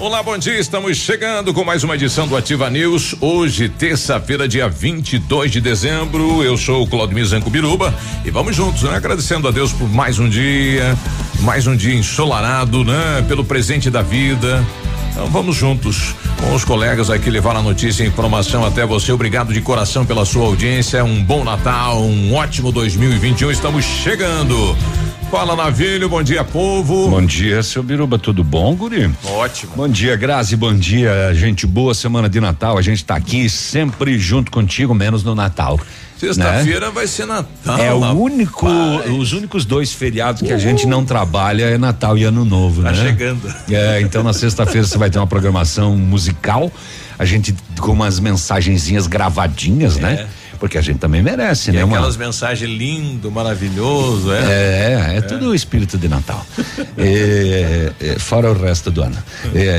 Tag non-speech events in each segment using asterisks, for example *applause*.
Olá, bom dia. Estamos chegando com mais uma edição do Ativa News. Hoje, terça-feira, dia 22 de dezembro. Eu sou o Claudio Zanco Biruba e vamos juntos, né? Agradecendo a Deus por mais um dia, mais um dia ensolarado, né? Pelo presente da vida. Então vamos juntos com os colegas aqui levar a notícia e informação até você. Obrigado de coração pela sua audiência. Um bom Natal, um ótimo 2021. Estamos chegando. Fala Navilho, bom dia povo. Bom dia, seu Biruba, tudo bom, guri? Ótimo. Bom dia, Grazi, bom dia, gente boa, semana de Natal, a gente tá aqui sempre junto contigo, menos no Natal. Sexta-feira né? vai ser Natal. É o único, os únicos dois feriados que a gente não trabalha é Natal e Ano Novo, tá né? chegando. É, então na sexta-feira você vai ter uma programação musical, a gente com umas mensagenzinhas gravadinhas, né? é. né? Porque a gente também merece, e né? Aquelas uma... mensagens lindo, maravilhoso, é? É, é, é tudo o espírito de Natal. é, *laughs* é, fora o resto do ano.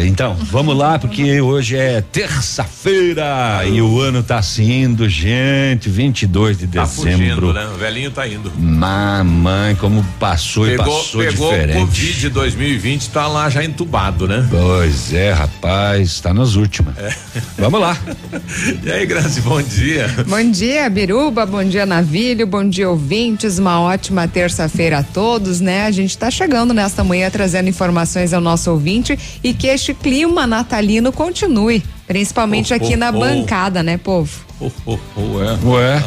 Então, vamos lá, porque hoje é terça-feira e o ano tá se indo, gente, 22 de tá dezembro. Fugindo, né? O velhinho tá indo. Mamãe, como passou pegou, e passou pegou diferente. Pegou o Covid 2020, tá lá já entubado, né? Pois é, rapaz, tá nas últimas. É. Vamos lá. *laughs* e aí, Grazi, bom dia. Bom dia dia, Biruba. Bom dia, Navilho. Bom dia, ouvintes. Uma ótima terça-feira a todos, né? A gente está chegando nesta manhã trazendo informações ao nosso ouvinte e que este clima natalino continue, principalmente oh, aqui oh, na oh. bancada, né, povo? Oh, oh, oh, é. Ué.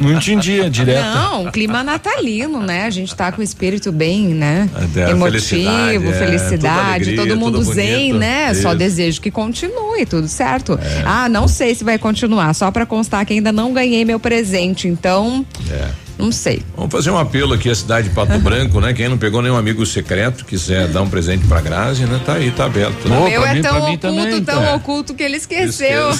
Não entendia direto. Não, clima natalino, né? A gente tá com o espírito bem, né? É, Emotivo, felicidade, felicidade alegria, todo mundo zen, bonito. né? Isso. Só desejo que continue, tudo certo. É. Ah, não sei se vai continuar, só para constar que ainda não ganhei meu presente, então. É. Não sei. Vamos fazer um apelo aqui à cidade de Pato *laughs* Branco, né? Quem não pegou nenhum amigo secreto, quiser dar um presente pra Grazi, né? Tá aí, tá aberto. Né? O meu é mim, tão oculto, também, tão tá. oculto que ele esqueceu.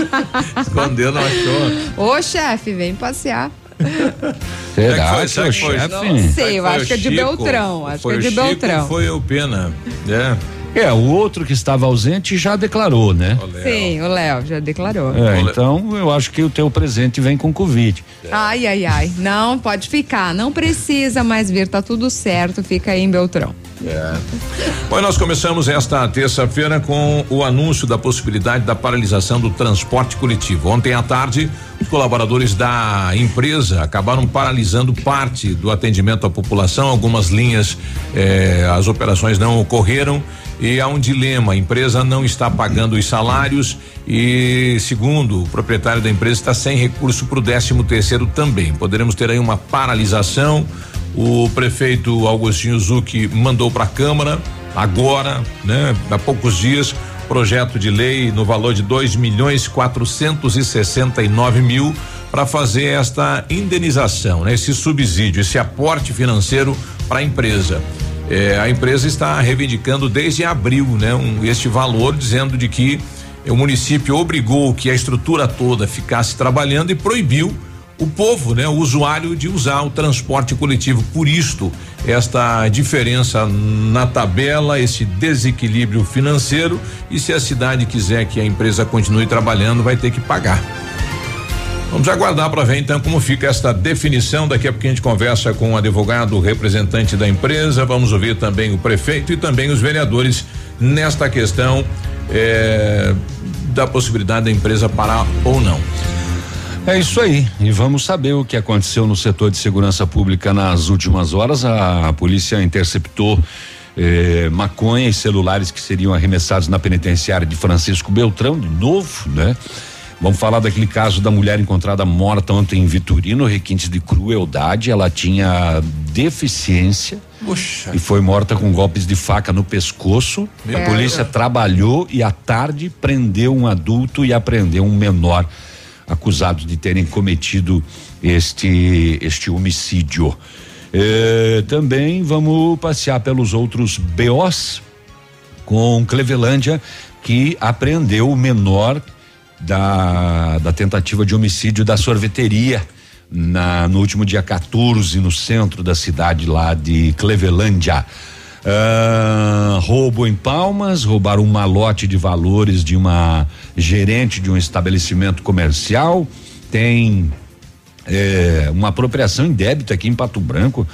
*laughs* Escondeu, não achou. Ô, chefe, vem passear. *laughs* Será que foi, que foi, chefe? Não sei, eu acho que é de Beltrão. Acho que é de Beltrão. Foi o Pena, né? É, o outro que estava ausente já declarou, né? O Sim, o Léo já declarou. É, então eu acho que o teu presente vem com Covid. É. Ai, ai, ai. Não, pode ficar. Não precisa mais vir, tá tudo certo. Fica aí em Beltrão. É. Bom, nós começamos esta terça-feira com o anúncio da possibilidade da paralisação do transporte coletivo. Ontem à tarde, os colaboradores da empresa acabaram paralisando parte do atendimento à população. Algumas linhas, eh, as operações não ocorreram e há um dilema. A empresa não está pagando os salários e, segundo o proprietário da empresa, está sem recurso para o 13 terceiro também. Poderemos ter aí uma paralisação. O prefeito Augustinho Zucchi mandou para a Câmara agora, né? Há poucos dias, projeto de lei no valor de dois milhões quatrocentos e sessenta e nove mil para fazer esta indenização, né? Esse subsídio, esse aporte financeiro para a empresa. É, a empresa está reivindicando desde abril, né, um, este valor, dizendo de que o município obrigou que a estrutura toda ficasse trabalhando e proibiu o povo, né, o usuário de usar o transporte coletivo. Por isto, esta diferença na tabela, esse desequilíbrio financeiro e se a cidade quiser que a empresa continue trabalhando, vai ter que pagar. Vamos aguardar para ver então como fica esta definição. Daqui a pouco a gente conversa com o advogado, representante da empresa. Vamos ouvir também o prefeito e também os vereadores nesta questão eh, da possibilidade da empresa parar ou não. É isso aí. E vamos saber o que aconteceu no setor de segurança pública nas últimas horas. A, a polícia interceptou eh, maconha e celulares que seriam arremessados na penitenciária de Francisco Beltrão, de novo, né? Vamos falar daquele caso da mulher encontrada morta ontem em Vitorino, requintes de crueldade. Ela tinha deficiência Puxa. e foi morta com golpes de faca no pescoço. Meu a polícia trabalhou e à tarde prendeu um adulto e apreendeu um menor acusado de terem cometido este este homicídio. Eh, também vamos passear pelos outros BOs com Clevelândia que apreendeu o menor da, da tentativa de homicídio da sorveteria na, no último dia 14 no centro da cidade lá de Clevelândia. Uh, roubo em Palmas, roubaram um malote de valores de uma gerente de um estabelecimento comercial. Tem eh, uma apropriação em débito aqui em Pato Branco.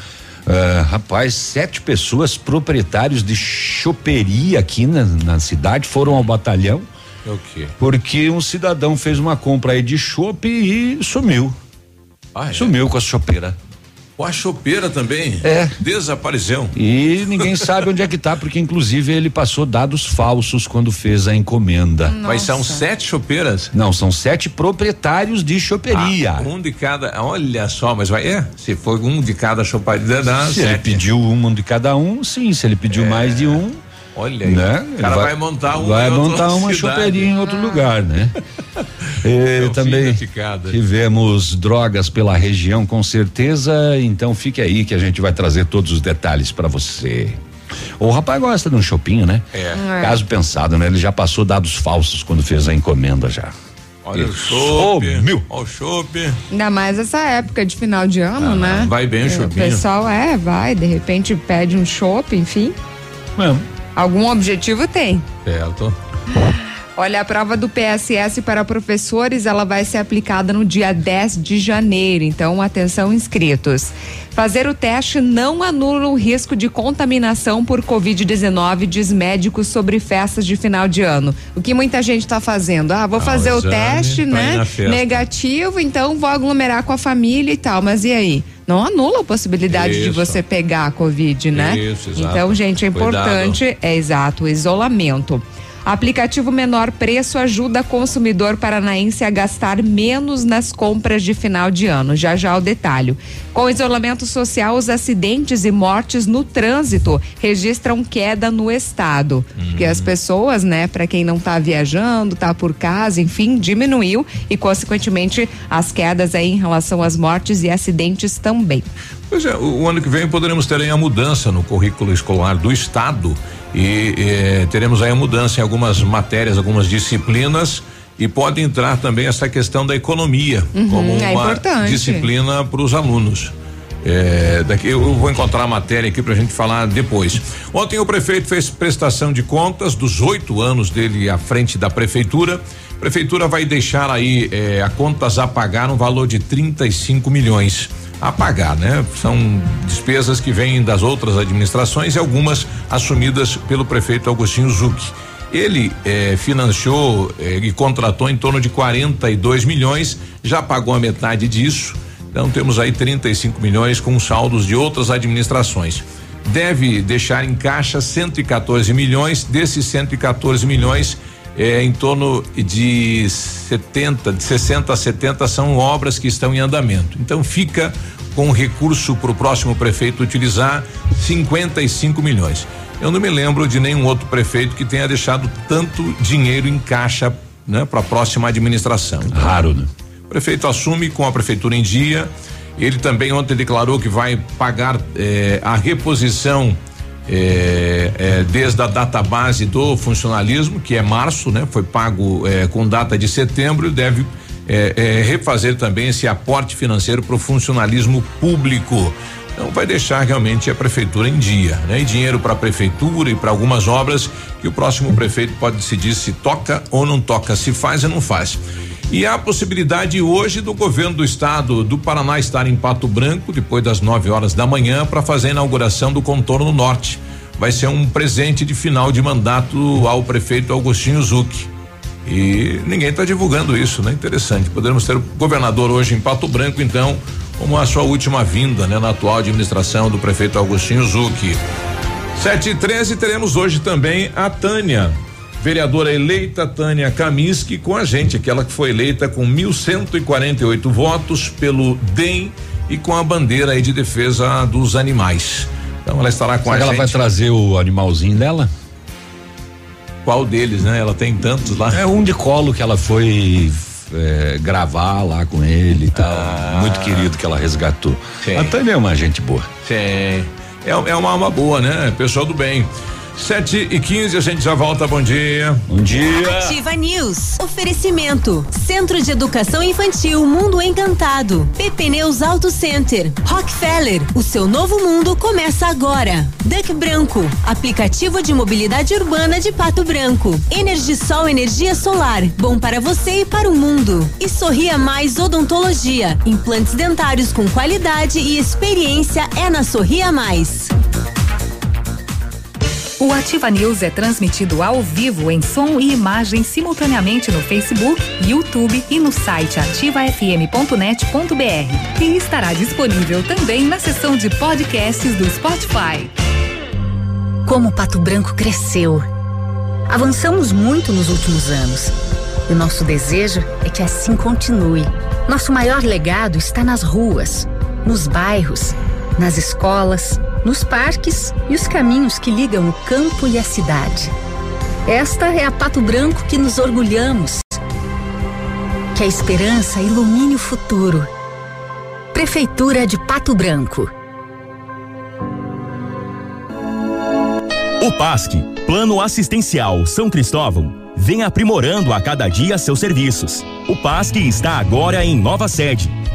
Uh, rapaz, sete pessoas proprietários de choperia aqui na, na cidade foram ao batalhão o quê? Porque um cidadão fez uma compra aí de chopp e sumiu. Ah, é? Sumiu com a chopeira. Com a chopeira também? É. Desapareceu. E ninguém *laughs* sabe onde é que tá, porque inclusive ele passou dados falsos quando fez a encomenda. Nossa. Mas são sete chopeiras? Não, são sete proprietários de choperia. Ah, um de cada, olha só, mas vai, é, se for um de cada choperia, dá Se sete. ele pediu um de cada um, sim, se ele pediu é. mais de um, Olha aí. Né? O cara vai, vai montar uma Vai montar uma chopeirinha em outro lugar, né? *laughs* e, também tivemos drogas pela região, com certeza. Então fique aí que a gente vai trazer todos os detalhes para você. O rapaz gosta de um chopinho, né? É. Caso pensado, né? Ele já passou dados falsos quando fez a encomenda já. Olha o chope. Oh, mil. Olha o chope. Ainda mais essa época de final de ano, ah, né? Vai bem o chopinho. O pessoal é, vai, de repente pede um chope, enfim. Mesmo. Algum objetivo tem. Certo. Olha, a prova do PSS para professores, ela vai ser aplicada no dia 10 de janeiro. Então, atenção inscritos. Fazer o teste não anula o risco de contaminação por Covid-19, diz médicos sobre festas de final de ano. O que muita gente está fazendo? Ah, vou ah, fazer o, o teste, né? Negativo, então vou aglomerar com a família e tal. Mas e aí? não anula a possibilidade Isso. de você pegar a Covid, né? Isso, exato. Então, gente, é importante, Cuidado. é exato, o isolamento. Aplicativo menor preço ajuda consumidor paranaense a gastar menos nas compras de final de ano. Já já o detalhe. Com isolamento social, os acidentes e mortes no trânsito registram queda no estado. Uhum. Porque as pessoas, né, para quem não está viajando, está por casa, enfim, diminuiu e consequentemente as quedas aí em relação às mortes e acidentes também. Pois é, o, o ano que vem poderemos ter aí a mudança no currículo escolar do estado e eh, teremos aí a mudança em algumas matérias, algumas disciplinas e pode entrar também essa questão da economia uhum, como é uma importante. disciplina para os alunos. É, daqui eu vou encontrar a matéria aqui para a gente falar depois. Ontem o prefeito fez prestação de contas dos oito anos dele à frente da prefeitura. A prefeitura vai deixar aí é, a contas a pagar um valor de 35 milhões a pagar, né? São despesas que vêm das outras administrações e algumas assumidas pelo prefeito Agostinho Zucchi. Ele eh, financiou eh, e contratou em torno de 42 milhões, já pagou a metade disso. Então temos aí 35 milhões com saldos de outras administrações. Deve deixar em caixa 114 milhões, desses 114 milhões é, em torno de 70, de 60 a 70 são obras que estão em andamento. Então fica com recurso para o próximo prefeito utilizar 55 milhões. Eu não me lembro de nenhum outro prefeito que tenha deixado tanto dinheiro em caixa né, para a próxima administração. Então, Raro, né? O prefeito assume com a prefeitura em dia. Ele também ontem declarou que vai pagar eh, a reposição é, é, desde a data base do funcionalismo, que é março, né? Foi pago é, com data de setembro, deve é, é, refazer também esse aporte financeiro para o funcionalismo público. Então vai deixar realmente a prefeitura em dia, né? E dinheiro para a prefeitura e para algumas obras que o próximo prefeito pode decidir se toca ou não toca, se faz ou não faz. E há a possibilidade hoje do governo do estado do Paraná estar em Pato Branco depois das 9 horas da manhã para fazer a inauguração do contorno norte. Vai ser um presente de final de mandato ao prefeito Augustinho Zucchi. E ninguém está divulgando isso, né? Interessante. Poderemos ter o governador hoje em Pato Branco, então, como a sua última vinda, né? Na atual administração do prefeito Augustinho Zucchi. 7 e 13 teremos hoje também a Tânia Vereadora eleita Tânia Kaminsky com a gente, aquela que foi eleita com 1.148 votos pelo DEM e com a bandeira aí de defesa dos animais. Então ela estará com Será a gente. Ela vai trazer o animalzinho dela? Qual deles, né? Ela tem tantos lá. É um de colo que ela foi é, gravar lá com ele e tal. Ah. Muito querido que ela resgatou. Sim. A Tânia é uma gente boa. Sim. É, é uma alma boa, né? Pessoal do bem. Sete e quinze, a gente já volta. Bom dia. Bom dia. Ativa News. Oferecimento. Centro de Educação Infantil Mundo Encantado. PP Neus Auto Center. Rockefeller. O seu novo mundo começa agora. Duck Branco. Aplicativo de mobilidade urbana de Pato Branco. Energisol Energia Solar. Bom para você e para o mundo. E Sorria Mais Odontologia. Implantes dentários com qualidade e experiência é na Sorria Mais. O Ativa News é transmitido ao vivo em som e imagem simultaneamente no Facebook, YouTube e no site ativafm.net.br. E estará disponível também na seção de podcasts do Spotify. Como Pato Branco cresceu. Avançamos muito nos últimos anos. E o nosso desejo é que assim continue. Nosso maior legado está nas ruas, nos bairros, nas escolas nos parques e os caminhos que ligam o campo e a cidade. Esta é a Pato Branco que nos orgulhamos. Que a esperança ilumine o futuro. Prefeitura de Pato Branco. O PASC, Plano Assistencial São Cristóvão, vem aprimorando a cada dia seus serviços. O PASC está agora em nova sede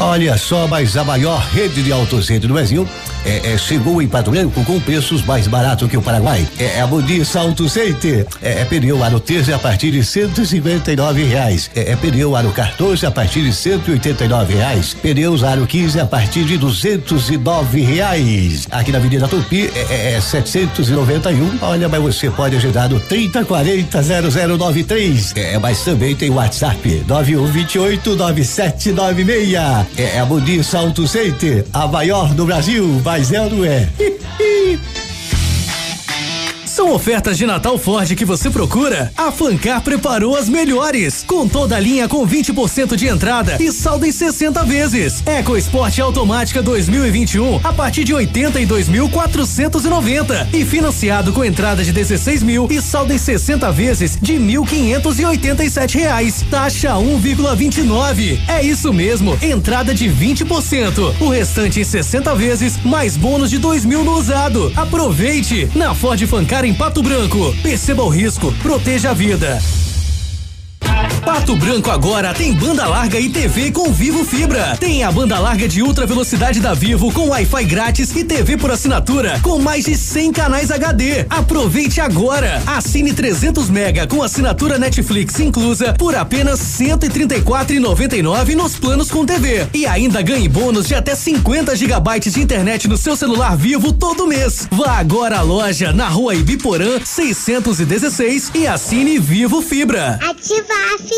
Olha só, mas a maior rede de autocentro do Brasil é, é, chegou em Pato Branco com preços mais baratos que o Paraguai. É, é a Modis Auto Center. É, é pneu aro 13 a partir de 159 reais. É, é pneu aro 14 a partir de 189 reais. Pneus aro 15 a partir de 209 reais. Aqui na Avenida Tupi é, é 791. É Olha, mas você pode agendar no 3040 0093. É, mas também tem WhatsApp 9128 9796. É, é a Modis Auto Center, a maior do Brasil, mas ela não é. *laughs* São ofertas de Natal Ford que você procura? A Fancar preparou as melhores, com toda a linha com 20% de entrada e saldo em 60 vezes. EcoSport automática 2021 a partir de 82.490 e financiado com entrada de 16 mil e saldo em 60 vezes de 1.587 reais. Taxa 1,29. É isso mesmo, entrada de 20%. O restante em 60 vezes mais bônus de 2 mil no usado. Aproveite na Ford Fancar em Pato Branco. Perceba o risco, proteja a vida. Pato Branco agora tem banda larga e TV com Vivo Fibra. Tem a banda larga de ultra velocidade da Vivo com Wi-Fi grátis e TV por assinatura com mais de 100 canais HD. Aproveite agora. Assine 300 mega com assinatura Netflix inclusa por apenas 134,99 nos planos com TV e ainda ganhe bônus de até 50 gigabytes de internet no seu celular Vivo todo mês. Vá agora à loja na Rua Ibiporã 616 e assine Vivo Fibra. Ativa a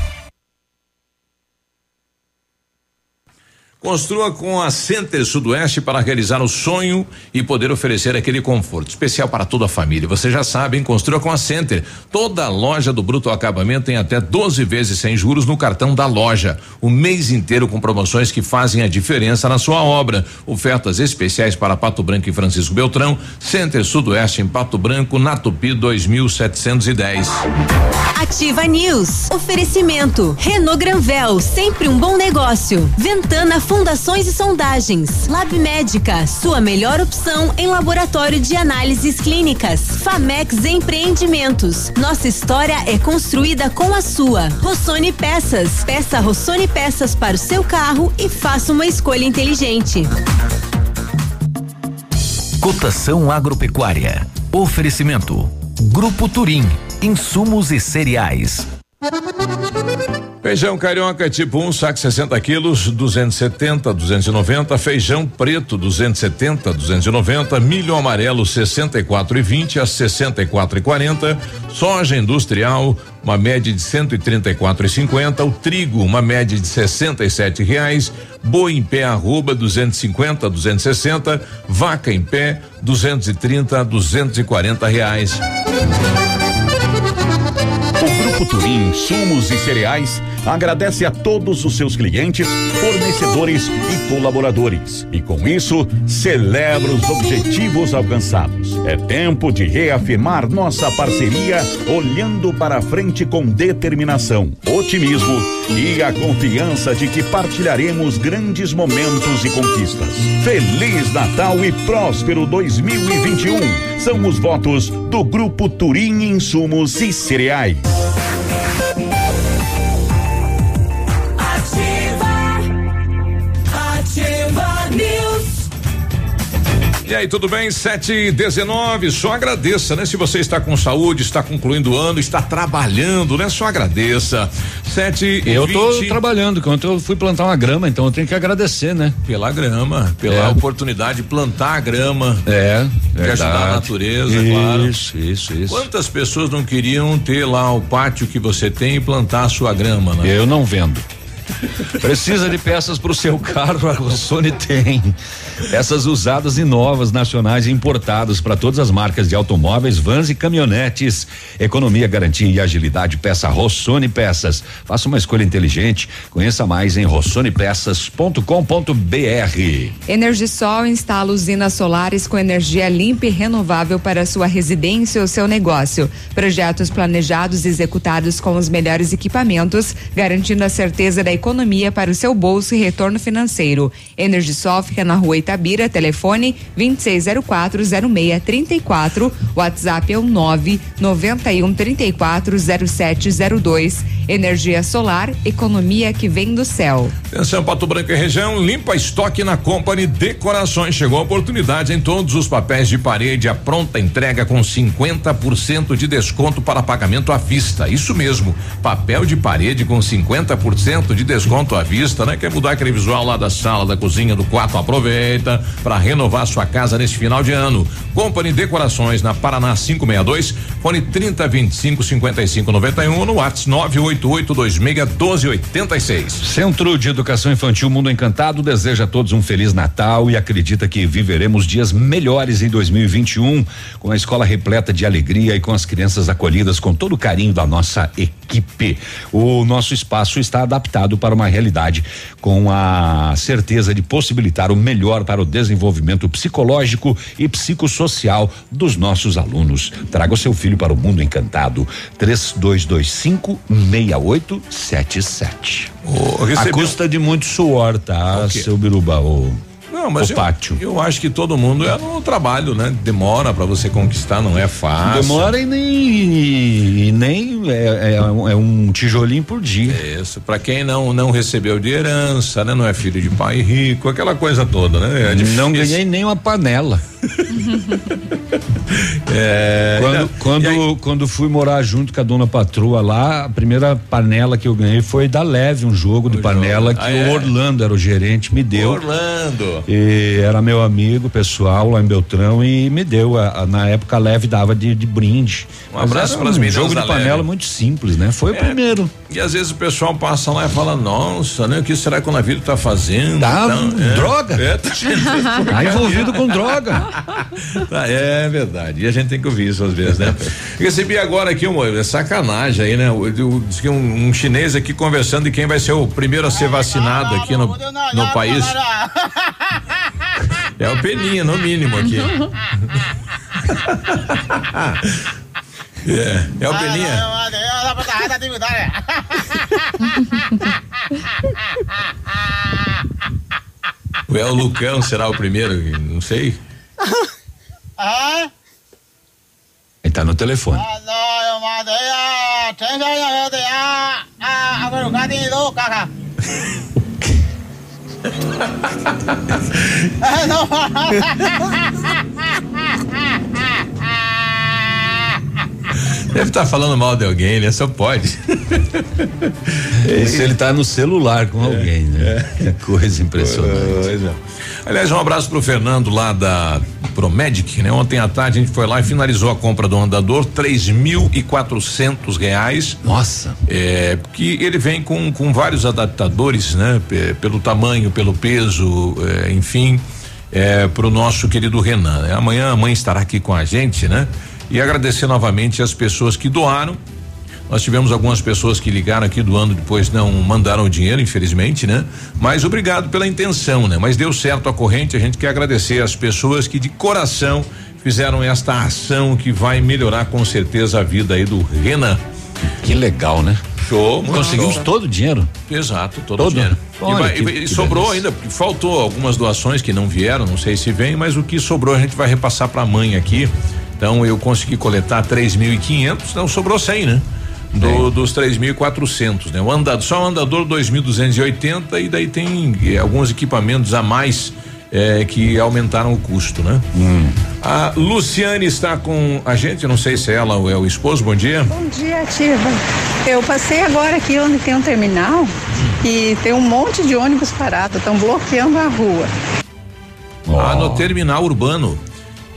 Construa com a Center Sudoeste para realizar o sonho e poder oferecer aquele conforto especial para toda a família. Você já sabe, hein? Construa com a Center. Toda loja do Bruto Acabamento tem até 12 vezes sem juros no cartão da loja. O mês inteiro com promoções que fazem a diferença na sua obra. Ofertas especiais para Pato Branco e Francisco Beltrão. Center Sudoeste em Pato Branco, na Tupi 2710. Ativa News. Oferecimento. Renault Granvel, sempre um bom negócio. Ventana Fundações e Sondagens. Lab Médica, sua melhor opção em laboratório de análises clínicas. Famex Empreendimentos. Nossa história é construída com a sua. Rossoni Peças. Peça Rossoni Peças para o seu carro e faça uma escolha inteligente. Cotação agropecuária. Oferecimento. Grupo Turim. Insumos e cereais. Feijão carioca tipo 1, um, saco 60 quilos, 270, 290. Feijão preto, 270, 290. Milho amarelo, 64 e 20 a 64 e 40. Soja industrial, uma média de 134 e 50. O trigo, uma média de 67 reais. Boi em pé, arroba 250, 260. Vaca em pé, 230, 240 reais. O Grupo Turim Sumos e Cereais agradece a todos os seus clientes, fornecedores e colaboradores. E com isso, celebra os objetivos alcançados. É tempo de reafirmar nossa parceria, olhando para frente com determinação, otimismo e a confiança de que partilharemos grandes momentos e conquistas. Feliz Natal e próspero 2021. São os votos do Grupo Turim Insumos e Cereais. E aí, tudo bem? 7 e 19 só agradeça, né? Se você está com saúde, está concluindo o ano, está trabalhando, né? Só agradeça. 7 Eu estou trabalhando, quando eu fui plantar uma grama, então eu tenho que agradecer, né? Pela grama, pela é. oportunidade de plantar a grama. É, de ajudar a natureza, isso, claro. Isso, isso, isso. Quantas pessoas não queriam ter lá o pátio que você tem e plantar a sua grama, né? Eu não vendo. Precisa de peças para o seu carro? A Rossoni tem. Peças usadas e novas, nacionais e importadas para todas as marcas de automóveis, vans e caminhonetes. Economia, garantia e agilidade. Peça Rossoni Peças. Faça uma escolha inteligente. Conheça mais em rossonepeças.com.br. Energisol instala usinas solares com energia limpa e renovável para sua residência ou seu negócio. Projetos planejados e executados com os melhores equipamentos, garantindo a certeza da economia para o seu bolso e retorno financeiro. Energisol fica na rua Itabira, telefone 26040634, WhatsApp é o 991340702. Energia solar, economia que vem do céu. Atenção, Pato Branco e região, limpa estoque na Company Decorações. Chegou a oportunidade em todos os papéis de parede, a pronta entrega com 50% de desconto para pagamento à vista. Isso mesmo, papel de parede com 50% de desconto à vista, né? Quer mudar aquele visual lá da sala, da cozinha, do quarto? Aproveita para renovar sua casa neste final de ano. Company Decorações na Paraná 562, fone 3025 5591 no WhatsApp 988 1286. Centro de Educação Infantil Mundo Encantado deseja a todos um feliz Natal e acredita que viveremos dias melhores em 2021 com a escola repleta de alegria e com as crianças acolhidas com todo o carinho da nossa equipe. O nosso espaço está adaptado para uma realidade com a certeza de possibilitar o melhor para o desenvolvimento psicológico e psicossocial dos nossos alunos. Traga o seu filho para o mundo encantado. 3225 6877. Oh, a custa de muito suor, tá, okay. seu Biruba? Oh. Não, mas o eu, pátio. Eu acho que todo mundo é no trabalho, né? Demora para você conquistar, não é fácil. Demora e nem, e nem é, é, um, é, um tijolinho por dia. Isso, para quem não não recebeu de herança, né? Não é filho de pai rico, aquela coisa toda, né? É não ganhei nem uma panela. *laughs* é, quando quando, aí, quando fui morar junto com a dona patroa lá, a primeira panela que eu ganhei foi da Leve, um jogo de panela jogo. que ah, o é? Orlando era o gerente, me deu. Orlando. E era meu amigo pessoal lá em Beltrão e me deu. A, a, na época a Leve dava de, de brinde. Um abraço para as um jogo de panela Leve. muito simples, né? Foi é, o primeiro. E às vezes o pessoal passa lá e fala: Nossa, né? O que será que o navio tá fazendo? Tá, é, droga. É, tá, *laughs* tá envolvido com droga. *laughs* Tá, é verdade. E a gente tem que ouvir isso às vezes, né? *laughs* Recebi agora aqui uma é sacanagem aí, né? Diz que um, um, chinês aqui conversando de quem vai ser o primeiro a ser vacinado aqui no, no país. É o Peninha, no mínimo aqui. *laughs* *laughs* É, é o Peninha. é o Lucão será o primeiro, não sei. Ah? Ele tá no telefone. *laughs* *laughs* *laughs* Ah, não, eu mandei a. não. Deve estar tá falando mal de alguém, né? Só pode. Se ele está no celular com é, alguém, né? É. Que coisa impressionante. É. Aliás, um abraço pro Fernando lá da Promedic, né? Ontem à tarde a gente foi lá e finalizou a compra do andador, três mil e quatrocentos reais. Nossa. É, que ele vem com, com vários adaptadores, né? Pelo tamanho, pelo peso, é, enfim, é, pro nosso querido Renan. Amanhã a mãe estará aqui com a gente, né? E agradecer novamente as pessoas que doaram. Nós tivemos algumas pessoas que ligaram aqui doando, depois não mandaram o dinheiro, infelizmente, né? Mas obrigado pela intenção, né? Mas deu certo a corrente, a gente quer agradecer as pessoas que de coração fizeram esta ação que vai melhorar com certeza a vida aí do Renan. Que legal, né? Show, Conseguimos show. todo o dinheiro. Exato, todo, todo? o dinheiro. Olha, e, vai, que, e que sobrou beleza. ainda, porque faltou algumas doações que não vieram, não sei se vem, mas o que sobrou a gente vai repassar para a mãe aqui. Então eu consegui coletar 3.500, então sobrou 100, né? Do, dos 3.400, né? O andador, só o andador 2.280 e daí tem eh, alguns equipamentos a mais eh, que aumentaram o custo, né? Hum. A Luciane está com a gente, não sei se é ela ou é o esposo. Bom dia. Bom dia, Ativa. Eu passei agora aqui onde tem um terminal e tem um monte de ônibus parado, estão bloqueando a rua. Oh. Ah, no terminal urbano.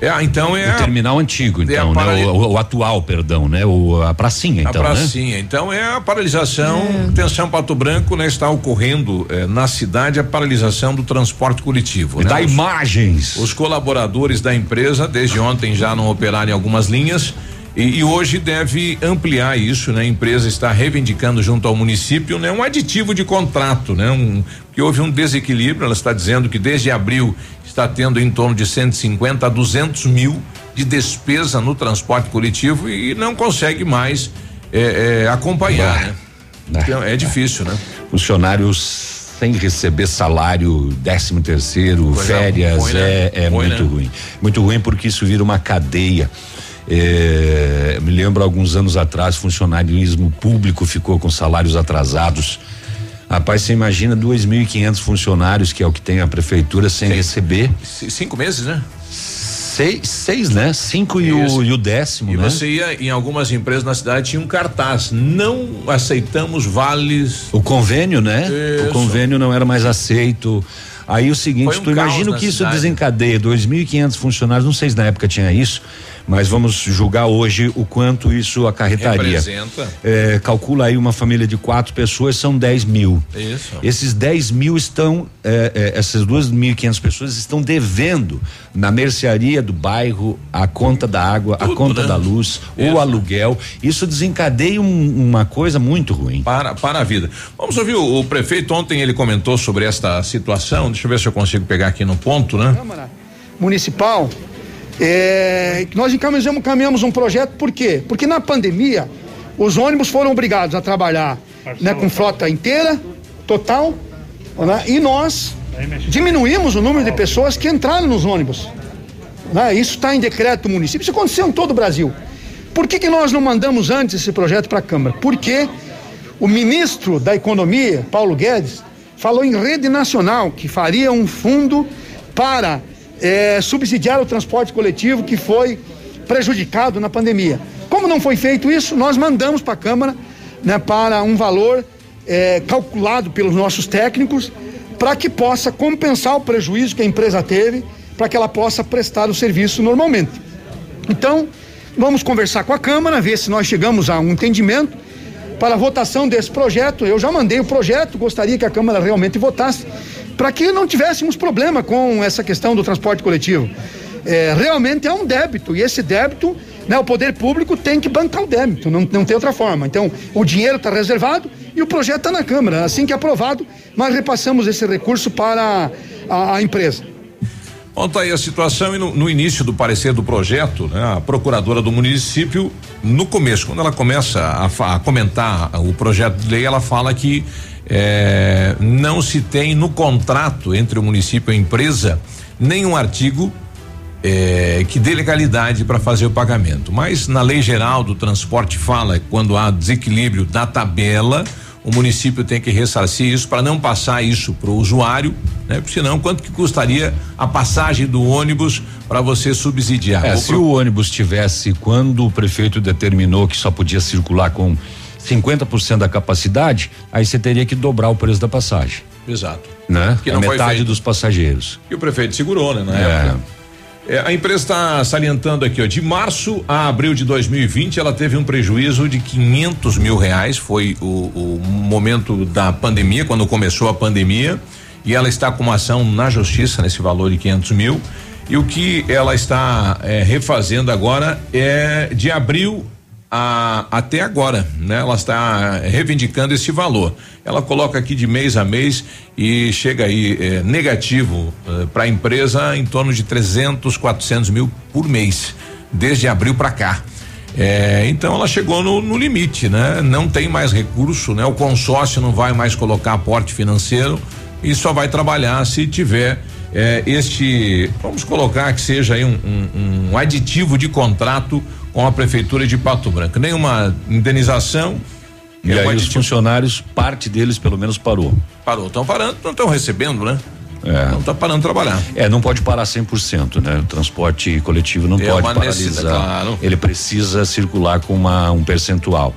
É, então é. O terminal antigo, é então, é né? O, o, atual, perdão, né? O, a pracinha, então. A né? pracinha. Né? Então é a paralisação. É. Atenção, Pato Branco, né? Está ocorrendo eh, na cidade a paralisação do transporte coletivo. Né? dá os, imagens. Os colaboradores da empresa, desde ontem, já não operaram em algumas linhas. E, e, hoje deve ampliar isso, né? A empresa está reivindicando junto ao município, né? Um aditivo de contrato, né? Um, que houve um desequilíbrio, ela está dizendo que desde abril está tendo em torno de 150 a 200 mil de despesa no transporte coletivo e não consegue mais é, é, acompanhar, né? Então, é difícil, né? Funcionários sem receber salário, décimo terceiro, Coisa férias, ruim, né? é, é muito né? ruim. Muito ruim porque isso vira uma cadeia. É, me lembro alguns anos atrás, funcionarismo público ficou com salários atrasados. Rapaz, você imagina 2.500 funcionários, que é o que tem a prefeitura, sem Sim. receber. Cinco meses, né? Seis, seis, né? Cinco e o, e o, décimo, e né? você ia em algumas empresas na cidade tinha um cartaz, não aceitamos vales. O convênio, né? Isso. O convênio não era mais aceito. Aí o seguinte, um tu imagina que isso cidade. desencadeia 2.500 funcionários, não sei se na época tinha isso mas vamos julgar hoje o quanto isso acarretaria. Representa. É, calcula aí uma família de quatro pessoas, são 10 mil. Isso. Esses 10 mil estão, é, é, essas duas mil e quinhentas pessoas estão devendo na mercearia do bairro a conta da água, Tudo, a conta né? da luz, Isso. o aluguel. Isso desencadeia um, uma coisa muito ruim. Para, para a vida. Vamos ouvir o, o prefeito ontem ele comentou sobre esta situação. Deixa eu ver se eu consigo pegar aqui no ponto, né? Câmara Municipal é, nós encaminhamos, caminhamos um projeto, por quê? Porque na pandemia, os ônibus foram obrigados a trabalhar né, com frota inteira, total, né, e nós diminuímos o número de pessoas que entraram nos ônibus. Né, isso está em decreto do município, isso aconteceu em todo o Brasil. Por que, que nós não mandamos antes esse projeto para a Câmara? Porque o ministro da Economia, Paulo Guedes, falou em rede nacional que faria um fundo para é, subsidiar o transporte coletivo que foi prejudicado na pandemia. Como não foi feito isso, nós mandamos para a Câmara né, para um valor é, calculado pelos nossos técnicos para que possa compensar o prejuízo que a empresa teve, para que ela possa prestar o serviço normalmente. Então, vamos conversar com a Câmara, ver se nós chegamos a um entendimento para a votação desse projeto. Eu já mandei o projeto, gostaria que a Câmara realmente votasse para que não tivéssemos problema com essa questão do transporte coletivo. É, realmente é um débito, e esse débito, né, o poder público tem que bancar o débito, não, não tem outra forma. Então, o dinheiro está reservado e o projeto está na Câmara. Assim que aprovado, nós repassamos esse recurso para a, a empresa. Bom, aí a situação e no, no, início do parecer do projeto, né, a procuradora do município, no começo, quando ela começa a, a comentar o projeto de lei, ela fala que é, não se tem no contrato entre o município e a empresa nenhum artigo é, que dê legalidade para fazer o pagamento. Mas na lei geral do transporte fala que quando há desequilíbrio da tabela, o município tem que ressarcir isso para não passar isso para o usuário, né? Porque senão quanto que custaria a passagem do ônibus para você subsidiar? É, se pro... o ônibus tivesse quando o prefeito determinou que só podia circular com 50% da capacidade, aí você teria que dobrar o preço da passagem. Exato. Né? Que a metade dos passageiros. E o prefeito segurou, né? Na é. época. É, a empresa está salientando aqui, ó, de março a abril de 2020, ela teve um prejuízo de 500 mil reais. Foi o, o momento da pandemia, quando começou a pandemia, e ela está com uma ação na justiça nesse valor de 500 mil. E o que ela está é, refazendo agora é de abril a, até agora, né? Ela está reivindicando esse valor. Ela coloca aqui de mês a mês e chega aí eh, negativo eh, para a empresa em torno de 300, 400 mil por mês, desde abril para cá. É, então ela chegou no, no, limite, né? Não tem mais recurso, né? O consórcio não vai mais colocar aporte financeiro e só vai trabalhar se tiver este, vamos colocar que seja aí um, um, um aditivo de contrato com a prefeitura de Pato Branco. Nenhuma indenização. E aí os funcionários, parte deles pelo menos parou. Parou, estão parando, não estão recebendo, né? É. Não está parando de trabalhar. É, não pode parar 100%, né? O transporte coletivo não é pode paralisar. Claro. Ele precisa circular com uma, um percentual.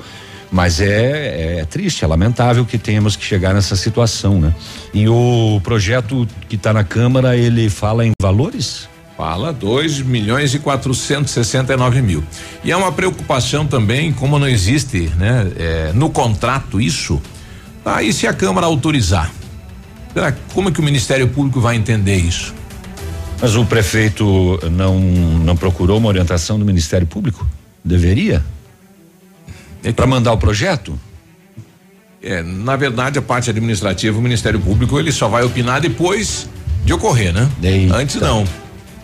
Mas é, é triste, é lamentável que tenhamos que chegar nessa situação, né? E o projeto que está na Câmara, ele fala em valores? Fala 2 milhões e 469 mil. E é uma preocupação também, como não existe, né, é, no contrato isso, tá, e se a Câmara autorizar? Será, como é que o Ministério Público vai entender isso? Mas o prefeito não não procurou uma orientação do Ministério Público? Deveria? É Para mandar o projeto? É, na verdade, a parte administrativa, o Ministério Público, ele só vai opinar depois de ocorrer, né? Eita. Antes não.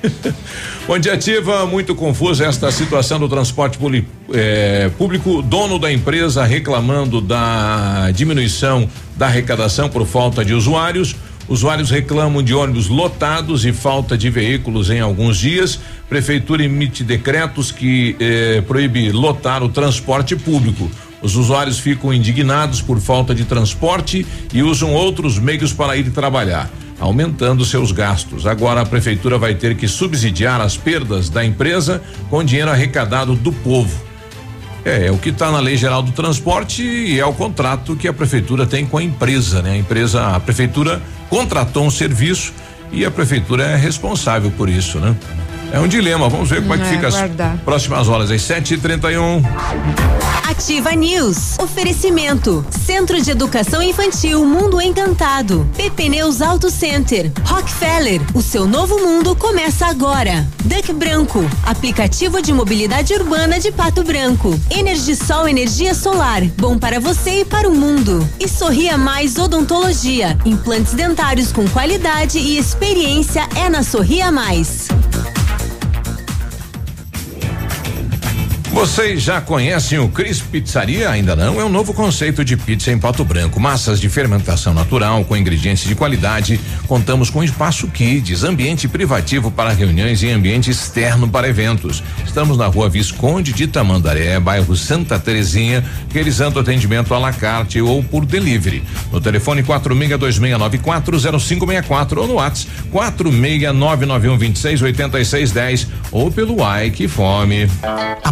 *laughs* Dia, Ativa. Muito confusa esta situação do transporte eh, público. Dono da empresa reclamando da diminuição da arrecadação por falta de usuários. Usuários reclamam de ônibus lotados e falta de veículos em alguns dias. Prefeitura emite decretos que eh, proíbe lotar o transporte público. Os usuários ficam indignados por falta de transporte e usam outros meios para ir trabalhar aumentando seus gastos. Agora a prefeitura vai ter que subsidiar as perdas da empresa com dinheiro arrecadado do povo. É, é o que está na Lei Geral do Transporte e é o contrato que a prefeitura tem com a empresa, né? A empresa, a prefeitura contratou um serviço e a prefeitura é responsável por isso, né? É um dilema, vamos ver como é que é, fica as próximas horas, às 7h31. Um. Ativa News. Oferecimento. Centro de Educação Infantil Mundo Encantado. PP Neus Auto Center. Rockefeller. O seu novo mundo começa agora. Duck Branco. Aplicativo de mobilidade urbana de Pato Branco. Energisol Energia Solar. Bom para você e para o mundo. E Sorria Mais Odontologia. Implantes dentários com qualidade e experiência é na Sorria Mais. Vocês já conhecem o Cris Pizzaria? Ainda não? É um novo conceito de pizza em Pato Branco. Massas de fermentação natural com ingredientes de qualidade. Contamos com espaço kids, ambiente privativo para reuniões e ambiente externo para eventos. Estamos na rua Visconde de Tamandaré, bairro Santa Terezinha, realizando atendimento à la carte ou por delivery. No telefone 4626940564 ou no WhatsApp 46991268610 ou pelo Ai que fome. A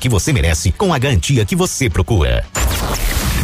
que você merece com a garantia que você procura.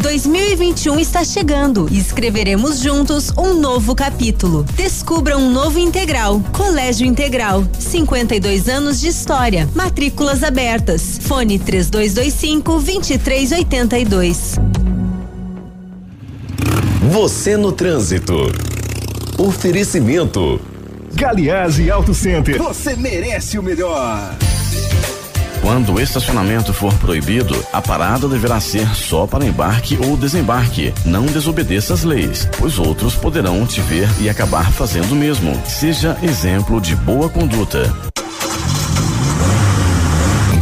2021 está chegando e escreveremos juntos um novo capítulo. Descubra um novo integral. Colégio Integral. 52 anos de história. Matrículas abertas. Fone 3225 2382. Você no trânsito. Oferecimento. Galiase Auto Center. Você merece o melhor. Quando o estacionamento for proibido, a parada deverá ser só para embarque ou desembarque. Não desobedeça as leis, pois outros poderão te ver e acabar fazendo o mesmo. Seja exemplo de boa conduta.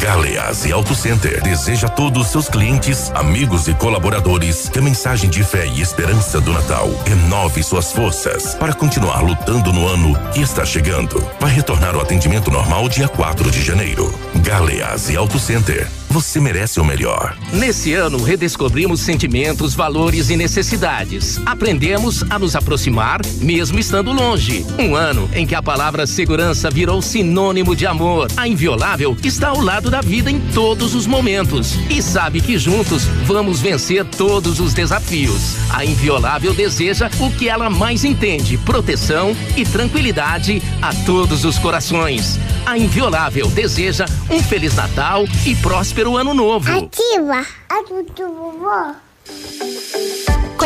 Galeás e Auto Center deseja a todos seus clientes, amigos e colaboradores que a mensagem de fé e esperança do Natal renove suas forças para continuar lutando no ano que está chegando. Vai retornar o atendimento normal dia 4 de janeiro. Galeás e Auto Center você merece o melhor. Nesse ano, redescobrimos sentimentos, valores e necessidades. Aprendemos a nos aproximar, mesmo estando longe. Um ano em que a palavra segurança virou sinônimo de amor. A Inviolável está ao lado da vida em todos os momentos e sabe que juntos vamos vencer todos os desafios. A Inviolável deseja o que ela mais entende: proteção e tranquilidade a todos os corações. A Inviolável deseja um Feliz Natal e próspero próspero ano novo. Ativa a do vovó.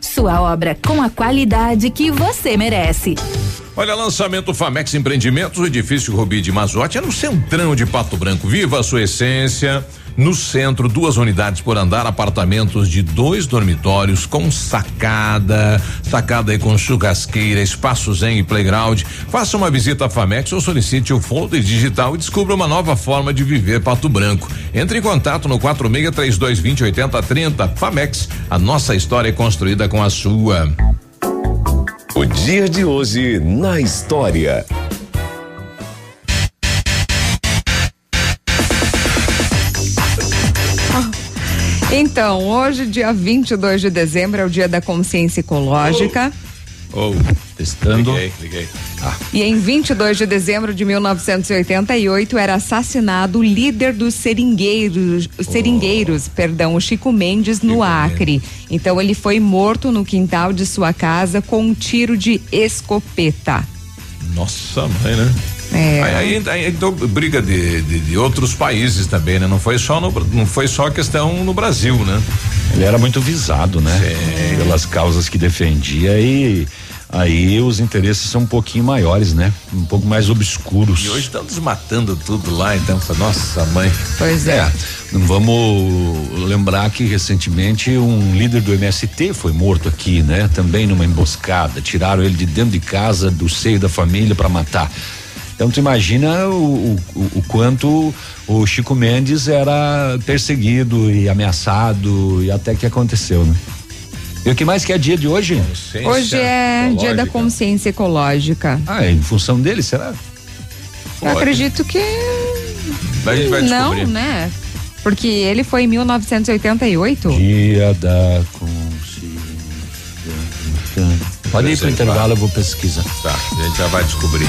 Sua obra com a qualidade que você merece. Olha, lançamento Famex Empreendimentos, o edifício Rubi de Mazote é no centrão de Pato Branco. Viva a sua essência. No centro, duas unidades por andar, apartamentos de dois dormitórios com sacada, sacada aí com churrasqueira, espaço zen e playground. Faça uma visita à Famex ou solicite o folder digital e descubra uma nova forma de viver Pato Branco. Entre em contato no 46 3220 8030. Famex, a nossa história é construída com a sua. O dia de hoje na história. Então, hoje, dia 22 de dezembro, é o dia da consciência ecológica. Oh, oh. testando. Liguei, liguei. Ah. E em 22 de dezembro de 1988 era assassinado o líder dos seringueiros, seringueiros, oh. perdão, o Chico Mendes no Chico Acre. Mendes. Então ele foi morto no quintal de sua casa com um tiro de escopeta. Nossa, mãe, né? É. Aí, aí, então briga de, de, de, outros países também, né? Não foi só no, não foi só questão no Brasil, né? Ele era muito visado, né? Sim. Pelas causas que defendia e aí os interesses são um pouquinho maiores, né? Um pouco mais obscuros. E hoje estão desmatando tudo lá, então, nossa mãe. Pois é. é. Vamos lembrar que recentemente um líder do MST foi morto aqui, né? Também numa emboscada. Tiraram ele de dentro de casa, do seio da família para matar. Então tu imagina o, o, o, quanto o Chico Mendes era perseguido e ameaçado e até que aconteceu, né? E o que mais que é dia de hoje? Hoje é ecológica. dia da consciência ecológica. Ah, é em função dele, será? Eu acredito que. Mas a gente vai descobrir. Não, né? Porque ele foi em 1988. Dia da consciência. Pode ir pro intervalo, eu vou pesquisar. Tá, a gente já vai descobrir.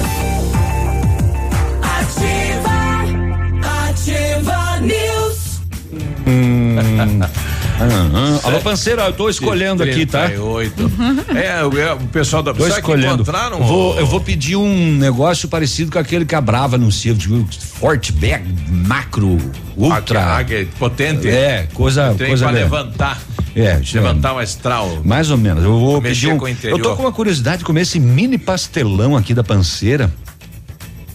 Hum. *laughs* Alô, Panceira, eu tô escolhendo aqui, tá? É, o, o pessoal da Tô escolhendo. Eu vou, eu vou pedir um negócio parecido com aquele que a Brava anuncia, tipo, Fortback Macro Ultra. Águia, potente. É, coisa, Tem coisa pra levantar. É, levantar o astral. Mais ou menos. Eu vou Mexer pedir um, com o interior. Eu tô com uma curiosidade de comer esse mini pastelão aqui da panceira.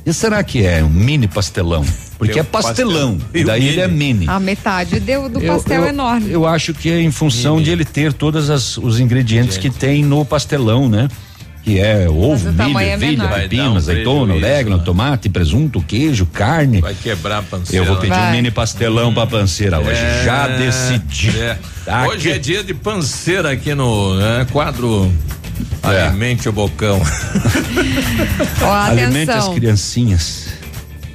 E será que é um mini pastelão? Porque é pastelão. pastel. E daí mini? ele é mini. A metade deu do Eu- pastel eu, enorme. Eu acho que é em função de ele ter todos as- os ingredientes que tem no pastelão, né? Que é ovo, milho, é ervilha, pepino, azeitona, prejuízo, orégano, tomate, presunto, queijo, carne. Vai quebrar a panceira. Eu vou pedir Vai. um mini pastelão pra panceira hoje. É, Já decidi. é. Tá Hoje aqui. é dia de panceira aqui no né, quadro Alimente o Bocão. Ó, Alimente as criancinhas.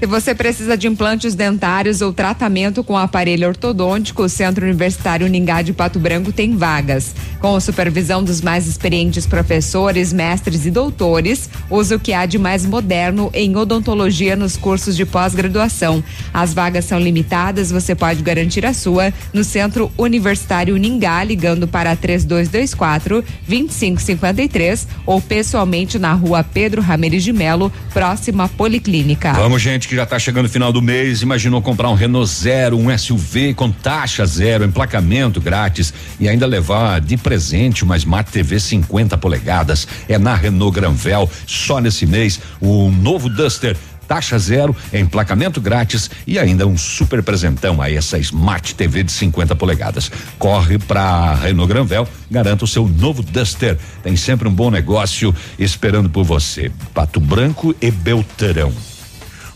Se você precisa de implantes dentários ou tratamento com aparelho ortodôntico, o Centro Universitário Ningá de Pato Branco tem vagas. Com a supervisão dos mais experientes professores, mestres e doutores, usa o que há de mais moderno em odontologia nos cursos de pós-graduação. As vagas são limitadas, você pode garantir a sua no Centro Universitário Ningá, ligando para 3224 2553 ou pessoalmente na rua Pedro Ramirez de Melo, próxima à Policlínica. Vamos, gente, que já tá chegando o final do mês. Imaginou comprar um Renault Zero, um SUV com taxa zero, emplacamento grátis e ainda levar de presente uma Smart TV 50 polegadas. É na Renault Granvel, só nesse mês, o novo Duster. Taxa zero, emplacamento grátis e ainda um super presentão a essa Smart TV de 50 polegadas. Corre pra Renault Granvel, garanta o seu novo Duster. Tem sempre um bom negócio esperando por você. Pato Branco e Belterão.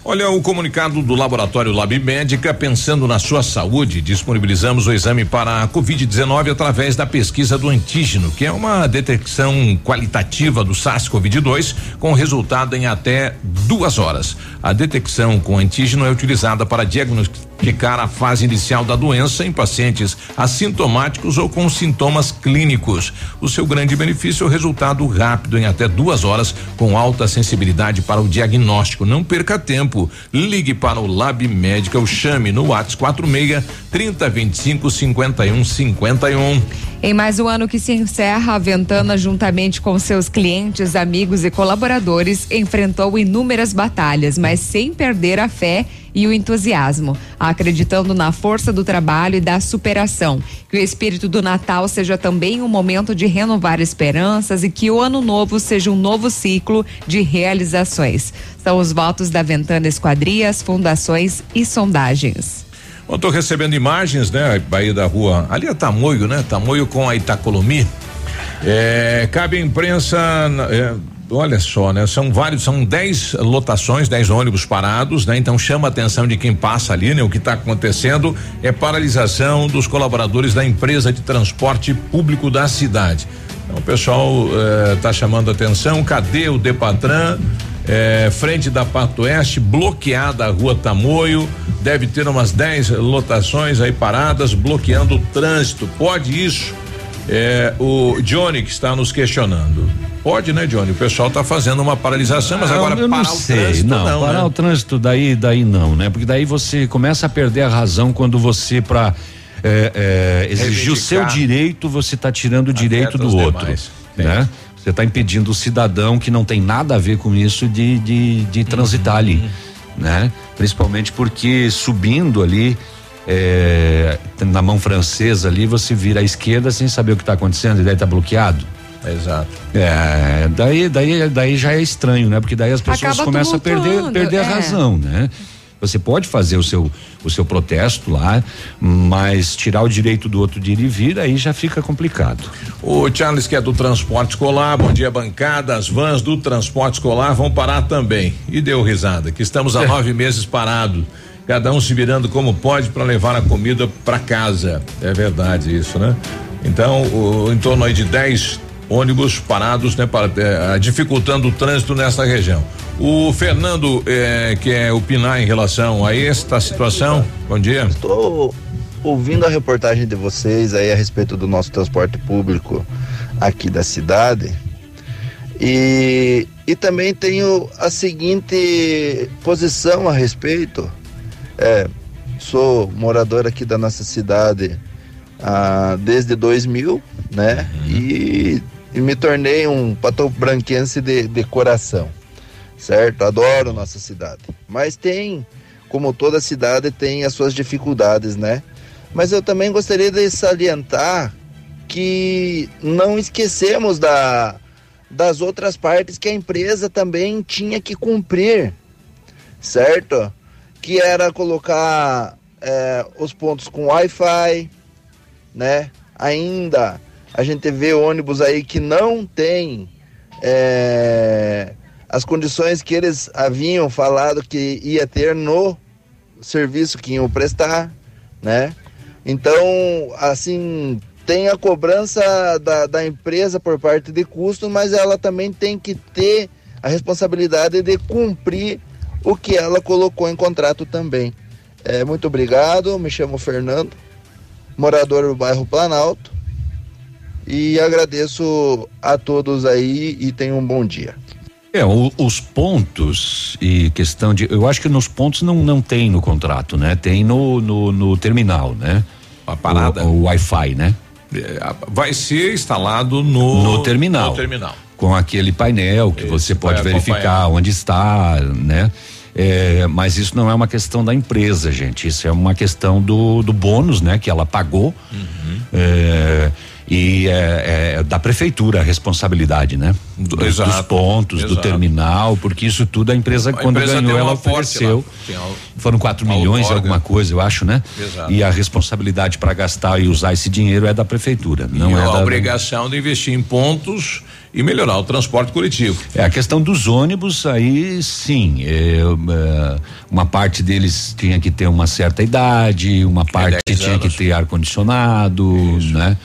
Olha o comunicado do Laboratório Lab Médica, pensando na sua saúde, disponibilizamos o exame para a Covid-19 através da pesquisa do antígeno, que é uma detecção qualitativa do SARS-CoV-2 com resultado em até duas horas. A detecção com antígeno é utilizada para diagnosticar a fase inicial da doença em pacientes assintomáticos ou com sintomas clínicos. O seu grande benefício é o resultado rápido em até duas horas, com alta sensibilidade para o diagnóstico. Não perca tempo. Ligue para o Lab Médica ou chame no WhatsApp 46 3025 5151. Em mais um ano que se encerra, a Ventana, juntamente com seus clientes, amigos e colaboradores, enfrentou inúmeras batalhas, mas sem perder a fé e o entusiasmo, acreditando na força do trabalho e da superação. Que o espírito do Natal seja também um momento de renovar esperanças e que o ano novo seja um novo ciclo de realizações. São os votos da Ventana Esquadrias, Fundações e Sondagens. Eu tô recebendo imagens, né? Bahia da Rua. Ali é Tamoio, né? Tamoio com a Itacolomi. É, cabe à imprensa. é, olha só, né? São vários, são 10 lotações, 10 ônibus parados, né? Então chama a atenção de quem passa ali, né? O que está acontecendo é paralisação dos colaboradores da empresa de transporte público da cidade. Então o pessoal está chamando a atenção. Cadê o Depatran? É, frente da Pato Oeste, bloqueada a rua Tamoio, deve ter umas 10 lotações aí paradas, bloqueando o trânsito. Pode isso? É, o Johnny que está nos questionando. Pode, né, Johnny? O pessoal está fazendo uma paralisação, mas Ah, agora eu parar não o sei, trânsito não, não, parar né? o trânsito daí, daí não, né? Porque daí você começa a perder a razão quando você para exigir o seu direito, você está tirando o direito do outro, demais. né? Você está impedindo o cidadão que não tem nada a ver com isso de, de, de transitar Uhum. ali, né? Principalmente porque subindo ali é, na mão francesa ali você vira à esquerda sem saber o que está acontecendo e daí está bloqueado. Exato. É, daí, daí, daí já é estranho, né? Porque daí as pessoas Acaba começam a perder, perder a é. razão, né? Você pode fazer o seu, o seu protesto lá, mas tirar o direito do outro de ir e vir, aí já fica complicado. O Charles, que é do transporte escolar, bom dia, bancada. As vans do transporte escolar vão parar também. E deu risada, que estamos há nove meses parados. Cada um se virando como pode para levar a comida para casa. É verdade isso, né? Então, o, em torno aí de 10 ônibus parados, né? Para, eh, dificultando o trânsito nessa região. O Fernando eh, quer opinar em relação a esta situação. Bom dia. Estou ouvindo a reportagem de vocês aí a respeito do nosso transporte público aqui da cidade. E, e também tenho a seguinte posição a respeito. É, sou morador aqui da nossa cidade ah, desde 2000, né? Uhum. E, e, me tornei um patobranquense de, de coração, certo? Adoro nossa cidade. Mas tem, como toda cidade, tem as suas dificuldades, né? Mas eu também gostaria de salientar que não esquecemos da, das outras partes que a empresa também tinha que cumprir, certo? Que era colocar é, os pontos com Wi-Fi, né? Ainda a gente vê ônibus aí que não tem é, as condições que eles haviam falado que ia ter no serviço que iam prestar, né? Então, assim, tem a cobrança da, da empresa por parte de custo, mas ela também tem que ter a responsabilidade de cumprir o que ela colocou em contrato também. É, muito obrigado, me chamo Fernando, morador do bairro Planalto, e agradeço a todos aí e tenham um bom dia. É, o, os pontos e questão de. Eu acho que nos pontos não, não tem no contrato, né? Tem no, no, no terminal, né? A parada. O, o Wi-Fi, né? É, vai ser instalado no, no terminal. No terminal. Com aquele painel que você pode verificar onde está, né? É, mas isso não é uma questão da empresa, gente. Isso é uma questão do, do bônus, né? Que ela pagou. Uhum. É, e é, é, da prefeitura a responsabilidade, né? Do, dos, dos pontos, exato. do terminal, porque isso tudo a empresa, a quando empresa ganhou, ela ofereceu. foram 4 milhões, alguma coisa, eu acho, né? Exato. E a responsabilidade para gastar e usar esse dinheiro é da prefeitura, não e é a da. obrigação de investir em pontos e melhorar o transporte coletivo. É a questão dos ônibus aí sim, é, é, uma parte deles tinha que ter uma certa idade, uma parte tinha que ter ar condicionado, né?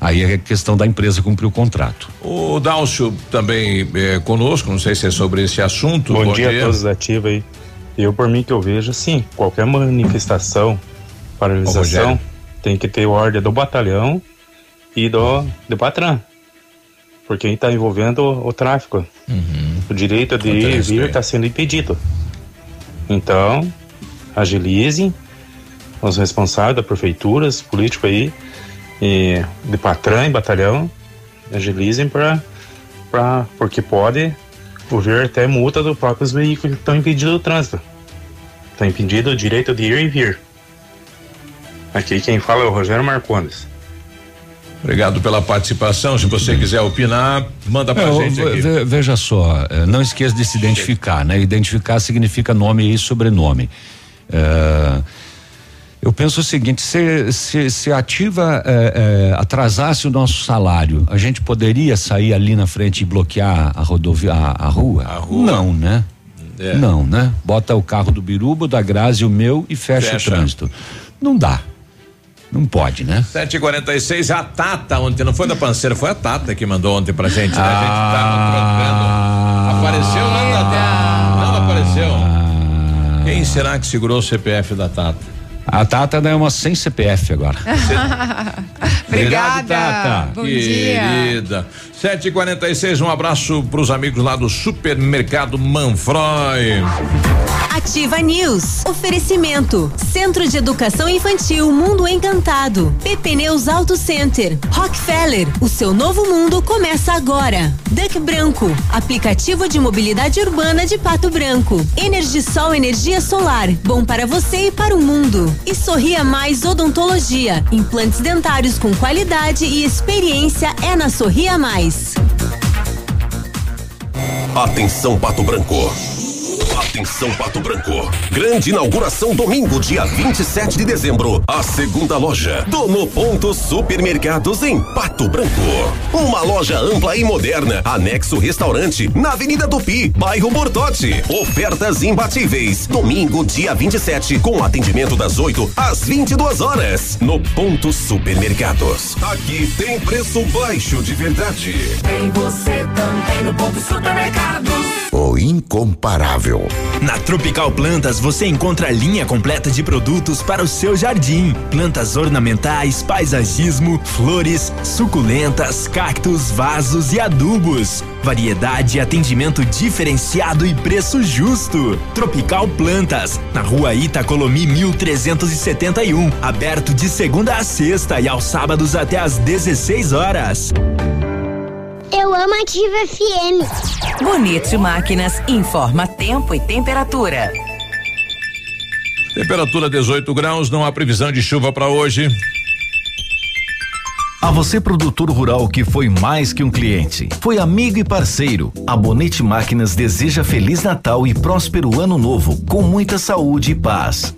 Aí é questão da empresa cumprir o contrato. O Dálcio também é, conosco, não sei se é sobre esse assunto. Bom, Bom dia, dia, a todos ativos aí. Eu, por mim, que eu vejo, sim, qualquer manifestação, paralisação, tem que ter ordem do batalhão e do, do patrão. Porque aí está envolvendo o, o tráfico. Uhum. O direito de ir e vir está sendo impedido. Então, agilizem os responsáveis da prefeitura, os políticos aí, e de patrão e batalhão agilizem para para porque pode haver até multa dos próprios veículos que estão impedidos do trânsito. Está impedido o direito de ir e vir. Aqui quem fala é o Rogério Marcondes. Obrigado pela participação. Se você quiser opinar, manda pra é, gente aqui. Veja só, é, não esqueça de se identificar, né? Identificar significa nome e sobrenome. É, eu penso o seguinte: se, se, se ativa é, é, atrasasse o nosso salário, a gente poderia sair ali na frente e bloquear a rodovia, a, a rua? A rua? Não, né? É. Não, né? Bota o carro do Biruba, da Grazi, o meu e fecha, fecha. o trânsito. Não dá. Não pode, né? 7h46, a Tata ontem, não foi da Panceira, foi a Tata que mandou ontem pra gente, né? A gente tava trocando. Apareceu, né, Tata? Não, não apareceu. Quem será que segurou o CPF da Tata? A Tata é uma sem CPF agora. *laughs* Obrigada. Tata. Bom Querida. dia. 746, um abraço para os amigos lá do supermercado Manfroy. Ativa News. Oferecimento. Centro de Educação Infantil Mundo Encantado. PP Neus Auto Center. Rockefeller. O seu novo mundo começa agora. Duck Branco. Aplicativo de mobilidade urbana de Pato Branco. Energisol Energia Solar. Bom para você e para o mundo. E Sorria Mais Odontologia. Implantes dentários com qualidade e experiência é na Sorria Mais. Atenção Pato Branco. Atenção Pato Branco. Grande inauguração domingo, dia 27 de dezembro. A segunda loja do No Ponto Supermercados em Pato Branco. Uma loja ampla e moderna, anexo restaurante na Avenida Tupi, bairro Bortote. Ofertas imbatíveis. Domingo, dia 27, com atendimento das 8 às 22 horas. No Ponto Supermercados. Aqui tem preço baixo de verdade. Tem você também no Ponto Supermercados. O incomparável. Na Tropical Plantas você encontra a linha completa de produtos para o seu jardim: plantas ornamentais, paisagismo, flores, suculentas, cactos, vasos e adubos. Variedade, atendimento diferenciado e preço justo. Tropical Plantas, na rua Itacolomi 1371, aberto de segunda a sexta e aos sábados até às 16 horas. Eu amo Ativa FM. Bonito Máquinas informa tempo e temperatura. Temperatura 18 graus, não há previsão de chuva para hoje. A você, produtor rural que foi mais que um cliente, foi amigo e parceiro. A Bonete Máquinas deseja Feliz Natal e próspero Ano Novo, com muita saúde e paz.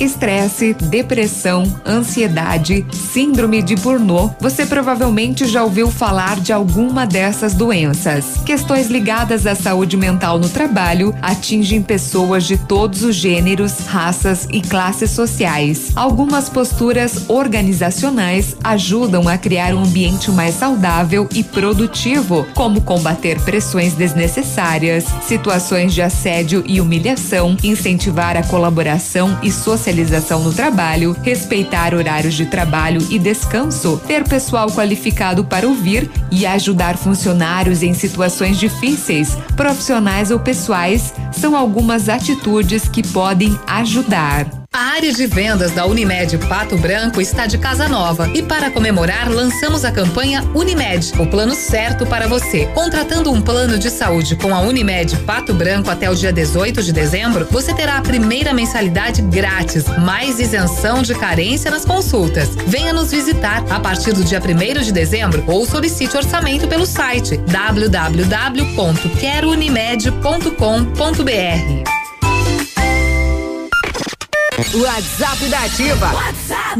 estresse, depressão, ansiedade, síndrome de Burnout. Você provavelmente já ouviu falar de alguma dessas doenças. Questões ligadas à saúde mental no trabalho atingem pessoas de todos os gêneros, raças e classes sociais. Algumas posturas organizacionais ajudam a criar um ambiente mais saudável e produtivo, como combater pressões desnecessárias, situações de assédio e humilhação, incentivar a colaboração e socialização especialização no trabalho, respeitar horários de trabalho e descanso, ter pessoal qualificado para ouvir e ajudar funcionários em situações difíceis, profissionais ou pessoais, são algumas atitudes que podem ajudar. A área de vendas da Unimed Pato Branco está de casa nova e para comemorar lançamos a campanha Unimed, o plano certo para você. Contratando um plano de saúde com a Unimed Pato Branco até o dia 18 de dezembro, você terá a primeira mensalidade grátis, mais isenção de carência nas consultas. Venha nos visitar a partir do dia 1 de dezembro ou solicite orçamento pelo site www.querounimed.com.br. WhatsApp da Ativa. WhatsApp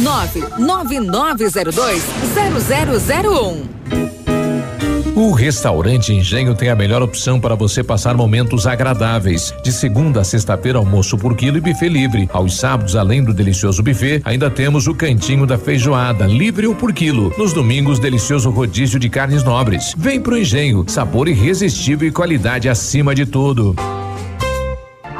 999020001. O restaurante Engenho tem a melhor opção para você passar momentos agradáveis. De segunda a sexta-feira, almoço por quilo e buffet livre. Aos sábados, além do delicioso buffet, ainda temos o cantinho da feijoada, livre ou por quilo. Nos domingos, delicioso rodízio de carnes nobres. Vem pro Engenho, sabor irresistível e qualidade acima de tudo.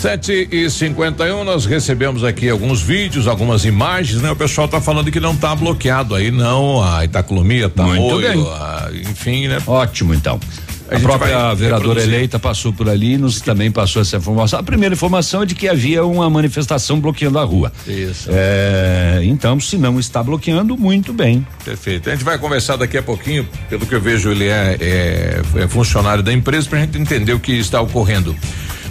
Sete e cinquenta e um, nós recebemos aqui alguns vídeos, algumas imagens, né? O pessoal tá falando que não tá bloqueado aí, não. A Itaclumia tá Muito bem. A, enfim, né? Ótimo, então. A, a própria vereadora eleita passou por ali e nos também passou essa informação. A primeira informação é de que havia uma manifestação bloqueando a rua. Isso. É, então, se não está bloqueando, muito bem. Perfeito. A gente vai conversar daqui a pouquinho, pelo que eu vejo, ele é, é, é funcionário da empresa, para a gente entender o que está ocorrendo.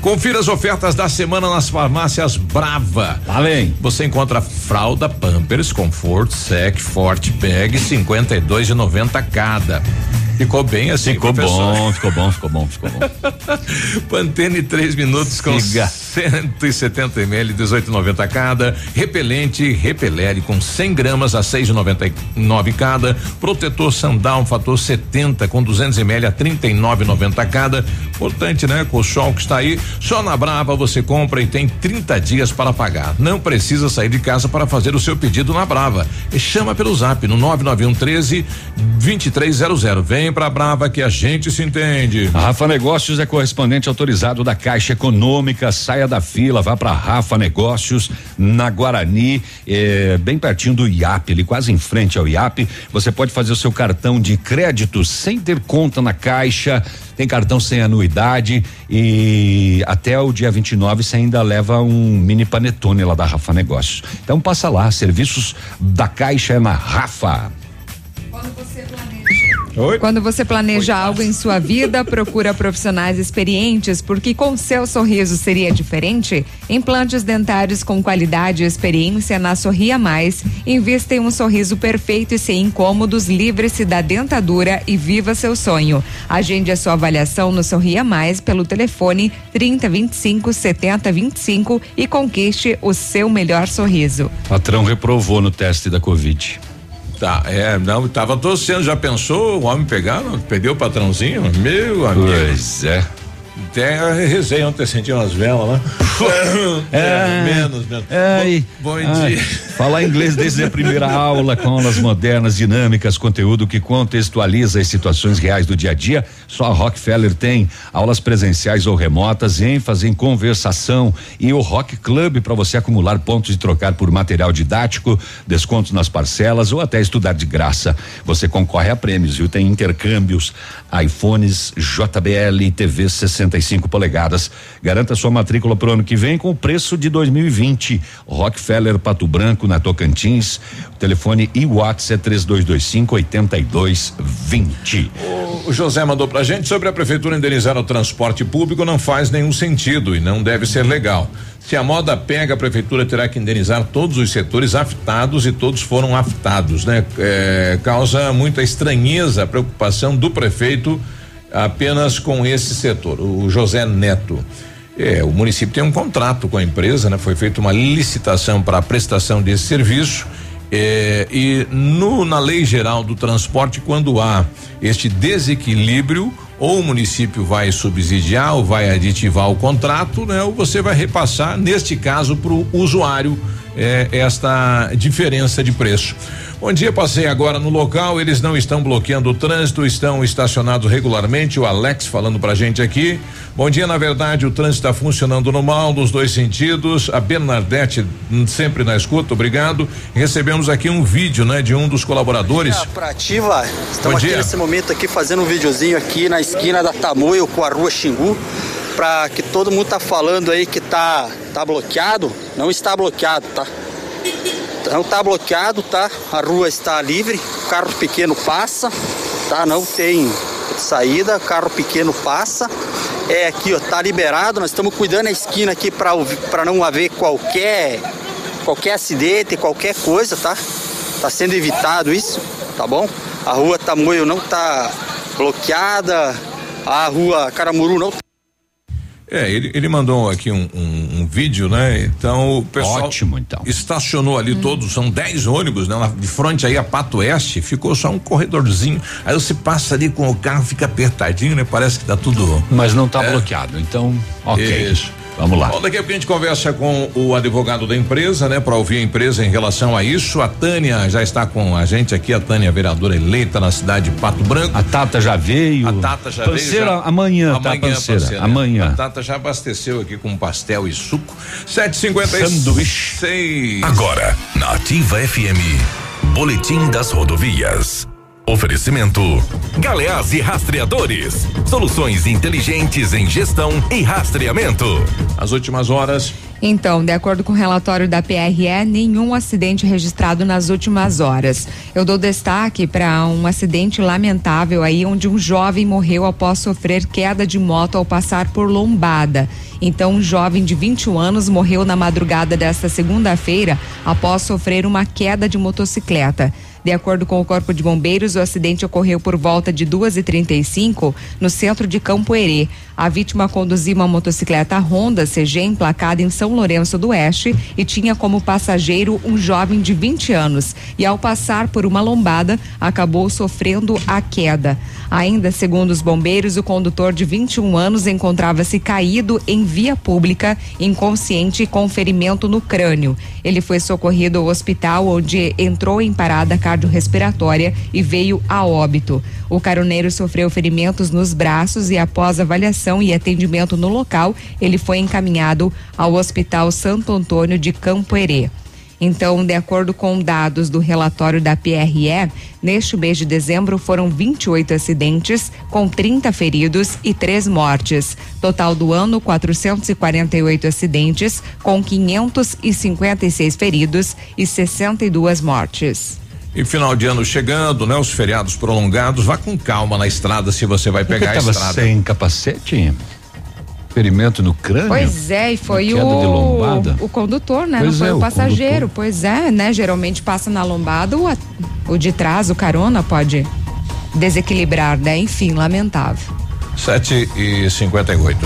Confira as ofertas da semana nas farmácias Brava. Vem. Você encontra fralda Pampers, Conforto, Sec, Forte Bag, 52,90 cada. Ficou bem assim, Ficou professor. bom, *laughs* ficou bom, ficou bom, ficou bom. *laughs* Pantene 3 minutos com Siga. 170 ml, 18,90 cada. Repelente Repelere com 100 gramas a 6,99 cada. Protetor Sandal fator 70 com 200 ml a 39,90 cada. Importante, né? Com o sol que está aí, só na Brava você compra e tem 30 dias para pagar. Não precisa sair de casa para fazer o seu pedido na Brava. E chama pelo Zap no 991 13 2300. Vem pra Brava que a gente se entende. A Rafa Negócios é correspondente autorizado da Caixa Econômica. Saia da fila, vá para Rafa Negócios, na Guarani, é, bem pertinho do IAP, ali quase em frente ao IAP. Você pode fazer o seu cartão de crédito sem ter conta na caixa. Tem cartão sem anuidade e até o dia 29 você ainda leva um mini panetone lá da Rafa Negócios. Então passa lá, serviços da Caixa é na Rafa. Quando você Oi? Quando você planeja Oi, algo em sua vida, *laughs* procura profissionais experientes, porque com seu sorriso seria diferente? Implantes dentários com qualidade e experiência na Sorria Mais. Invista em um sorriso perfeito e sem incômodos, livre-se da dentadura e viva seu sonho. Agende a sua avaliação no Sorria Mais pelo telefone 3025 7025 e conquiste o seu melhor sorriso. Patrão reprovou no teste da Covid. Tá, é, não, tava torcendo, já pensou o homem pegar, perdeu o patrãozinho? Meu amigo. Pois é. Até rezei ontem, senti umas velas né? *laughs* É, é, menos, menos. É, bom, bom ai, dia. Falar inglês desde a primeira aula, com aulas modernas, dinâmicas, conteúdo que contextualiza as situações reais do dia a dia, só a Rockefeller tem aulas presenciais ou remotas, ênfase em conversação e o Rock Club para você acumular pontos e trocar por material didático, descontos nas parcelas ou até estudar de graça. Você concorre a prêmios, viu? Tem intercâmbios, iPhones, JBL, TV 60 75 polegadas. Garanta sua matrícula para o ano que vem com o preço de 2020. Rockefeller Pato Branco, na Tocantins. O telefone é e WhatsApp é 3225 8220. O, José mandou para a gente sobre a prefeitura indenizar o transporte público não faz nenhum sentido e não deve ser legal. Se a moda pega, a prefeitura terá que indenizar todos os setores afetados e todos foram afetados, né? É, causa muita estranheza preocupação do prefeito apenas com esse setor. O José Neto. É, o município tem um contrato com a empresa, né? Foi feita uma licitação para a prestação desse serviço. É, e no, na lei geral do transporte, quando há este desequilíbrio, ou o município vai subsidiar ou vai aditivar o contrato, né? Ou você vai repassar, neste caso, para o usuário é, esta diferença de preço. Bom dia, passei agora no local, eles não estão bloqueando o trânsito, estão estacionados regularmente. O Alex falando pra gente aqui. Bom dia, na verdade, o trânsito está funcionando normal nos dois sentidos. A Bernadette hum, sempre na escuta, obrigado. Recebemos aqui um vídeo, né, de um dos colaboradores. Dia, pra ativa, estamos aqui nesse momento aqui fazendo um videozinho aqui na esquina da Tamoio com a rua Xingu para que todo mundo tá falando aí que tá tá bloqueado, não está bloqueado, tá? Não está bloqueado, tá? A rua está livre, carro pequeno passa, tá? Não tem saída, carro pequeno passa. É aqui, ó, tá liberado. Nós estamos cuidando a esquina aqui para não haver qualquer qualquer acidente, qualquer coisa, tá? Tá sendo evitado isso, tá bom? A rua Tamoio não tá bloqueada, a rua Caramuru não é, ele, ele mandou aqui um, um, um, vídeo, né? Então o pessoal Ótimo, então. estacionou ali hum. todos, são 10 ônibus, né? Lá de frente aí a Pato Oeste, ficou só um corredorzinho. Aí você passa ali com o carro, fica apertadinho, né? Parece que tá tudo. Mas não tá é. bloqueado, então, ok. Isso. Vamos lá. Bom, daqui a pouco a gente conversa com o advogado da empresa, né? Para ouvir a empresa em relação a isso. A Tânia já está com a gente aqui, a Tânia, vereadora eleita na cidade de Pato Branco. A Tata já veio. A Tata já panceira, veio. Já, amanhã, tá, amanhã, tá panceira. panceira amanhã. A Tata já abasteceu aqui com pastel e suco. Sete cinquenta Sanduíche. Agora, na Ativa FM, Boletim das Rodovias. Oferecimento: Galeás e Rastreadores. Soluções inteligentes em gestão e rastreamento. As últimas horas. Então, de acordo com o relatório da PRE, nenhum acidente registrado nas últimas horas. Eu dou destaque para um acidente lamentável aí, onde um jovem morreu após sofrer queda de moto ao passar por lombada. Então, um jovem de 21 anos morreu na madrugada desta segunda-feira após sofrer uma queda de motocicleta. De acordo com o Corpo de Bombeiros, o acidente ocorreu por volta de 2h35 no centro de Campo Herê. A vítima conduzia uma motocicleta Honda CG emplacada em São Lourenço do Oeste e tinha como passageiro um jovem de 20 anos e ao passar por uma lombada acabou sofrendo a queda. Ainda segundo os bombeiros, o condutor de 21 anos encontrava-se caído em via pública, inconsciente e com ferimento no crânio. Ele foi socorrido ao hospital onde entrou em parada cardiorrespiratória e veio a óbito. O caroneiro sofreu ferimentos nos braços e após avaliação e atendimento no local, ele foi encaminhado ao Hospital Santo Antônio de Campo Herê. Então, de acordo com dados do relatório da PRE, neste mês de dezembro foram 28 acidentes, com 30 feridos e 3 mortes. Total do ano, 448 acidentes, com 556 feridos e 62 mortes. E final de ano chegando, né? Os feriados prolongados, vá com calma na estrada se você vai pegar a estrada. sem capacete? Ferimento no crânio? Pois é, e foi o, o condutor, né? Pois não foi é, o passageiro. O pois é, né? Geralmente passa na lombada, o, o de trás, o carona, pode desequilibrar, né? Enfim, lamentável. Sete e cinquenta e oito.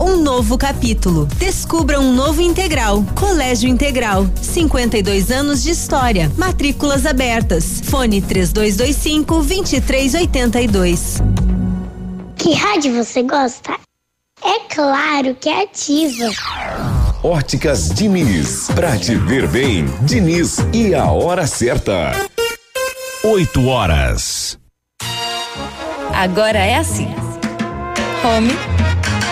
um novo capítulo. Descubra um novo integral. Colégio Integral. 52 anos de história. Matrículas abertas. Fone 3225 2382. Que rádio você gosta? É claro que é ativa. Óticas Diniz. Pra te ver bem, Diniz e a hora certa. 8 horas. Agora é assim: home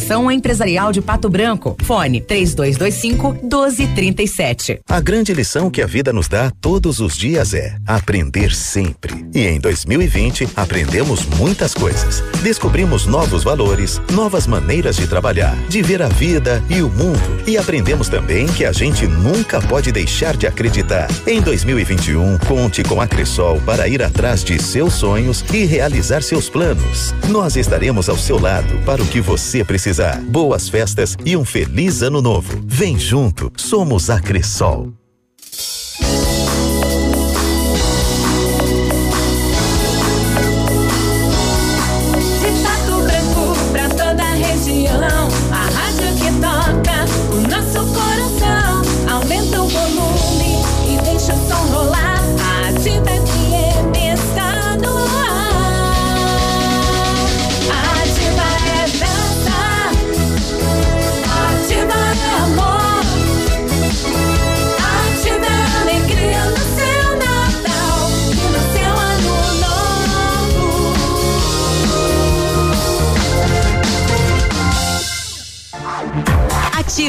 Associação Empresarial de Pato Branco. Fone 3225 1237. A grande lição que a vida nos dá todos os dias é aprender sempre. E em 2020 aprendemos muitas coisas. Descobrimos novos valores, novas maneiras de trabalhar, de ver a vida e o mundo. E aprendemos também que a gente nunca pode deixar de acreditar. Em 2021, conte com a Cressol para ir atrás de seus sonhos e realizar seus planos. Nós estaremos ao seu lado para o que você precisar. Boas festas e um feliz ano novo. Vem junto, somos a Cressol.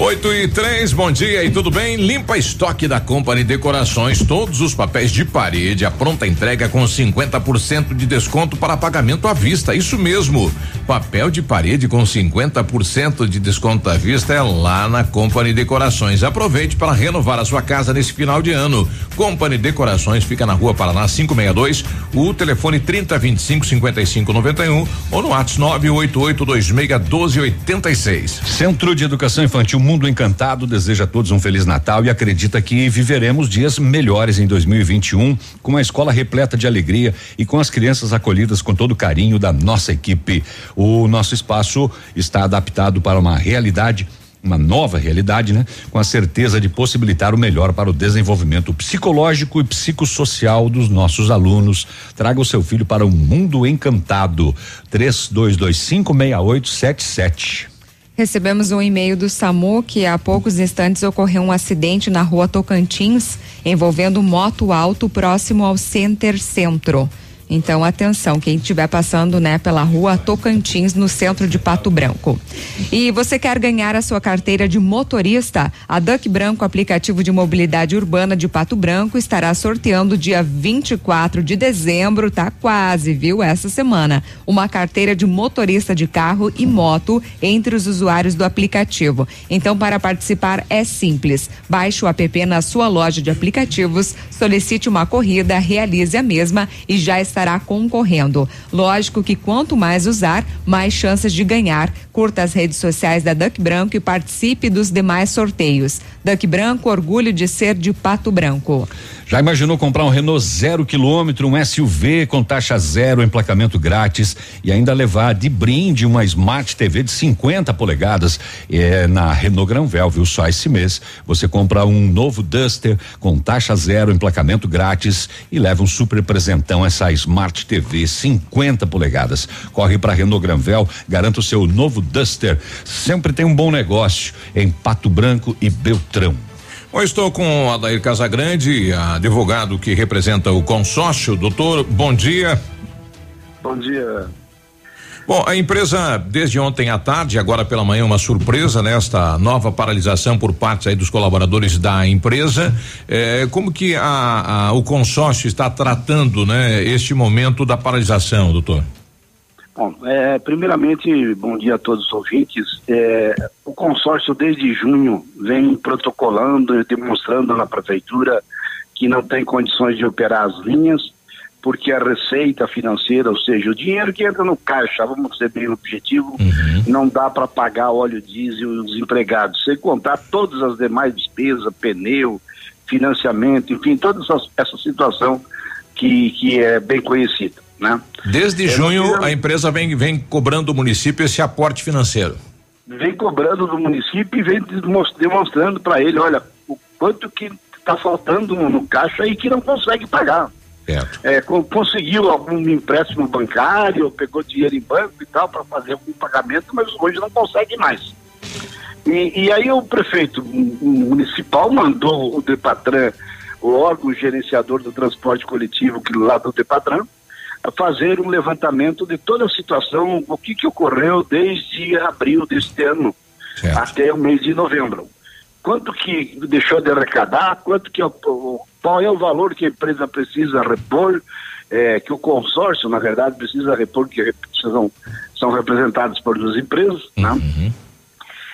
8 e 3, bom dia e tudo bem? Limpa estoque da Company Decorações, todos os papéis de parede, a pronta entrega com 50% de desconto para pagamento à vista. Isso mesmo. Papel de parede com 50% de desconto à vista é lá na Company Decorações. Aproveite para renovar a sua casa nesse final de ano. Company Decorações fica na rua Paraná 562, o telefone 3025 5591 ou no WhatsApp 98826 1286. Centro de Educação Infantil Mundo Encantado deseja a todos um Feliz Natal e acredita que viveremos dias melhores em 2021, com a escola repleta de alegria e com as crianças acolhidas com todo o carinho da nossa equipe. O nosso espaço está adaptado para uma realidade uma nova realidade, né? Com a certeza de possibilitar o melhor para o desenvolvimento psicológico e psicossocial dos nossos alunos. Traga o seu filho para um mundo encantado. 32256877. Recebemos um e-mail do SAMU que há poucos instantes ocorreu um acidente na rua Tocantins envolvendo moto alto próximo ao Center Centro. Então, atenção, quem estiver passando, né, pela rua Tocantins, no centro de Pato Branco. E você quer ganhar a sua carteira de motorista? A Duck Branco, aplicativo de mobilidade urbana de Pato Branco, estará sorteando dia 24 de dezembro, tá quase, viu? Essa semana. Uma carteira de motorista de carro e moto entre os usuários do aplicativo. Então, para participar é simples. Baixe o app na sua loja de aplicativos, solicite uma corrida, realize a mesma e já está estará concorrendo. Lógico que quanto mais usar, mais chances de ganhar. Curta as redes sociais da Duck Branco e participe dos demais sorteios. Duck Branco, orgulho de ser de Pato Branco. Já imaginou comprar um Renault zero quilômetro, um SUV com taxa zero, emplacamento grátis e ainda levar de brinde uma Smart TV de 50 polegadas é, na Renault Granvel, viu? Só esse mês você compra um novo Duster com taxa zero, emplacamento grátis e leva um super presentão essa Smart TV 50 polegadas. Corre para Renault Granvel, garanta o seu novo Duster. Sempre tem um bom negócio em Pato Branco e Beltrão. Bom, estou com Adair Casagrande, advogado que representa o consórcio. Doutor, bom dia. Bom dia. Bom, a empresa desde ontem à tarde, agora pela manhã, uma surpresa nesta nova paralisação por parte dos colaboradores da empresa. Eh, como que a, a, o consórcio está tratando, né, este momento da paralisação, doutor? Bom, é, primeiramente, bom dia a todos os ouvintes. É, o consórcio, desde junho, vem protocolando e demonstrando na prefeitura que não tem condições de operar as linhas, porque a receita financeira, ou seja, o dinheiro que entra no caixa, vamos ser bem objetivo, uhum. não dá para pagar óleo diesel e os empregados, sem contar todas as demais despesas, pneu, financiamento, enfim, toda essa, essa situação que, que é bem conhecida. Né? Desde junho a empresa vem, vem cobrando do município esse aporte financeiro. Vem cobrando do município e vem demonstrando para ele, olha, o quanto que está faltando no caixa e que não consegue pagar. É, conseguiu algum empréstimo bancário, pegou dinheiro em banco e tal para fazer algum pagamento, mas hoje não consegue mais. E, e aí o prefeito municipal mandou o Depatran, o órgão gerenciador do transporte coletivo que lá do Depatran, fazer um levantamento de toda a situação, o que, que ocorreu desde abril deste ano certo. até o mês de novembro. Quanto que deixou de arrecadar, quanto que qual é o valor que a empresa precisa repor, é, que o consórcio, na verdade, precisa repor, que são, são representados por duas empresas, né? uhum. né?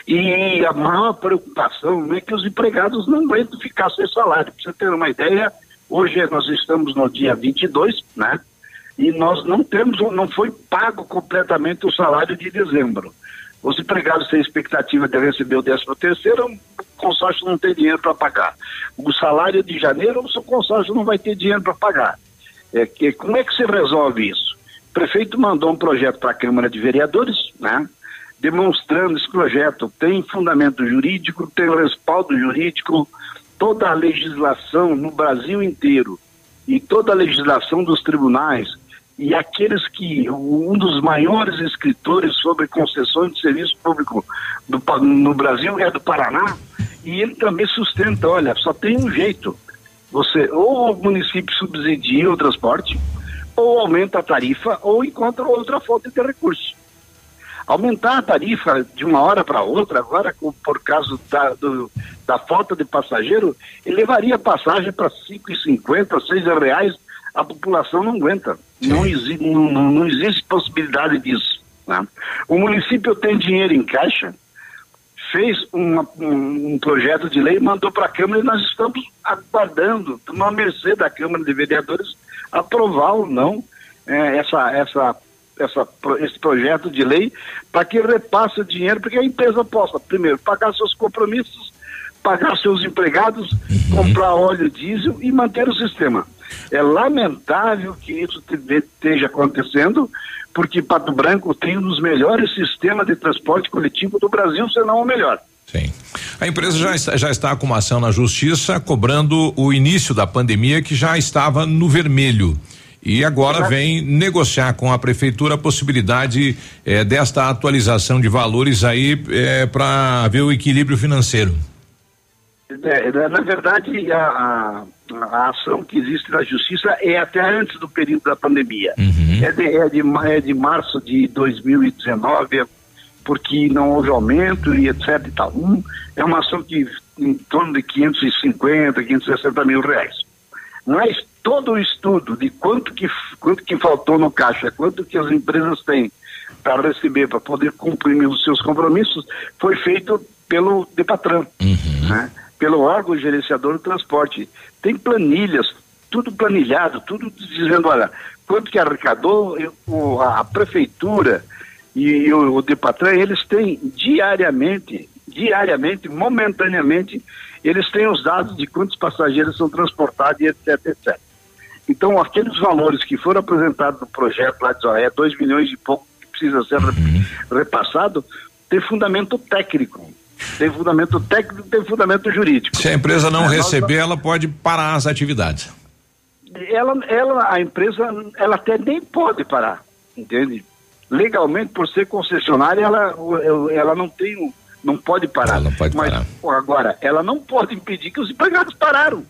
E a maior preocupação é que os empregados não aguentam ficar sem salário. Para você ter uma ideia, hoje nós estamos no dia 22, né? E nós não temos, não foi pago completamente o salário de dezembro. Os empregados têm expectativa de receber o 13 terceiro, o consórcio não tem dinheiro para pagar. O salário de janeiro, o consórcio não vai ter dinheiro para pagar. É, que, como é que se resolve isso? O prefeito mandou um projeto para a Câmara de Vereadores, né? demonstrando esse projeto tem fundamento jurídico, tem respaldo jurídico, toda a legislação no Brasil inteiro e toda a legislação dos tribunais e aqueles que um dos maiores escritores sobre concessões de serviço público do, no Brasil é do Paraná e ele também sustenta, olha, só tem um jeito, você ou o município subsidia o transporte ou aumenta a tarifa ou encontra outra fonte de recursos. Aumentar a tarifa de uma hora para outra, agora por causa da, do, da falta de passageiro, levaria a passagem para R$ 5,50, R$ reais, a população não aguenta. Não, exi não, não, existe possibilidade disso. Né? O município tem dinheiro em caixa, fez uma, um, um, projeto de lei, mandou para a Câmara e nós estamos aguardando, estamos à mercê da Câmara de Vereadores aprovar ou não é, essa, essa essa, esse projeto de lei para que repasse o dinheiro, porque a empresa possa, primeiro, pagar seus compromissos, pagar seus empregados, uhum. comprar óleo diesel e manter o sistema. É lamentável que isso esteja acontecendo, porque Pato Branco tem um dos melhores sistemas de transporte coletivo do Brasil, se não o melhor. Sim. A empresa já está, já está com uma ação na justiça cobrando o início da pandemia que já estava no vermelho. E agora vem negociar com a prefeitura a possibilidade eh, desta atualização de valores aí eh, para ver o equilíbrio financeiro. É, na verdade, a, a, a, ação que existe na justiça é até antes do período da pandemia. Uhum. É, de, é, de, é de março de 2019, porque não houve aumento e etc e tal. Um, é uma ação que em torno de 550, 560 mil reais. Mas todo o estudo de quanto que, quanto que faltou no caixa, quanto que as empresas têm para receber, para poder cumprir os seus compromissos, foi feito pelo DEPATRAN, uhum. né? Pelo órgão gerenciador do transporte. Tem planilhas, tudo planilhado, tudo dizendo, olha, quanto que arrecadou, eu, a, a, prefeitura e, o, o DEPATRAN, eles têm diariamente, diariamente, momentaneamente, eles têm os dados de quantos passageiros são transportados e etc, etc. Então, aqueles valores que foram apresentados no projeto lá de é 2 milhões e pouco que precisa ser uhum. repassado, tem fundamento técnico. Tem fundamento técnico, tem fundamento jurídico. Se a empresa não é, receber, nós... ela pode parar as atividades. Ela, ela, a empresa, ela até nem pode parar, entende? Legalmente, por ser concessionária, ela, ela não tem, não pode parar. Ela não pode Mas, parar. Agora, ela não pode impedir que os empregados pararam.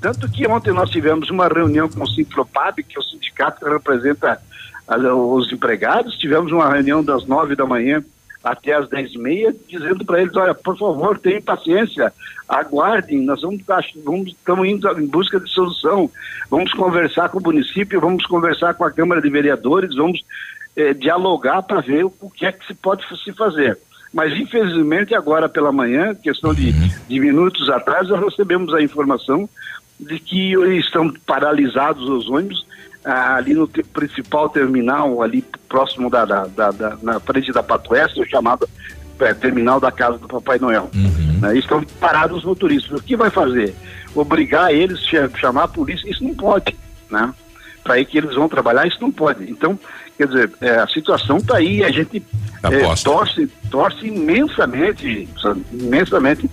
Tanto que ontem nós tivemos uma reunião com o Sinfropab, que é o sindicato que representa os empregados, tivemos uma reunião das nove da manhã até e meia, dizendo para eles, olha, por favor, tenham paciência, aguardem, nós vamos, vamos, estamos indo em busca de solução, vamos conversar com o município, vamos conversar com a Câmara de Vereadores, vamos eh, dialogar para ver o que é que se pode se fazer. Mas, infelizmente, agora pela manhã, questão de, de minutos atrás, nós recebemos a informação de que estão paralisados os ônibus ali no te principal terminal, ali próximo da, da, da, da na frente da Patuesta, o chamado é, terminal da casa do Papai Noel. Uhum. Né, estão parados os motoristas. O que vai fazer? Obrigar eles a chamar a polícia? Isso não pode, né? para aí que eles vão trabalhar, isso não pode. Então, quer dizer, é, a situação está aí, a gente é, torce, torce imensamente, imensamente,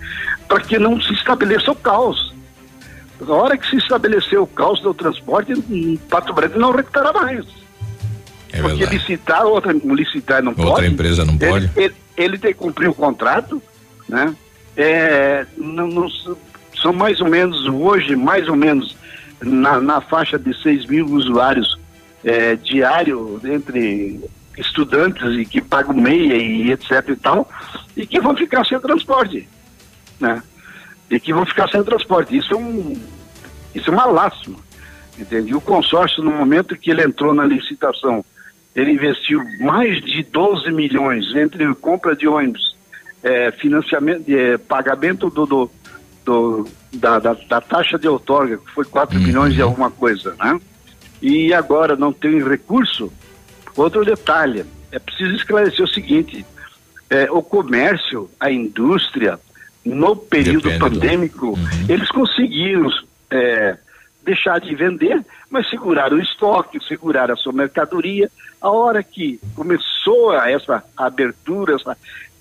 para que não se estabeleça o caos. Na hora que se estabeleceu o caos do transporte, Pato Branco não recuperará mais. É Porque verdade. licitar, outra licitar não outra pode. Outra empresa não pode. Ele, ele, ele, tem que cumprir o contrato, né? É, não, não, são mais ou menos, hoje, mais ou menos, na, na faixa de 6 mil usuários é, diário entre estudantes e que pagam meia e etc e tal, e que vão ficar sem transporte, né? E que vão ficar sem transporte. Isso é um, isso é uma lástima, entende? E o consórcio, no momento que ele entrou na licitação, ele investiu mais de 12 milhões entre compra de ônibus, é, financiamento, é, pagamento do, do, do da, da, da, taxa de outorga, que foi 4 uhum. milhões e alguma coisa, né? E agora não tem recurso. Outro detalhe, é preciso esclarecer o seguinte: é, o comércio, a indústria, no período Depende pandêmico, do... uhum. eles conseguiram é, deixar de vender, mas seguraram o estoque, seguraram a sua mercadoria. A hora que começou essa abertura, essa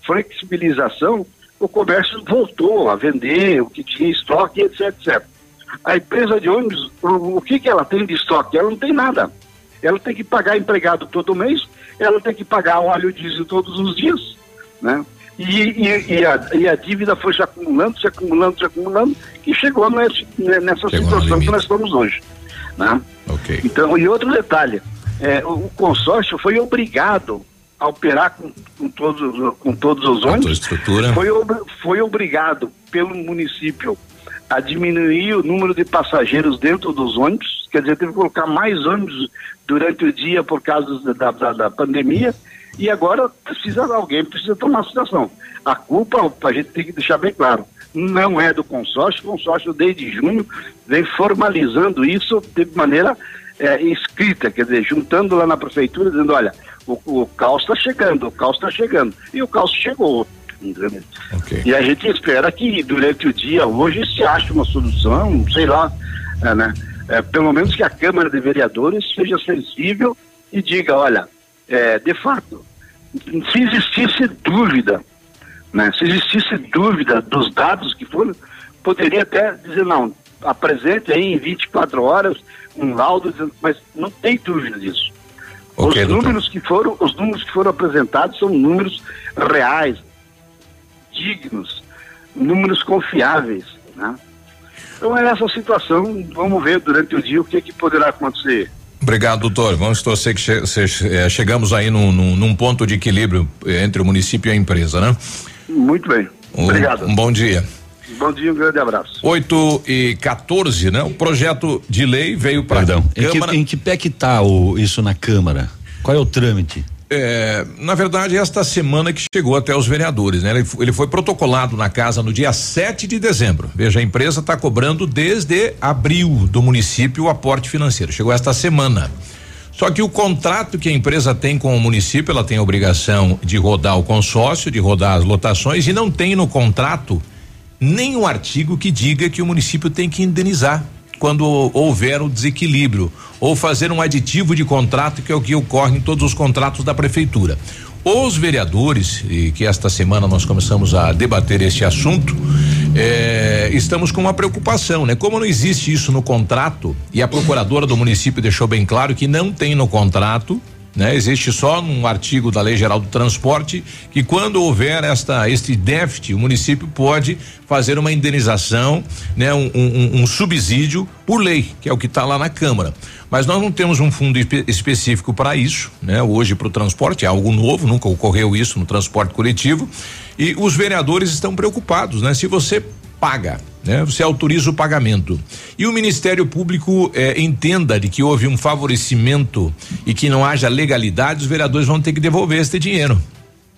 flexibilização, o comércio voltou a vender o que tinha estoque, etc, etc. A empresa de ônibus, o, o que, que ela tem de estoque? Ela não tem nada. Ela tem que pagar empregado todo mês, ela tem que pagar óleo diesel todos os dias, né? E, e, e, a, e, a, dívida foi se acumulando, se acumulando, se acumulando, e chegou nessa, nessa chegou situação que nós estamos hoje. Né? Okay. Então, e outro detalhe, é, o, o consórcio foi obrigado a operar com, com, todos, com todos os ônibus, foi, foi obrigado pelo município a diminuir o número de passageiros dentro dos ônibus, quer dizer, teve que colocar mais ônibus durante o dia por causa da, da, da pandemia, e agora precisa alguém precisa tomar situação. A culpa, a gente tem que deixar bem claro, não é do consórcio, o consórcio desde junho vem formalizando isso de maneira é, escrita, quer dizer, juntando lá na prefeitura, dizendo, olha, o, o caos está chegando, o caos está chegando. E o caos chegou. Okay. E a gente espera que durante o dia hoje se ache uma solução, sei lá, é, né? É, pelo menos que a Câmara de Vereadores seja sensível e diga, olha, é, de fato, se existisse dúvida, né, se existisse dúvida dos dados que foram, poderia até dizer, não, apresente aí em 24 horas um laudo, mas não tem dúvida disso. Okay, os números que foram, os números que foram apresentados são números reais, dignos, números confiáveis, né? Então é essa situação, vamos ver durante o dia o que, que poderá acontecer. Obrigado, doutor. Vamos torcer que che che chegamos aí num, num, num, ponto de equilíbrio entre o município e a empresa, né? Muito bem. Um, Obrigado. Um bom dia. Bom dia, um grande abraço. 8 e 14, né? O projeto de lei veio para Perdão. Câmara. Em que, em que pé que tá o, isso na Câmara? Qual é o trâmite? É, na verdade, esta semana que chegou até os vereadores, né? Ele, ele foi protocolado na casa no dia 7 de dezembro. Veja, a empresa está cobrando desde abril do município o aporte financeiro. Chegou esta semana. Só que o contrato que a empresa tem com o município, ela tem a obrigação de rodar o consórcio, de rodar as lotações e não tem no contrato nenhum artigo que diga que o município tem que indenizar quando houver o desequilíbrio ou fazer um aditivo de contrato, que é o que ocorre em todos os contratos da prefeitura. Os vereadores, e que esta semana nós começamos a debater este assunto, eh, estamos com uma preocupação, né? Como não existe isso no contrato, e a procuradora do município deixou bem claro que não tem no contrato, né? Existe só um artigo da Lei Geral do Transporte que quando houver esta este déficit, o município pode fazer uma indenização, né? Um, um, um subsídio por lei, que é o que está lá na Câmara. Mas nós não temos um fundo espe específico para isso, né? Hoje para o transporte é algo novo, nunca ocorreu isso no transporte coletivo e os vereadores estão preocupados, né? Se você paga, né? Você autoriza o pagamento. E o Ministério Público eh, entenda de que houve um favorecimento e que não haja legalidade, os vereadores vão ter que devolver esse dinheiro.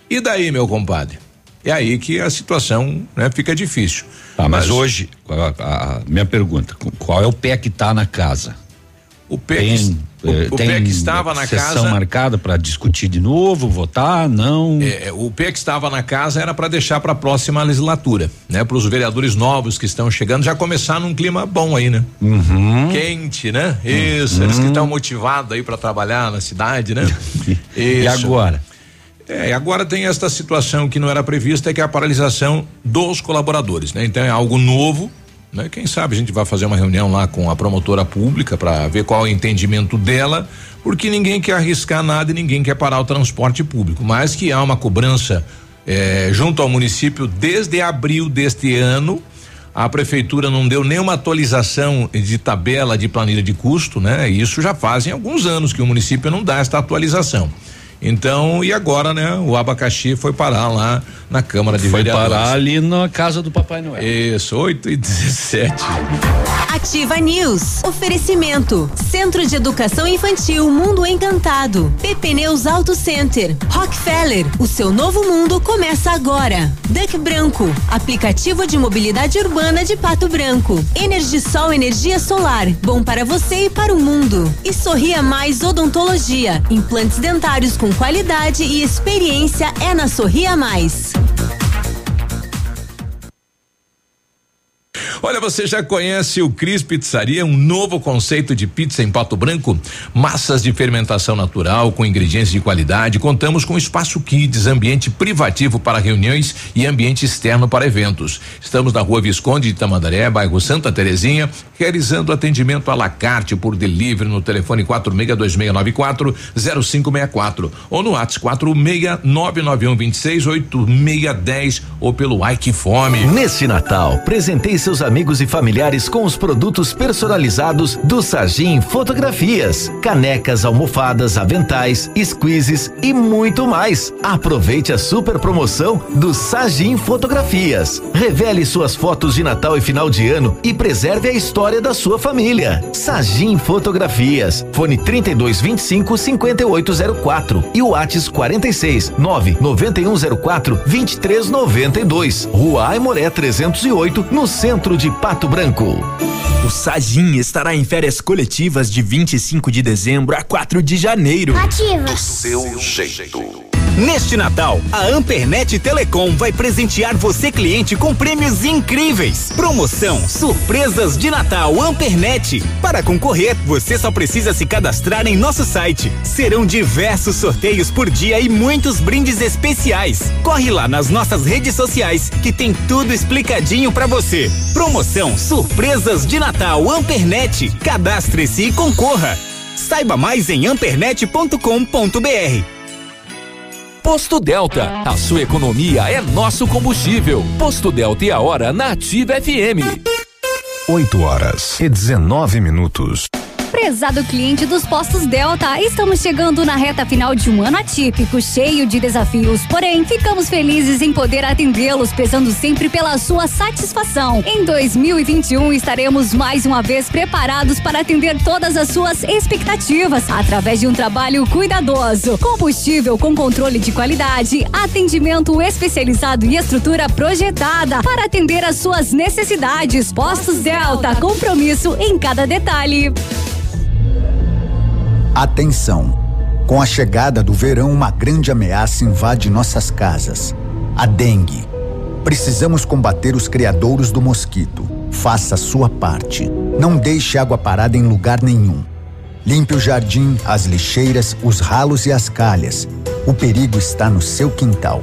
E daí, meu compadre? É aí que a situação né, fica difícil. Ah, mas, mas hoje, a, a, minha pergunta, qual é o pé que está na casa? O pé tem, O, eh, o PEC estava na sessão casa. marcada para discutir de novo, votar, não. É, é o PEC estava na casa era para deixar para a próxima legislatura, né? Para os vereadores novos que estão chegando já começar num clima bom aí, né? Uhum. Quente, né? Isso, uhum. eles que uhum. estão motivados aí para trabalhar na cidade, né? *laughs* e agora? É, agora tem esta situação que não era prevista, que é a paralisação dos colaboradores, né? Então é algo novo, né? Quem sabe a gente vai fazer uma reunião lá com a promotora pública para ver qual é o entendimento dela, porque ninguém quer arriscar nada e ninguém quer parar o transporte público, mas que há uma cobrança eh, junto ao município desde abril deste ano. A prefeitura não deu nenhuma atualização de tabela de planilha de custo, né? Isso já fazem alguns anos que o município não dá esta atualização. Então, e agora, né? O abacaxi foi parar lá na Câmara de foi Vereadores. Foi parar ali na casa do Papai Noel. Isso, 8 e 17. Ativa News. Oferecimento. Centro de Educação Infantil Mundo Encantado. PP Neus Auto Center. Rockefeller. O seu novo mundo começa agora. Duck Branco. Aplicativo de mobilidade urbana de Pato Branco. Energisol Energia Solar. Bom para você e para o mundo. E Sorria Mais Odontologia. Implantes dentários com com qualidade e experiência é na Sorria Mais. Olha, você já conhece o Cris Pizzaria, um novo conceito de pizza em Pato Branco? Massas de fermentação natural com ingredientes de qualidade. Contamos com espaço kids, ambiente privativo para reuniões e ambiente externo para eventos. Estamos na Rua Visconde de Tamandaré, bairro Santa Terezinha, realizando atendimento à la carte por delivery no telefone 462694 0564 ou no WhatsApp 46991268610 ou pelo Ike Fome. Neste Natal, presentei seus e familiares com os produtos personalizados do Sagim Fotografias, canecas, almofadas, aventais, squeezes e muito mais. Aproveite a super promoção do Sagim Fotografias. Revele suas fotos de Natal e final de ano e preserve a história da sua família. Sagim Fotografias. Fone 3225 5804 e o WhatsApp 46 99104 2392. Rua Aimoré 308, no centro de Pato Branco. O Sagim estará em férias coletivas de 25 de dezembro a 4 de janeiro. Ativa. Do seu jeito. Neste Natal, a Ampernet Telecom vai presentear você cliente com prêmios incríveis. Promoção Surpresas de Natal Ampernet. Para concorrer, você só precisa se cadastrar em nosso site. Serão diversos sorteios por dia e muitos brindes especiais. Corre lá nas nossas redes sociais que tem tudo explicadinho para você. Promoção Surpresas de Natal Ampernet. Cadastre-se e concorra. Saiba mais em ampernet.com.br. Posto Delta, a sua economia é nosso combustível. Posto Delta e a hora na Ativa FM. 8 horas e 19 minutos. Prezado cliente dos postos Delta, estamos chegando na reta final de um ano atípico, cheio de desafios. Porém, ficamos felizes em poder atendê-los, prezando sempre pela sua satisfação. Em 2021, estaremos mais uma vez preparados para atender todas as suas expectativas, através de um trabalho cuidadoso. Combustível com controle de qualidade, atendimento especializado e estrutura projetada para atender às suas necessidades. Postos Delta, compromisso em cada detalhe. Atenção! Com a chegada do verão, uma grande ameaça invade nossas casas: a dengue. Precisamos combater os criadouros do mosquito. Faça a sua parte. Não deixe água parada em lugar nenhum. Limpe o jardim, as lixeiras, os ralos e as calhas. O perigo está no seu quintal.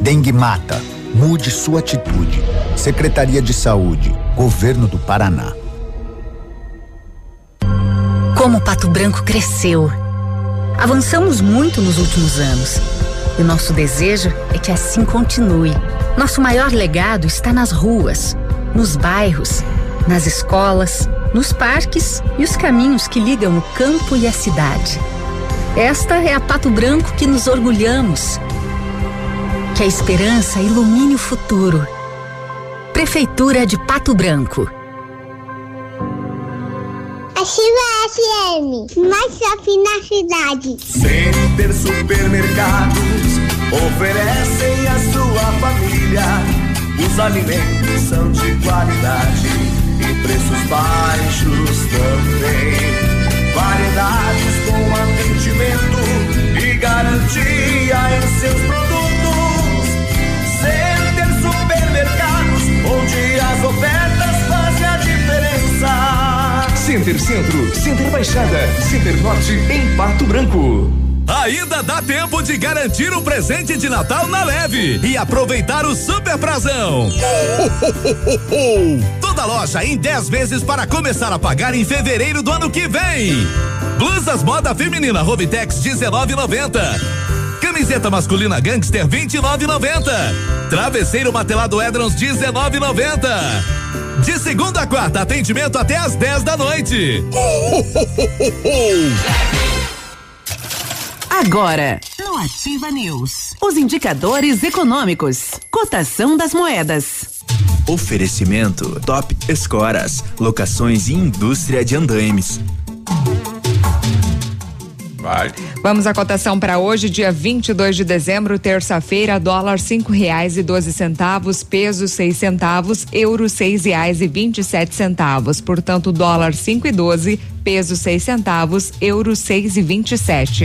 Dengue mata. Mude sua atitude. Secretaria de Saúde, Governo do Paraná. Como Pato Branco cresceu. Avançamos muito nos últimos anos. E o nosso desejo é que assim continue. Nosso maior legado está nas ruas, nos bairros, nas escolas, nos parques e os caminhos que ligam o campo e a cidade. Esta é a Pato Branco que nos orgulhamos. Que a esperança ilumine o futuro. Prefeitura de Pato Branco. Ativa FM, mais shopping na cidade. Center Supermercados oferecem a sua família. Os alimentos são de qualidade e preços baixos também. Variedade qualidades com atendimento e garantia em seus produtos. Center Supermercados, onde as ofertas. Center Centro, Center Baixada, Center Norte, em Pato Branco. Ainda dá tempo de garantir o presente de Natal na leve e aproveitar o super prazão. Toda loja em 10 vezes para começar a pagar em fevereiro do ano que vem. Blusas moda feminina Rovitex 19,90. Camiseta masculina Gangster 29,90. Travesseiro matelado Edrons 19,90. De segunda a quarta, atendimento até às 10 da noite. Agora, no Ativa News, os indicadores econômicos, cotação das moedas. Oferecimento Top Escoras, locações e indústria de andaimes. Vai. Vamos à cotação para hoje, dia 22 de dezembro, terça-feira, dólar cinco reais e doze centavos, peso seis centavos, euro seis reais e vinte e sete centavos. Portanto, dólar cinco e doze, peso seis centavos, euro seis e vinte e sete.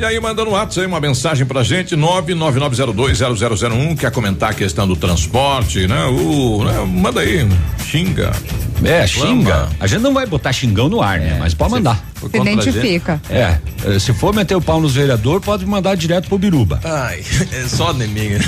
E aí, mandando um WhatsApp aí, uma mensagem pra gente, 999020001, quer comentar a questão do transporte, né? O, né? Manda aí, xinga. É, xinga. A gente não vai botar xingão no ar, né? Mas pode mandar. Se identifica. É, eh, se for meter o pau nos vereadores, pode mandar direto pro Biruba. Ai, *laughs* é só mim.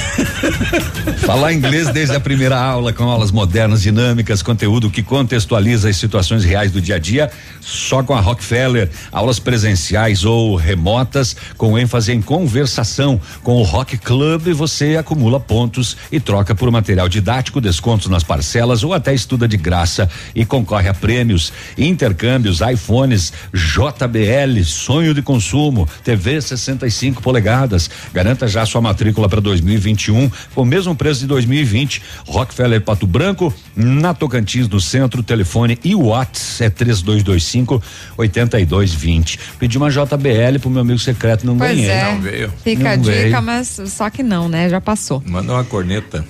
*laughs* Falar inglês desde a primeira aula, com aulas modernas, dinâmicas, conteúdo que contextualiza as situações reais do dia a dia, só com a Rockefeller. Aulas presenciais ou remotas, com ênfase em conversação. Com o Rock Club, você acumula pontos e troca por material didático, descontos nas parcelas ou até estuda de graça e concorre a prêmios, intercâmbios, iPhones, JBL, sonho de consumo, TV 65 polegadas. Garanta já sua matrícula para 2021 com o mesmo preço de 2020. Rockefeller Pato Branco, na Tocantins, no centro, telefone e WhatsApp é 3225 8220. Pedi uma JBL pro meu amigo secreto, não pois ganhei. É. Não veio. Fica a Não dica, veio. mas só que não, né? Já passou. Manda uma corneta.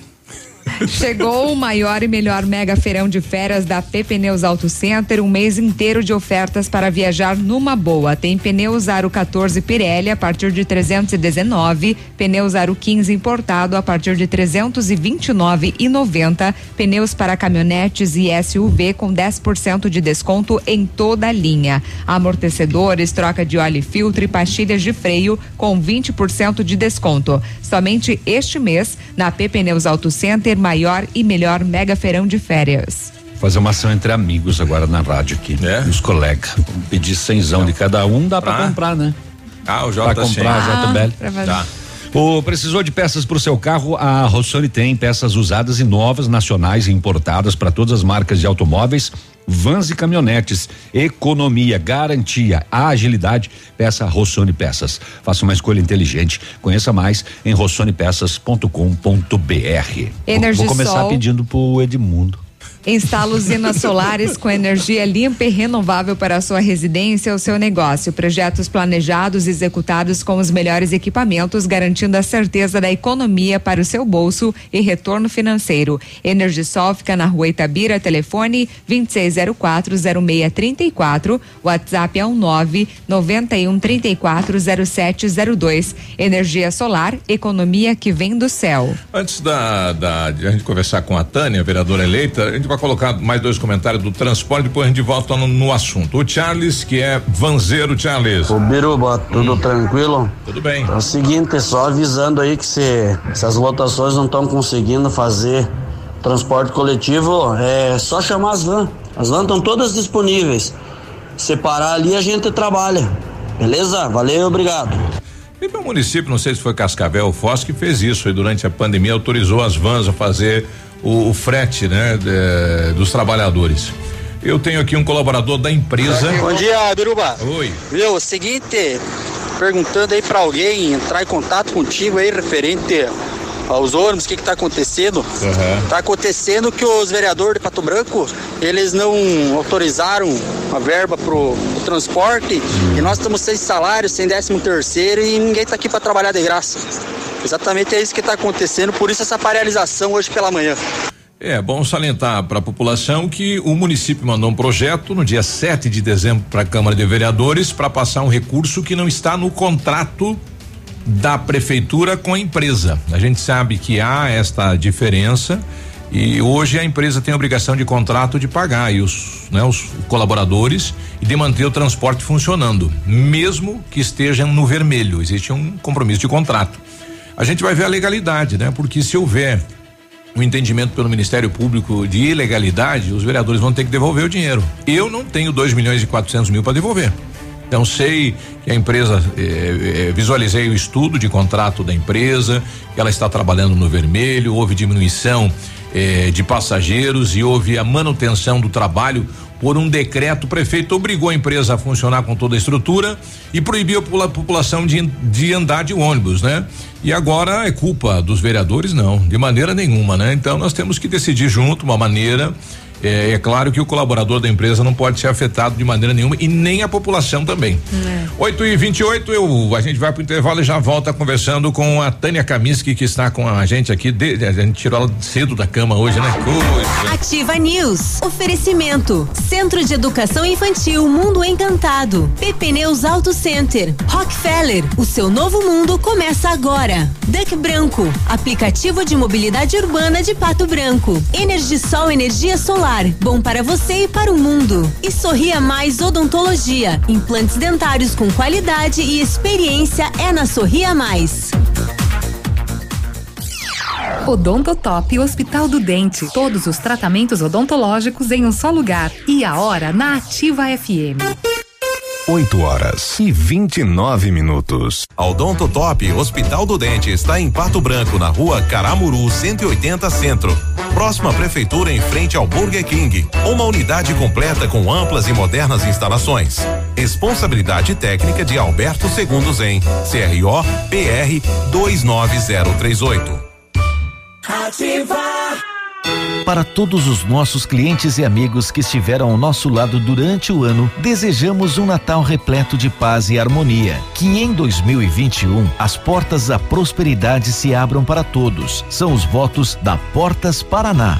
Chegou o maior e melhor mega feirão de férias da P Pneus Auto Center, um mês inteiro de ofertas para viajar numa boa. Tem pneus Aro 14 Pirelli a partir de 319, pneus Aro 15 importado a partir de 329,90, pneus para caminhonetes e SUV com 10% de desconto em toda a linha. Amortecedores, troca de óleo e filtro e pastilhas de freio com 20% de desconto. Somente este mês na P Pneus Auto Center, maior e melhor mega feirão de férias. Fazer uma ação entre amigos agora na rádio aqui. É? Os colegas. Pedir cenzão de cada um, dá pra Ah. comprar, né? Ah, o Pra J comprar a JBL. pra. Tá. O precisou de peças para o seu carro? A Rossoni tem peças usadas e novas, nacionais e importadas para todas as marcas de automóveis, vans e caminhonetes. Economia, garantia, agilidade. Peça Rossoni Peças. Faça uma escolha inteligente. Conheça mais em rossonepeças.com.br. Vou, começar pedindo pro Edmundo. Instala usinas solares com energia limpa e renovável para a sua residência ou seu negócio. Projetos planejados e executados com os melhores equipamentos, garantindo a certeza da economia para o seu bolso e retorno financeiro. Energisol fica na rua Itabira, telefone 26040634, WhatsApp é um 9 91 34 0702. Energia solar, economia que vem do céu. Antes da, da de a gente conversar com a Tânia, vereadora eleita, a gente vai colocar mais dois comentários do transporte, depois a gente volta no, no assunto. O Charles, que é vanzeiro Charles. O Biruba, tudo hum. tranquilo? Tudo bem. É o seguinte, só avisando aí que se, se as lotações não estão conseguindo fazer transporte coletivo, é só chamar as vans. As vans estão todas disponíveis. Separar ali a gente trabalha. Beleza? Valeu, obrigado. E o município, não sei se foi Cascavel ou Foz, que fez isso e durante a pandemia autorizou as vans a fazer o, o frete, né, de, dos trabalhadores. Eu tenho aqui um colaborador da empresa. Bom dia, Biruba. Oi. Meu, seguinte, perguntando aí para alguém entrar em contato contigo aí referente aos ônibus, o que está acontecendo. Está uhum. acontecendo que os vereadores de Pato Branco, eles não autorizaram a verba pro, pro transporte e nós estamos sem salário, sem décimo terceiro e ninguém está aqui para trabalhar de graça. Exatamente é isso que está acontecendo, por isso essa paralisação hoje pela manhã. É bom salientar para a população que o município mandou um projeto no dia 7 de dezembro para a Câmara de Vereadores para passar um recurso que não está no contrato da prefeitura com a empresa. A gente sabe que há esta diferença e hoje a empresa tem a obrigação de contrato de pagar e os, né, os colaboradores e de manter o transporte funcionando, mesmo que estejam no vermelho. Existe um compromisso de contrato. A gente vai ver a legalidade, né? Porque se houver um entendimento pelo Ministério Público de ilegalidade, os vereadores vão ter que devolver o dinheiro. Eu não tenho dois milhões e quatrocentos mil para devolver. Então sei que a empresa eh, eh, visualizei o estudo de contrato da empresa, que ela está trabalhando no vermelho, houve diminuição eh, de passageiros e houve a manutenção do trabalho por um decreto, o prefeito obrigou a empresa a funcionar com toda a estrutura e proibiu a população de, de andar de ônibus, né? E agora é culpa dos vereadores? Não, de maneira nenhuma, né? Então nós temos que decidir junto uma maneira é, é, claro que o colaborador da empresa não pode ser afetado de maneira nenhuma e nem a população também. É. 8 e 28 eu a gente vai para o intervalo e já volta conversando com a Tânia Kaminsky que está com a gente aqui. De, a gente tirou ela cedo da cama hoje, né? Coisa. Ativa News. Oferecimento. Centro de Educação Infantil Mundo Encantado. PP Neus Auto Center. Rockefeller. O seu novo mundo começa agora. Duck Branco. Aplicativo de mobilidade urbana de Pato Branco. Energisol Energia Solar bom para você e para o mundo. E Sorria Mais Odontologia, implantes dentários com qualidade e experiência é na Sorria Mais. Odontotop Hospital do Dente. Todos os tratamentos odontológicos em um só lugar. E a hora na Ativa FM. 8 horas e 29 minutos. A Odonto Top Hospital do Dente está em Pato Branco, na rua Caramuru 180 Centro. Próxima à prefeitura em frente ao Burger King. Uma unidade completa com amplas e modernas instalações. Responsabilidade técnica de Alberto Segundos em CRO PR 29038. Ativar. Para todos os nossos clientes e amigos que estiveram ao nosso lado durante o ano, desejamos um Natal repleto de paz e harmonia. Que em 2021 as portas da prosperidade se abram para todos. São os votos da Portas Paraná.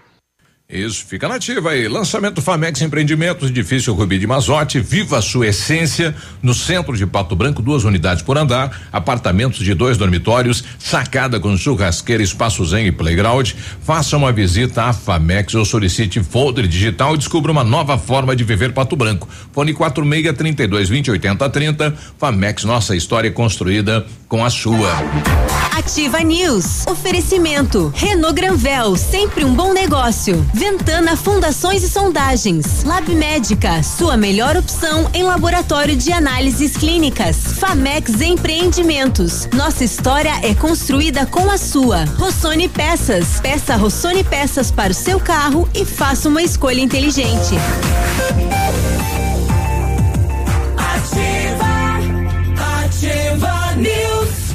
Isso, fica nativa aí. Lançamento Famex Empreendimentos, edifício Rubi de Mazote, viva a sua essência, no centro de Pato Branco, duas unidades por andar, apartamentos de dois dormitórios, sacada com churrasqueira, espaço zen e playground. Faça uma visita à Famex ou solicite folder digital e descubra uma nova forma de viver Pato Branco. Fone 46 32 20 80 30. Famex, nossa história construída com a sua. Ativa News. Oferecimento. Renault Granvel, sempre um bom negócio. Ventana Fundações e Sondagens. Lab Médica, sua melhor opção em laboratório de análises clínicas. Famex Empreendimentos. Nossa história é construída com a sua. Rossoni Peças. Peça Rossoni Peças para o seu carro e faça uma escolha inteligente.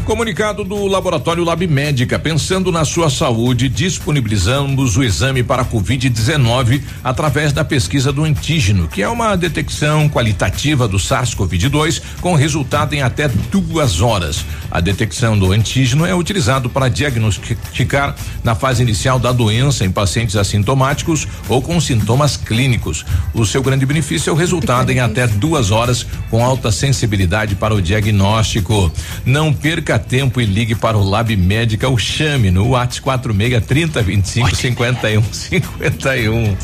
Comunicado do Laboratório Lab Médica, pensando na sua saúde, disponibilizamos o exame para Covid-19 através da pesquisa do antígeno, que é uma detecção qualitativa do SARS-CoV-2 com resultado em até duas horas. A detecção do antígeno é utilizado para diagnosticar na fase inicial da doença em pacientes assintomáticos ou com sintomas clínicos. O seu grande benefício é o resultado em até duas horas com alta sensibilidade para o diagnóstico. Não perca tempo e ligue para o Lab Médica ou chame no WhatsApp 46 30 25 Oito 51 51.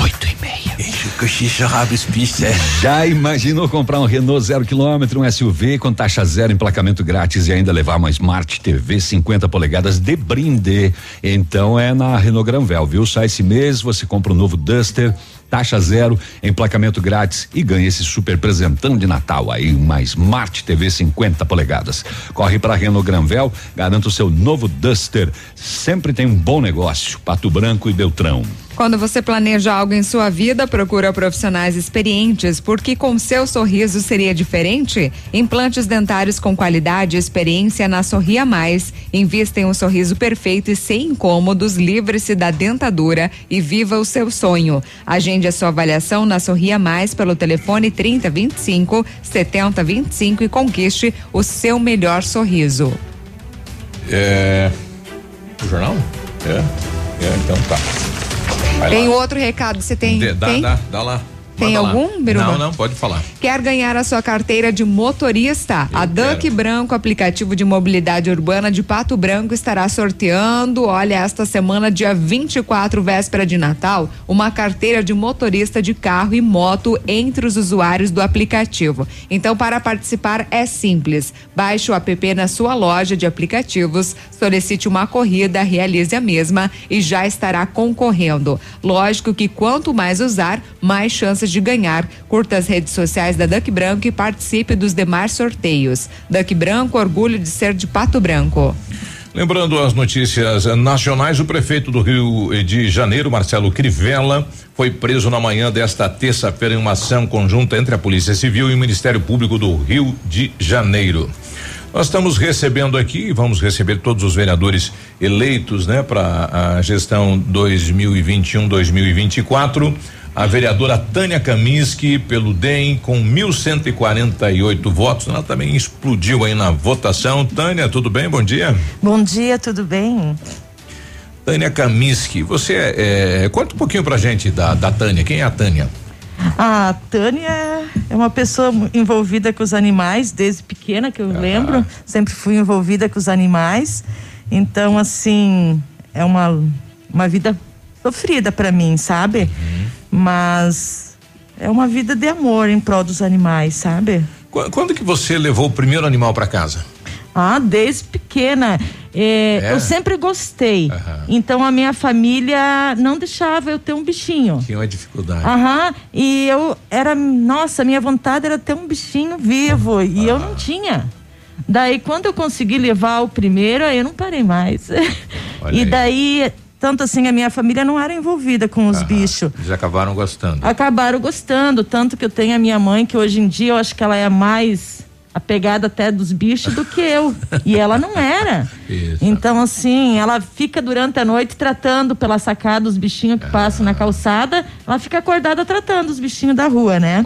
Oito e meia. Já imaginou comprar um Renault zero quilômetro, um SUV com taxa zero, emplacamento grátis e ainda levar uma Smart TV 50 polegadas de brinde? Então é na Renault Granvel, viu? Só esse mês você compra um novo Duster taxa zero, emplacamento grátis e ganha esse super presentão de Natal aí, uma Smart TV 50 polegadas. Corre para Renault Granvel, garanta o seu novo Duster. Sempre tem um bom negócio. Pato Branco e Beltrão. Quando você planeja algo em sua vida, procura profissionais experientes, porque com seu sorriso seria diferente? Implantes dentários com qualidade e experiência na Sorria Mais. Invista em um sorriso perfeito e sem incômodos, livre-se da dentadura e viva o seu sonho. Agende a sua avaliação na Sorria Mais pelo telefone 3025 7025 e conquiste o seu melhor sorriso. É. O jornal? É. É, então tá. Tem outro recado, você tem? Dá, tem? dá, dá lá. Tem algum, Biruba? Não, não, pode falar. Quer ganhar a sua carteira de motorista? Eu a Duck. Branco, aplicativo de mobilidade urbana de Pato Branco, estará sorteando, olha, esta semana, dia 24, véspera de Natal, uma carteira de motorista de carro e moto entre os usuários do aplicativo. Então, para participar é simples. Baixe o app na sua loja de aplicativos, solicite uma corrida, realize a mesma e já estará concorrendo. Lógico que quanto mais usar, mais chances de ganhar. Curta as redes sociais da Duck Branco e participe dos demais sorteios. Duck Branco, orgulho de ser de Pato Branco. Lembrando as notícias nacionais, o prefeito do Rio de Janeiro, Marcelo Crivella, foi preso na manhã desta terça-feira em uma ação conjunta entre a Polícia Civil e o Ministério Público do Rio de Janeiro. Nós estamos recebendo aqui, vamos receber todos os vereadores eleitos, né, para a gestão 2021-2024. A vereadora Tânia Kaminski pelo DEM com 1.148 votos. Ela também explodiu aí na votação. Tânia, tudo bem? Bom dia. Bom dia, tudo bem? Tânia Kaminski, você é, conta um pouquinho pra gente da, da Tânia. Quem é a Tânia? A Tânia é uma pessoa envolvida com os animais desde pequena, que eu Ah. lembro. Sempre fui envolvida com os animais. Então, assim, é uma, uma vida sofrida para mim, sabe? Uhum. Mas é uma vida de amor em prol dos animais, sabe? Qu- Quando que você levou o primeiro animal para casa? Ah, desde pequena. É, É? Eu sempre gostei. Então a minha família não deixava eu ter um bichinho. Tinha uma dificuldade. Aham, e eu era, nossa, minha vontade era ter um bichinho vivo e eu não tinha. Daí quando eu consegui levar o primeiro, aí eu não parei mais. *laughs* Olha e aí. Tanto assim, a minha família não era envolvida com os bichos. Eles acabaram gostando. Acabaram gostando, tanto que eu tenho a minha mãe, que hoje em dia eu acho que ela é mais apegada até dos bichos do que eu. *laughs* e ela não era. Isso. Então, assim, ela fica durante a noite tratando pela sacada os bichinhos que passam na calçada. Ela fica acordada tratando os bichinhos da rua, né?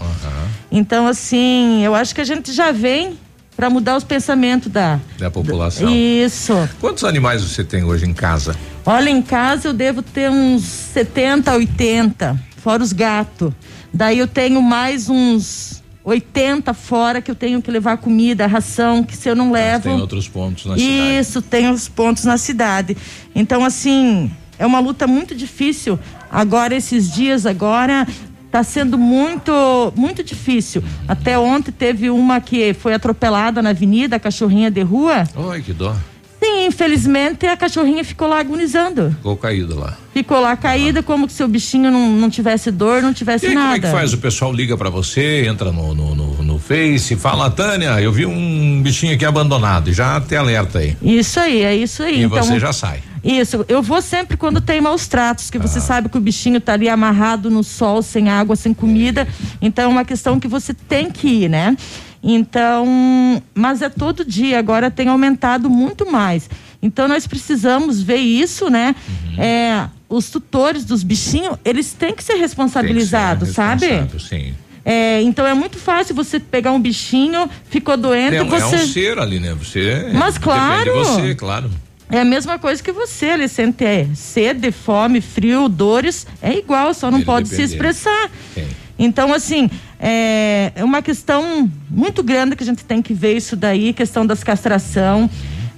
Então, assim, eu acho que a gente já vem para mudar os pensamentos da da população. Isso. Quantos animais você tem hoje em casa? Olha, em casa eu devo ter uns 70, 80, fora os gatos. Daí eu tenho mais uns 80 fora que eu tenho que levar comida, ração, que se eu não levo. Mas tem outros pontos na Isso, cidade. Isso, tem os pontos na cidade. Então, assim, é uma luta muito difícil. Agora, esses dias agora, está sendo muito, muito difícil. Até ontem teve uma que foi atropelada na avenida, a cachorrinha de rua. Ai, que dó. Sim, infelizmente a cachorrinha ficou lá agonizando. Ficou caída lá. Ficou lá caída, como se o bichinho não, não tivesse dor, não tivesse e aí, nada. Como é que faz? O pessoal liga para você, entra no, no, no, no Face, fala, Tânia, eu vi um bichinho aqui abandonado, já te alerta aí. Isso aí, é isso aí. E então, você já sai. Isso, eu vou sempre quando tem maus tratos, que você sabe que o bichinho tá ali amarrado no sol, sem água, sem comida. Então é uma questão que você tem que ir, né? Então, mas é todo dia, agora tem aumentado muito mais. Então nós precisamos ver isso, né? Uhum. É, os tutores dos bichinhos, eles têm que ser responsabilizados, Tem que ser sabe? Sim. É, então é muito fácil você pegar um bichinho, ficou doente, É, você. é um ser ali, né? Você. Mas claro. Depende de você, claro. É a mesma coisa que você, ele sente é, sede, fome, frio, dores, é igual, só não Ele pode se expressar. Sim. Então, assim, é, é uma questão muito grande que a gente tem que ver isso daí, questão das castração.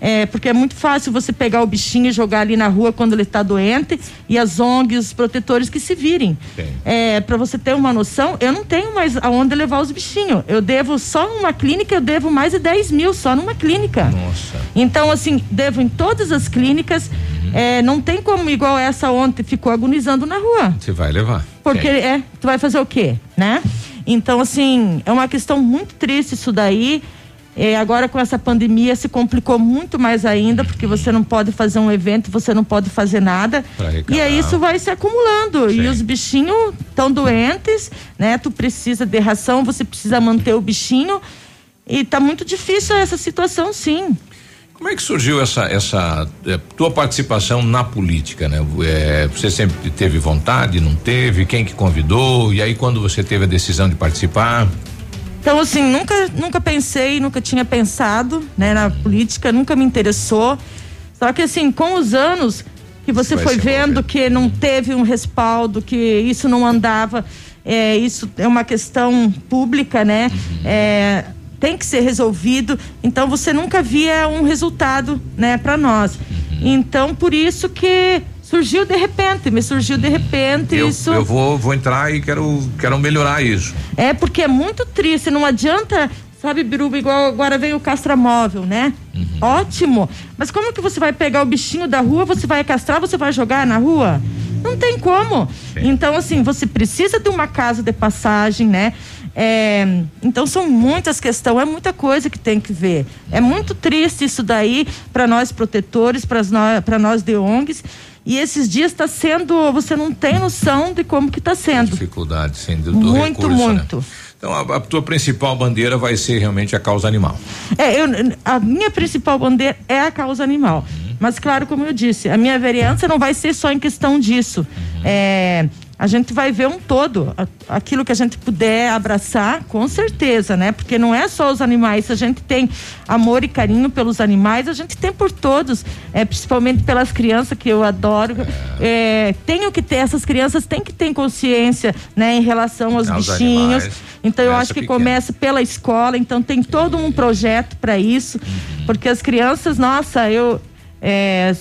É, porque é muito fácil você pegar o bichinho e jogar ali na rua quando ele está doente e as ONGs, os protetores que se virem. É, para você ter uma noção, eu não tenho mais aonde levar os bichinhos. Eu devo só numa clínica, eu devo mais de 10 mil só numa clínica. Nossa. Então, assim, devo em todas as clínicas. É, não tem como, igual essa ontem, ficou agonizando na rua. Você vai levar. Porque é, tu vai fazer o quê, né? Então, assim, é uma questão muito triste isso daí. É, agora com essa pandemia se complicou muito mais ainda, porque você não pode fazer um evento, você não pode fazer nada. E aí isso vai se acumulando. E os bichinhos estão doentes, né? Tu precisa de ração, você precisa manter o bichinho. E tá muito difícil essa situação, sim. Como é que surgiu essa essa eh, tua participação na política, né? Eh, você sempre teve vontade, não teve? Quem que convidou? E aí quando você teve a decisão de participar? Então, assim, nunca, nunca pensei, nunca tinha pensado, né, na política, nunca me interessou. Só que, assim, com os anos que você vai foi vendo que não teve um respaldo, que isso não andava, é, isso é uma questão pública, né? É, tem que ser resolvido. Então, você nunca via um resultado, né, para nós. Então, por isso que surgiu de repente, me surgiu de repente Eu, isso. eu vou vou entrar e quero quero melhorar isso. É porque é muito triste, não adianta, sabe, Biruba, igual agora vem o castramóvel, né? Ótimo. Mas como que você vai pegar o bichinho da rua, você vai castrar, você vai jogar na rua? Não tem como. Então, assim, você precisa de uma casa de passagem, né? É, então são muitas questões, é muita coisa que tem que ver. É muito triste isso daí para nós protetores, para nós de ONGs. E esses dias está sendo, você não tem noção de como que está sendo. Dificuldade, sem do Muito, recurso, né? muito. Então a, a tua principal bandeira vai ser realmente a causa animal. É, eu, a minha principal bandeira é a causa animal. Mas, claro, como eu disse, a minha vereança não vai ser só em questão disso. É, a gente vai ver um todo. Aquilo que a gente puder abraçar, com certeza, né? Porque não é só os animais. Se a gente tem amor e carinho pelos animais, a gente tem por todos. É, principalmente pelas crianças, que eu adoro. É, tenho que ter, essas crianças têm que ter consciência, né? Em relação aos Aos bichinhos. animais. Então, eu acho que começa pela escola, então tem todo um projeto para isso, Uhum. porque as crianças, nossa, eu é,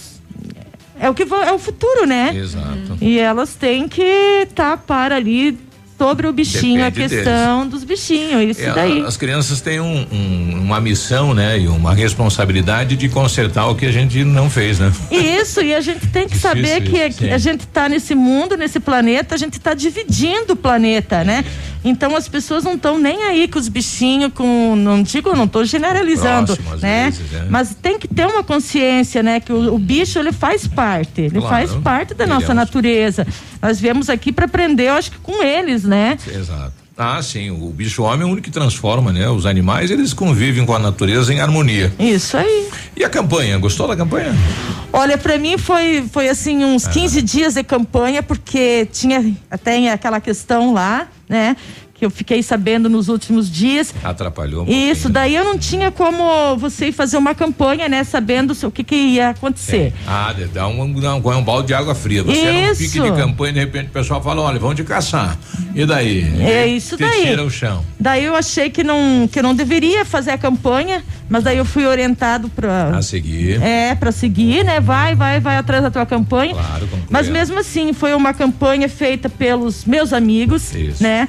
é o que é o futuro, né? Exato. E elas têm que estar para ali sobre o bichinho, Depende a questão dos bichinhos, isso É, daí. As crianças têm um- um- uma missão, né? E uma responsabilidade de consertar o que a gente não fez, né? Isso, e a gente tem que saber que, isso, que sim. a gente está nesse mundo, nesse planeta, a gente está dividindo o planeta, né? Então as pessoas não estão nem aí com os bichinhos, com. Não digo, não estou generalizando, Próximo, né? vezes, é. Mas tem que ter uma consciência, né? Que o, o bicho ele faz parte, ele Claro. faz parte da nossa é um- natureza. Nós viemos aqui para aprender, eu acho que com eles, né? Exato. Ah, sim, o bicho homem é o único que transforma, né? Os animais, eles convivem com a natureza em harmonia. Isso aí. E a campanha, gostou da campanha? Olha, para mim foi, foi assim uns 15 dias de campanha, porque tinha até aquela questão lá, né? Que eu fiquei sabendo nos últimos dias. Atrapalhou. Um Isso, daí eu não tinha como você fazer uma campanha, né, sabendo o que, que ia acontecer. É. Ah, dá um, um, um balde de água fria. Você isso. não pique de campanha, de repente o pessoal fala, olha, vão de caçar. E daí? É isso daí. Tira o chão. Daí eu achei que não, que não deveria fazer a campanha, mas daí eu fui orientado para a seguir. É, para seguir, né? Vai, vai, vai atrás da tua campanha. Claro, Mas mesmo assim, foi uma campanha feita pelos meus amigos, Isso. né?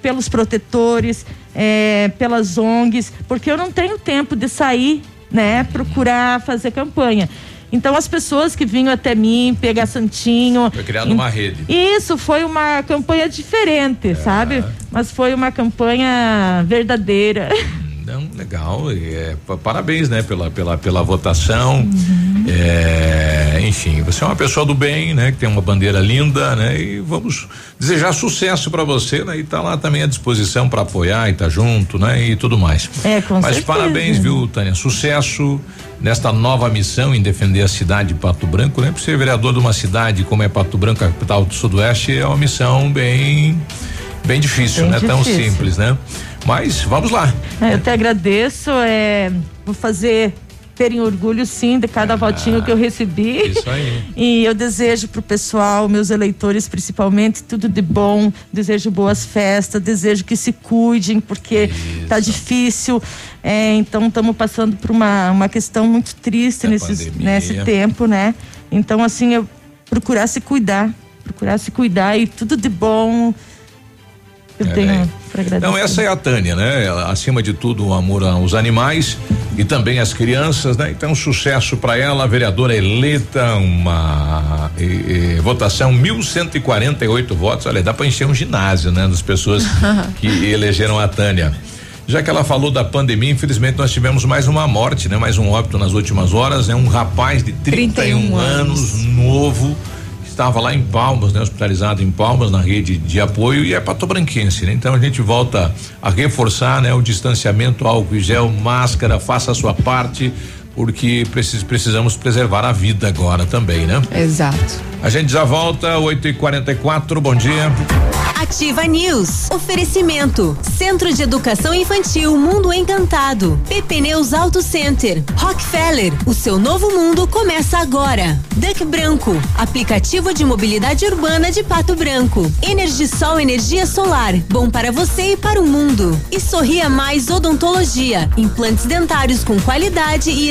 Pelos protetores, é, pelas ONGs, porque eu não tenho tempo de sair, né? Procurar fazer campanha. Então as pessoas que vinham até mim pegar santinho. Foi criada uma rede. Isso foi uma campanha diferente, é. sabe? Mas foi uma campanha verdadeira. Então, legal. É, parabéns, né, pela, pela, pela votação. Uhum. É, enfim, você é uma pessoa do bem, né, que tem uma bandeira linda, né, e vamos desejar sucesso para você, né, e tá lá também à disposição para apoiar e tá junto, né, e tudo mais. É, com Mas certeza. parabéns, viu, Tânia? Sucesso nesta nova missão em defender a cidade de Pato Branco, né? Por ser vereador de uma cidade como é Pato Branco, a capital do Sudoeste, é uma missão bem, bem difícil, bem né? Difícil. Tão simples, né? Mas vamos lá. É, eu te agradeço. É, vou fazer terem orgulho sim de cada ah, votinho que eu recebi. Isso aí. *laughs* E eu desejo para o pessoal, meus eleitores principalmente, tudo de bom. Desejo boas festas, desejo que se cuidem, porque Isso. tá difícil. É, então estamos passando por uma, uma questão muito triste nesse, nesse tempo, né? Então, assim, eu procurar se cuidar, procurar se cuidar e tudo de bom. Eu é, tenho não, essa é a Tânia, né? Acima de tudo, o amor aos animais e também às crianças, né? Então, sucesso para ela, vereadora eleita, uma e, e, votação 1148 votos. Olha, dá para encher um ginásio, né? Das pessoas *laughs* que elegeram a Tânia. Já que ela falou da pandemia, infelizmente nós tivemos mais uma morte, né? Mais um óbito nas últimas horas, é né? um rapaz de 31, 31 anos, anos, novo, estava lá em Palmas, né, hospitalizado em Palmas, na rede de apoio, e é patobranquense, né? Então a gente volta a reforçar, né, o distanciamento, álcool e gel, máscara, faça a sua parte, porque precis, precisamos preservar a vida agora também, né? Exato. A gente já volta, 8 e 44 bom dia. Ativa News. Oferecimento. Centro de Educação Infantil Mundo Encantado. PP Neus Auto Center. Rockefeller. O seu novo mundo começa agora. Duck Branco. Aplicativo de mobilidade urbana de Pato Branco. Energisol Energia Solar. Bom para você e para o mundo. E Sorria Mais Odontologia. Implantes dentários com qualidade e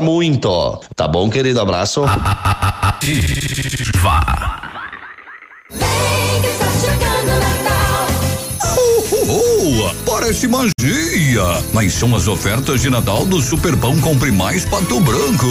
muito muito. Tá bom, querido? Abraço. Parece magia, mas são as ofertas de Natal do Superpão Compre Mais Pato Branco.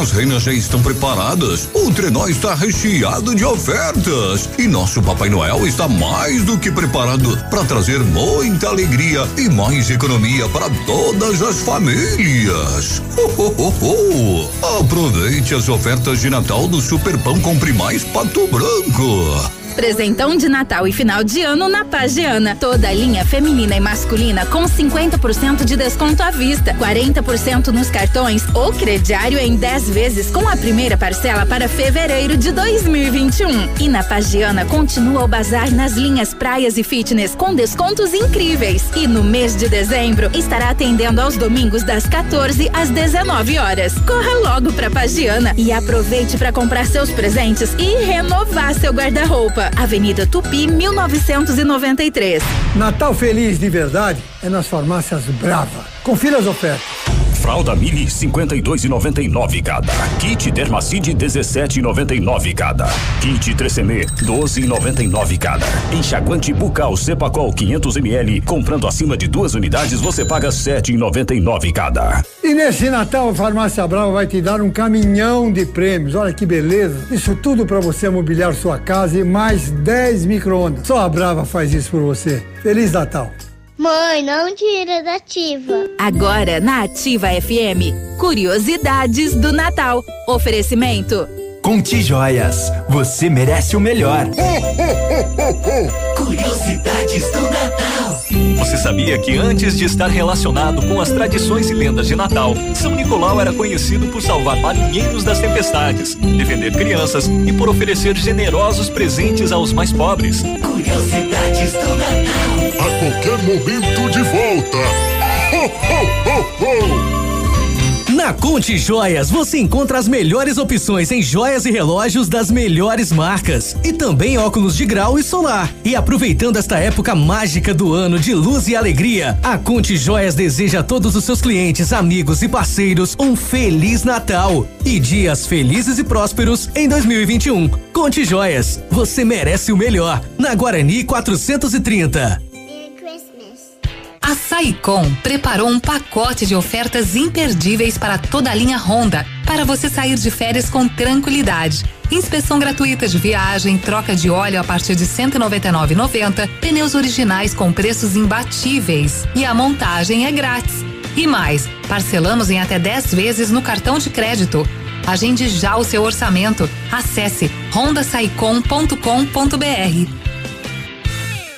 As reinas já estão preparadas, o trenó está recheado de ofertas e nosso Papai Noel está mais do que preparado para trazer muita alegria e mais economia para todas as famílias. Oh, oh, oh, Aproveite as ofertas de Natal do Superpão Compre Mais Pato Branco. Presentão de Natal e final de ano na Pagiana. Toda a linha feminina e masculina com 50% de desconto à vista, 40% nos cartões ou crediário em 10 vezes com a primeira parcela para fevereiro de 2021. E na Pagiana continua o bazar nas linhas praias e fitness com descontos incríveis. E no mês de dezembro estará atendendo aos domingos das 14 às 19 horas. Corra logo para Pagiana e aproveite para comprar seus presentes e renovar seu guarda-roupa. Avenida Tupi, 1993. Natal feliz de verdade é nas farmácias Brava. Confira as ofertas. Fralda Mini 52,99 cada. Kit Dermacide 17,99 cada. Kit Tresemme 12,99 cada. Enxaguante bucal Cepacol 500 ml. Comprando acima de duas unidades você paga 7,99 cada. E nesse Natal a Farmácia Brava vai te dar um caminhão de prêmios. Olha que beleza! Isso tudo para você mobiliar sua casa e mais 10 micro-ondas. Só a Brava faz isso por você. Feliz Natal! Mãe, não tira da ativa. Agora na Ativa FM, curiosidades do Natal. Oferecimento. Conte Joias, você merece o melhor. *laughs* Curiosidades do Natal. Você sabia que antes de estar relacionado com as tradições e lendas de Natal, São Nicolau era conhecido por salvar marinheiros das tempestades, defender crianças e por oferecer generosos presentes aos mais pobres? Curiosidades do Natal. Qualquer momento de volta. Ho, ho, ho, ho. Na Conte Joias você encontra as melhores opções em joias e relógios das melhores marcas e também óculos de grau e solar. E aproveitando esta época mágica do ano de luz e alegria, a Conte Joias deseja a todos os seus clientes, amigos e parceiros um feliz Natal e dias felizes e prósperos em 2021. Conte Joias, você merece o melhor. Na Guarani 430. A Saicom preparou um pacote de ofertas imperdíveis para toda a linha Honda, para você sair de férias com tranquilidade. Inspeção gratuita de viagem, troca de óleo a partir de R$ 199,90, pneus originais com preços imbatíveis e a montagem é grátis. E mais, parcelamos em até 10 vezes no cartão de crédito. Agende já o seu orçamento. Acesse rondasaicom.com.br.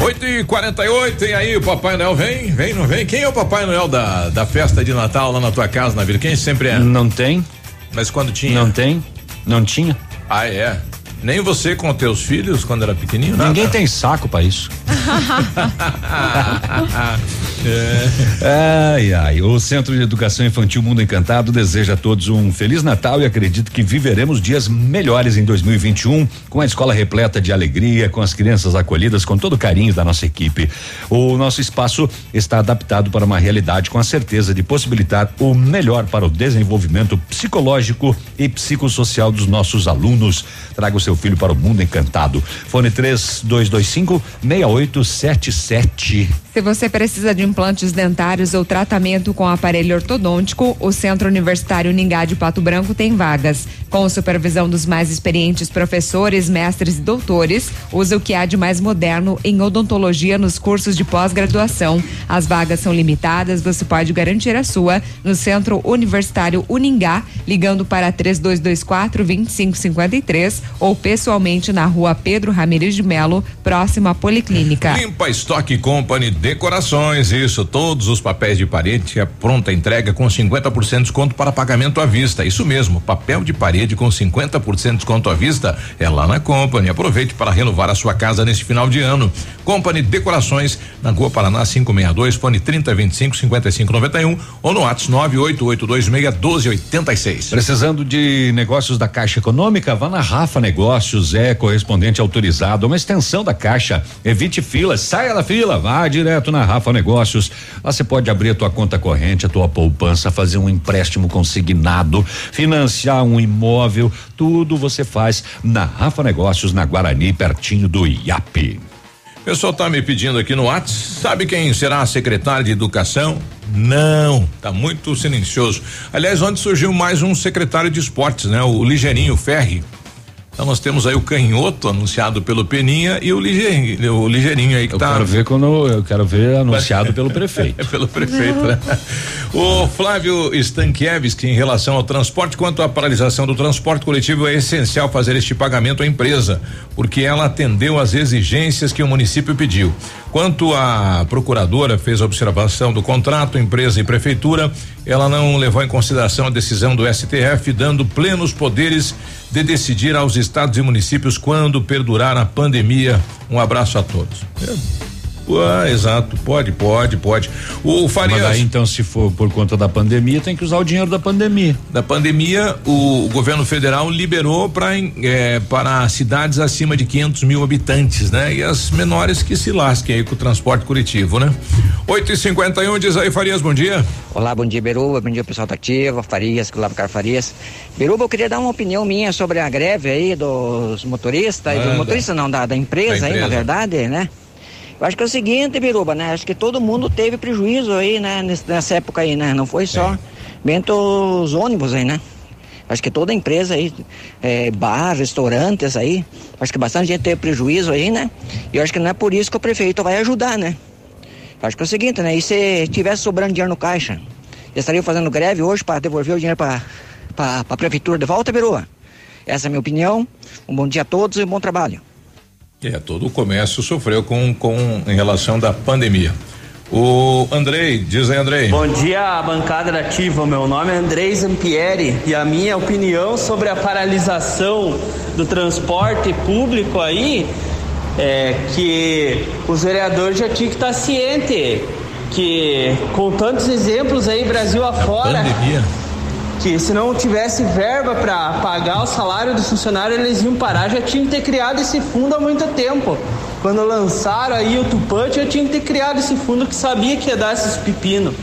8 e 48 e aí o Papai Noel vem? Vem, não vem? Quem é o Papai Noel da, da festa de Natal lá na tua casa, na vida? Quem sempre é? Não tem. Mas quando tinha? Não tem. Não tinha. Ah, é? Nem você com teus filhos quando era pequenininho? Ninguém nada. tem saco para isso. é. *laughs* Ai, ai. O Centro de Educação Infantil Mundo Encantado deseja a todos um Feliz Natal e acredito que viveremos dias melhores em 2021, com a escola repleta de alegria, com as crianças acolhidas com todo o carinho da nossa equipe. O nosso espaço está adaptado para uma realidade com a certeza de possibilitar o melhor para o desenvolvimento psicológico e psicossocial dos nossos alunos. Traga o seu filho para o mundo encantado. Fone 3225 6877. Se você precisa de implantes dentários ou tratamento com aparelho ortodôntico, o Centro Universitário Ningá de Pato Branco tem vagas. Com supervisão dos mais experientes professores, mestres e doutores, usa o que há de mais moderno em odontologia nos cursos de pós-graduação. As vagas são limitadas, você pode garantir a sua no Centro Universitário Uningá, ligando para 3224 2553 ou pessoalmente na rua Pedro Ramirez de Melo, próximo à Policlínica. Limpa Stock Company Decorações, isso, todos os papéis de parede, a pronta entrega com 50% de desconto para pagamento à vista. Isso mesmo, papel de parede com 50% de desconto à vista é lá na Company. Aproveite para renovar a sua casa neste final de ano. Company Decorações, na Rua Paraná 562, fone 3025 5591 ou no WhatsApp 98826 1286. Precisando de negócios da Caixa Econômica? Vá na Rafa Negócios, é correspondente autorizado, uma extensão da Caixa. Evite filas, saia da fila, vá direto na Rafa Negócios Negócios. Lá você pode abrir a tua conta corrente, a tua poupança, fazer um empréstimo consignado, financiar um imóvel, tudo você faz na Rafa Negócios, na Guarani, pertinho do IAP. Pessoal tá me pedindo aqui no WhatsApp, sabe quem será a secretária de Educação? Não, tá muito silencioso. Aliás, onde surgiu mais um secretário de esportes, né? O Ligeirinho Ferri. Então nós temos aí o canhoto anunciado pelo Peninha e o ligeirinho, o ligeirinho aí que eu tá. Eu quero ver quando eu quero ver anunciado pelo prefeito. *laughs* pelo prefeito, né? O Flávio Stankiewicz, em relação ao transporte, quanto à paralisação do transporte coletivo, é essencial fazer este pagamento à empresa, porque ela atendeu às exigências que o município pediu. Quanto à procuradora fez a observação do contrato, empresa e prefeitura, ela não levou em consideração a decisão do STF, dando plenos poderes de decidir aos estados e municípios quando perdurar a pandemia. Um abraço a todos. Ah, exato, pode, pode, pode. O Farias. Mas aí, então, se for por conta da pandemia, tem que usar o dinheiro da pandemia. Da pandemia, o, o governo federal liberou para é, para cidades acima de 500 mil habitantes, né? E as menores que se lasquem aí com o transporte coletivo, né? 8 e 51 um, diz aí, Farias, bom dia. Olá, bom dia, Beruba, bom dia, pessoal da Ativa, Farias, Cláudio Car Farias. Beruba, eu queria dar uma opinião minha sobre a greve aí dos motoristas, ah, dos motoristas não, da, da empresa, da empresa. aí, na verdade, né? Eu acho que é o seguinte, Biruba, né? Acho que todo mundo teve prejuízo aí, né? Nessa época aí, né? Não foi só é. os ônibus aí, né? Acho que toda empresa aí, é, bar, restaurantes aí, acho que bastante gente teve prejuízo aí, né? E eu acho que não é por isso que o prefeito vai ajudar, né? Acho que é o seguinte, né? E se tivesse sobrando dinheiro no caixa, estaria fazendo greve hoje para devolver o dinheiro para a prefeitura de volta, Biruba? Essa é a minha opinião. Um bom dia a todos e um bom trabalho. É, todo o comércio sofreu com, com em relação da pandemia. O Andrei, diz aí, Andrei. Bom dia, bancada da Ativa. Meu nome é Andrei Zampieri e a minha opinião sobre a paralisação do transporte público aí é que os vereadores já tinham que estar cientes que com tantos exemplos aí Brasil afora. A pandemia que se não tivesse verba para pagar o salário dos funcionários, eles iam parar. Já tinham que ter criado esse fundo há muito tempo. Quando lançaram aí o Tupante, já tinha que ter criado esse fundo que sabia que ia dar esses pepinos.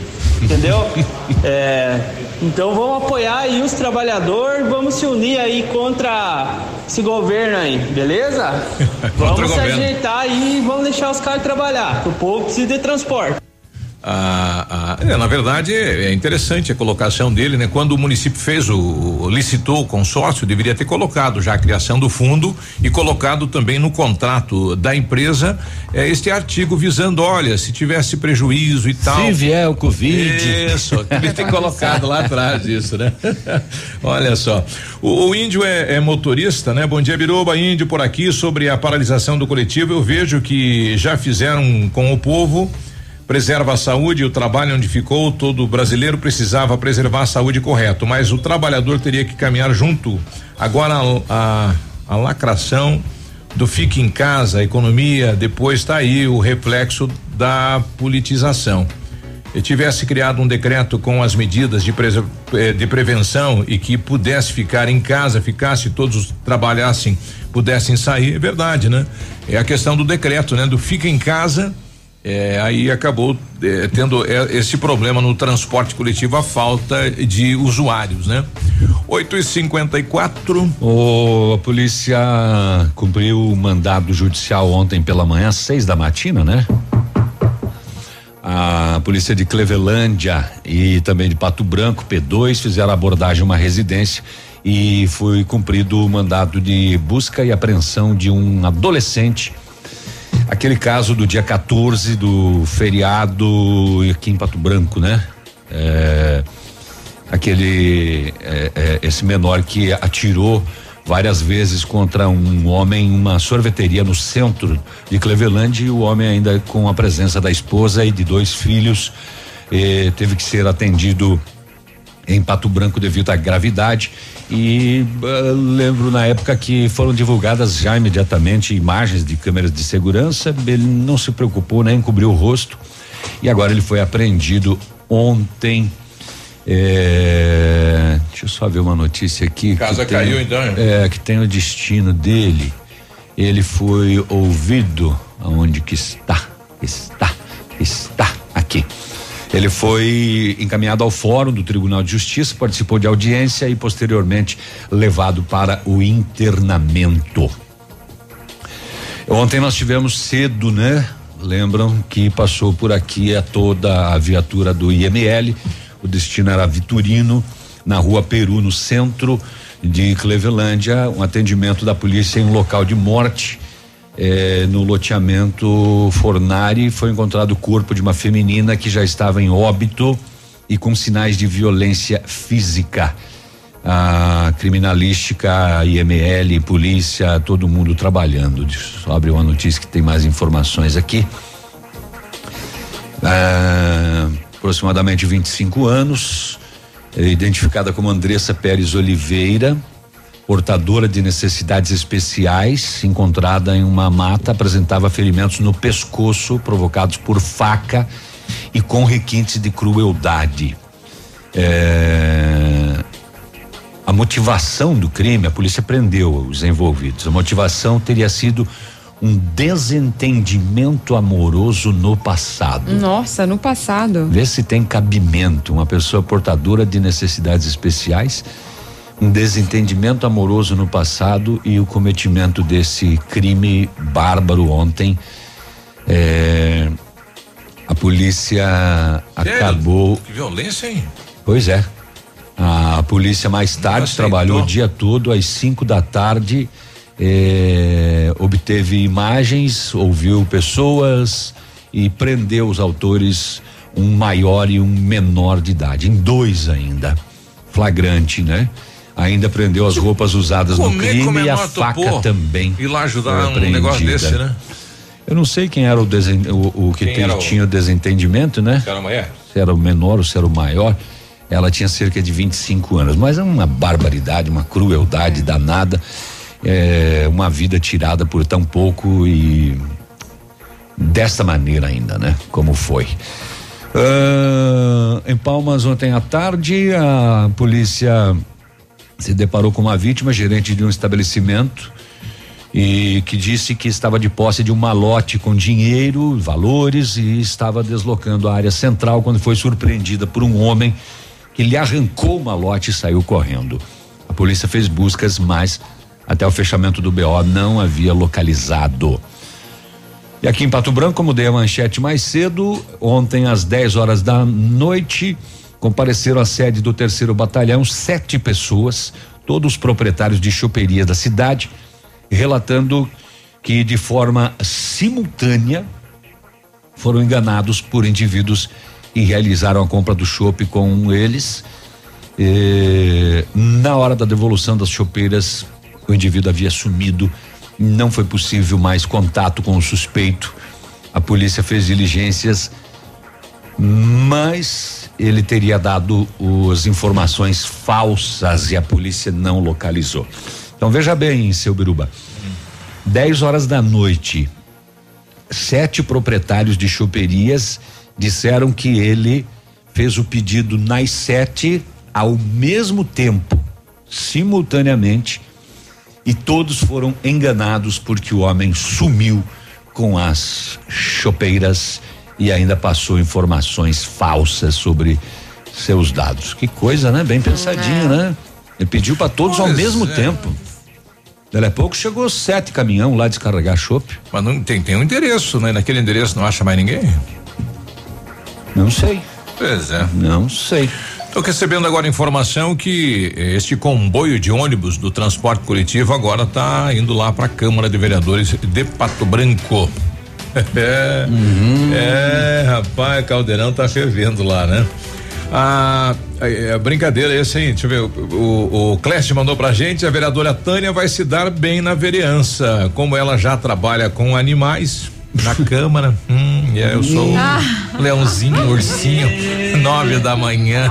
Entendeu? *laughs* é, então vamos apoiar aí os trabalhadores, vamos se unir aí contra esse governo aí, beleza? *laughs* vamos se ajeitar aí e vamos deixar os caras trabalhar. O povo precisa de transporte. É, na verdade é interessante a colocação dele, né? Quando o município fez o, o, licitou o consórcio, deveria ter colocado já a criação do fundo e colocado também no contrato da empresa é, este artigo visando, olha, se tivesse prejuízo e tal. Se vier o Covid. Isso, *laughs* devia ter colocado lá atrás isso, né? *laughs* olha só. O, o índio é, é, motorista, né? Bom dia, Biruba, índio por aqui sobre a paralisação do coletivo. Eu vejo que já fizeram com o povo preserva a saúde e o trabalho onde ficou, todo brasileiro precisava preservar a saúde correto, mas o trabalhador teria que caminhar junto. Agora a, a, a lacração do fique em casa, a economia, depois está aí o reflexo da politização. E tivesse criado um decreto com as medidas de, eh, de prevenção e que pudesse ficar em casa, ficasse todos trabalhassem, pudessem sair, é verdade, né? É a questão do decreto, né? Do fica em casa é, aí acabou é, tendo é, esse problema no transporte coletivo, a falta de usuários, né? 8 e 54 O a polícia cumpriu o mandado judicial ontem pela manhã, seis da matina, né? A polícia de Clevelândia e também de Pato Branco, P2, fizeram abordagem uma residência e foi cumprido o mandado de busca e apreensão de um adolescente Aquele caso do dia 14 do feriado aqui em Pato Branco, né? É, aquele é, é, esse menor que atirou várias vezes contra um homem em uma sorveteria no centro de Cleveland e o homem ainda com a presença da esposa e de dois filhos teve que ser atendido em Pato Branco devido à gravidade e uh, lembro na época que foram divulgadas já imediatamente imagens de câmeras de segurança. Ele não se preocupou nem cobriu o rosto. E agora ele foi apreendido ontem. É, deixa eu só ver uma notícia aqui. Casa caiu então? É, que tem o destino dele. Ele foi ouvido aonde que está, está, está aqui. Ele foi encaminhado ao Fórum do Tribunal de Justiça, participou de audiência e posteriormente levado para o internamento. Ontem nós tivemos cedo, né? Lembram que passou por aqui a toda a viatura do IML. O destino era Vitorino, na rua Peru, no centro de Clevelândia, um atendimento da polícia em um local de morte. Eh, no loteamento Fornari foi encontrado o corpo de uma feminina que já estava em óbito e com sinais de violência física. A criminalística, IML, polícia, todo mundo trabalhando. Sobre uma notícia que tem mais informações aqui. Ah, aproximadamente 25 anos, é identificada como Andressa Pérez Oliveira, portadora de necessidades especiais, encontrada em uma mata, apresentava ferimentos no pescoço provocados por faca e com requintes de crueldade. É, a motivação do crime, a polícia prendeu os envolvidos. A motivação teria sido um desentendimento amoroso no passado. Nossa, no passado. Vê se tem cabimento uma pessoa portadora de necessidades especiais, um desentendimento amoroso no passado e o cometimento desse crime bárbaro ontem. É, a polícia Sério? acabou. Que violência, hein? Pois é. A polícia mais tarde trabalhou o dia todo às 5 da tarde é, obteve imagens, ouviu pessoas e prendeu os autores, um maior e um menor de idade, em dois ainda. Flagrante, né? Ainda prendeu as roupas usadas no crime e a faca também. E lá ajudar um negócio desse, né? Eu não sei quem era o, desen, o, o que tem, o... tinha o desentendimento, né? Se era, mulher? se era o menor ou se era o maior. Ela tinha cerca de 25 anos, mas é uma barbaridade, uma crueldade danada é, uma vida tirada por tão pouco e desta maneira ainda, né? Como foi. Uh, em Palmas ontem à tarde a polícia se deparou com uma vítima, gerente de um estabelecimento e que disse que estava de posse de um malote com dinheiro, valores e estava deslocando a área central quando foi surpreendida por um homem que lhe arrancou o malote e saiu correndo. A polícia fez buscas, mas até o fechamento do BO não havia localizado. E aqui em Pato Branco, como dei a manchete mais cedo, ontem às 10 horas da noite, compareceram à sede do terceiro batalhão sete pessoas, todos proprietários de choperias da cidade, relatando que de forma simultânea foram enganados por indivíduos e realizaram a compra do chopp com eles. E, na hora da devolução das chopeiras, o indivíduo havia sumido, não foi possível mais contato com o suspeito. A polícia fez diligências, mas ele teria dado as informações falsas e a polícia não localizou. Então veja bem, seu Biruba. 10 horas da noite, sete proprietários de choperias disseram que ele fez o pedido nas sete ao mesmo tempo, simultaneamente, e todos foram enganados porque o homem sumiu com as chopeiras e ainda passou informações falsas sobre seus dados. Que coisa, né? Bem pensadinho, é. né? Ele pediu para todos pois ao mesmo é. tempo. Daí a pouco chegou sete caminhão lá descarregar chope. Mas não tem, tem um endereço, né? Naquele endereço não acha mais ninguém? Não sei. Pois é. Não sei. Estou recebendo agora informação que este comboio de ônibus do transporte coletivo agora está indo lá para a Câmara de Vereadores de Pato Branco. *laughs* É, uhum. é, rapaz, Caldeirão tá fervendo lá, né? A, a, a brincadeira é assim, deixa eu ver, o, o, o Clécio mandou pra gente, a vereadora Tânia vai se dar bem na vereança, como ela já trabalha com animais, na *laughs* Câmara. Hum, eu sou ah. leãozinho, ursinho, nove da manhã.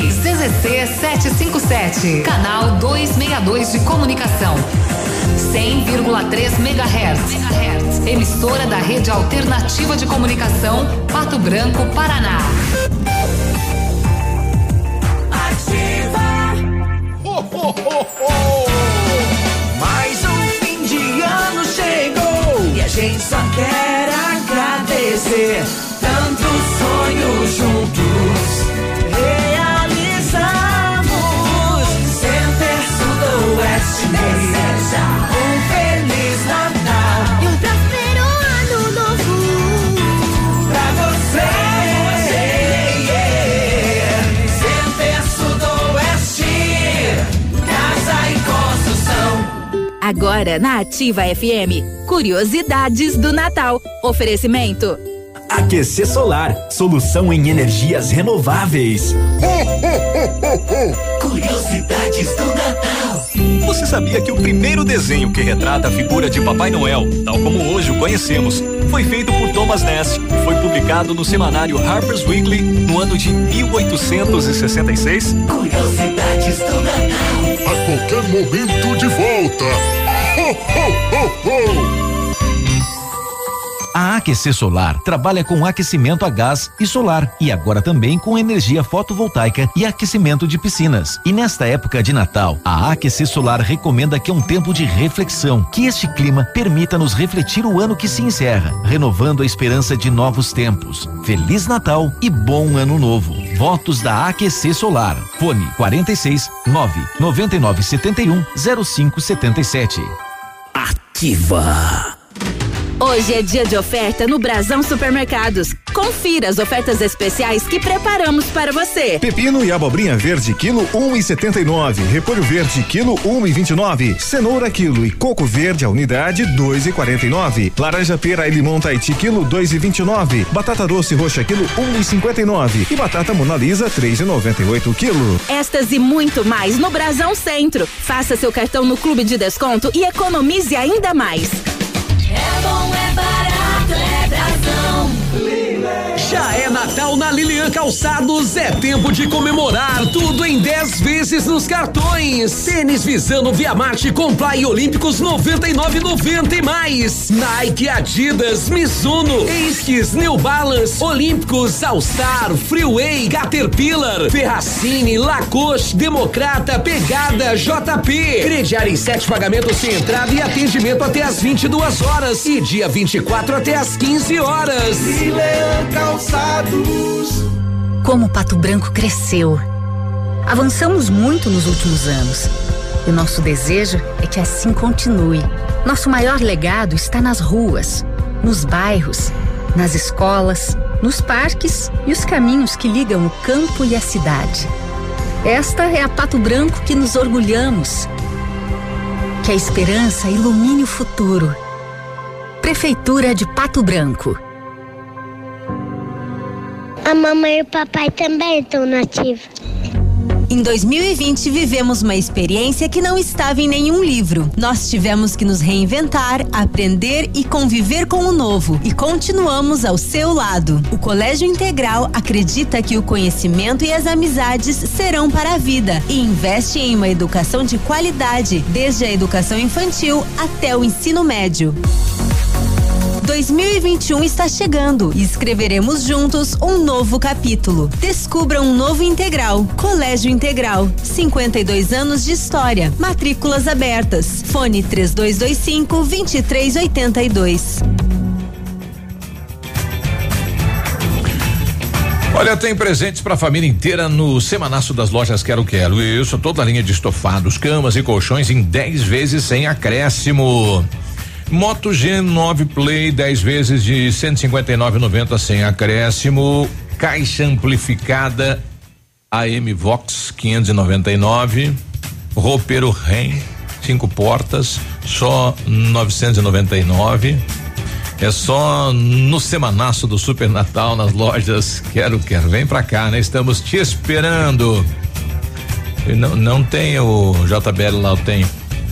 CZC 757, canal 262 de comunicação. 100,3 MHz. Emissora da Rede Alternativa de Comunicação, Pato Branco, Paraná. Ativa! Ho, ho, ho, ho. Mais um fim de ano chegou e a gente só quer agradecer tantos sonhos juntos deseja um feliz Natal e um próspero ano novo pra você. Centro do Oeste, casa e construção. Agora na Ativa FM, curiosidades do Natal. Oferecimento. Aquecer Solar, solução em energias renováveis. *laughs* Curiosidades do Natal. Você sabia que o primeiro desenho que retrata a figura de Papai Noel, tal como hoje o conhecemos, foi feito por Thomas Nast e foi publicado no semanário Harper's Weekly no ano de 1866? Curiosidades do Natal. A qualquer momento de volta. Ho, ho, ho, ho. A Aquecer Solar trabalha com aquecimento a gás e solar e agora também com energia fotovoltaica e aquecimento de piscinas. E nesta época de Natal, a Aquecer Solar recomenda que é um tempo de reflexão, que este clima permita nos refletir o ano que se encerra, renovando a esperança de novos tempos. Feliz Natal e bom ano novo. Votos da Aquecer Solar. Fone 46 9 99 71 05 77. Ativa. Hoje é dia de oferta no Brasão Supermercados. Confira as ofertas especiais que preparamos para você. Pepino e abobrinha verde quilo um e setenta e nove, repolho verde quilo um e vinte e nove, cenoura quilo e coco verde a unidade dois e quarenta e nove, laranja pera e limão Tahiti quilo dois e vinte e nove, batata doce roxa quilo um e cinquenta e nove e batata Monalisa três e noventa e oito quilo. Estas e muito mais no Brasão Centro. Faça seu cartão no Clube de Desconto e economize ainda mais. É bom, é barato, é Brasão. Já é Natal na Lilian Calçados, é tempo de comemorar tudo em 10 vezes nos cartões. Tênis Visano Via Marte Comply Olímpicos 99,90 e mais. Nike, Adidas, Mizuno, Esquis, New Balance, Olímpicos, All Star, Freeway, Caterpillar, Ferracini, Lacoste, Democrata, Pegada, JP. Crediar em sete pagamentos sem entrada e atendimento até às 22 horas e dia 24 até às 15 horas. Lilian Calçados. Como Pato Branco cresceu. Avançamos muito nos últimos anos. E o nosso desejo é que assim continue. Nosso maior legado está nas ruas, nos bairros, nas escolas, nos parques e os caminhos que ligam o campo e a cidade. Esta é a Pato Branco que nos orgulhamos. Que a esperança ilumine o futuro. Prefeitura de Pato Branco. A mamãe e o papai também estão nativos. Em 2020, vivemos uma experiência que não estava em nenhum livro. Nós tivemos que nos reinventar, aprender e conviver com o novo. E continuamos ao seu lado. O Colégio Integral acredita que o conhecimento e as amizades serão para a vida e investe em uma educação de qualidade, desde a educação infantil até o ensino médio. 2021 está chegando e escreveremos juntos um novo capítulo. Descubra um novo integral. Colégio Integral. 52 anos de história. Matrículas abertas. Fone 3225 2382. Olha, tem presentes para a família inteira no Semanaço das Lojas Quero Quero. Isso, toda a linha de estofados, camas e colchões em 10 vezes sem acréscimo. Moto G9 Play 10 vezes de 159,90 sem acréscimo. Caixa amplificada AM Vox 599. Roupeiro REM, cinco portas, só 999. É só no semanaço do Super Natal nas lojas Quero Quero. Vem pra cá, né? Estamos te esperando. Não, não tem o JBL lá, tem.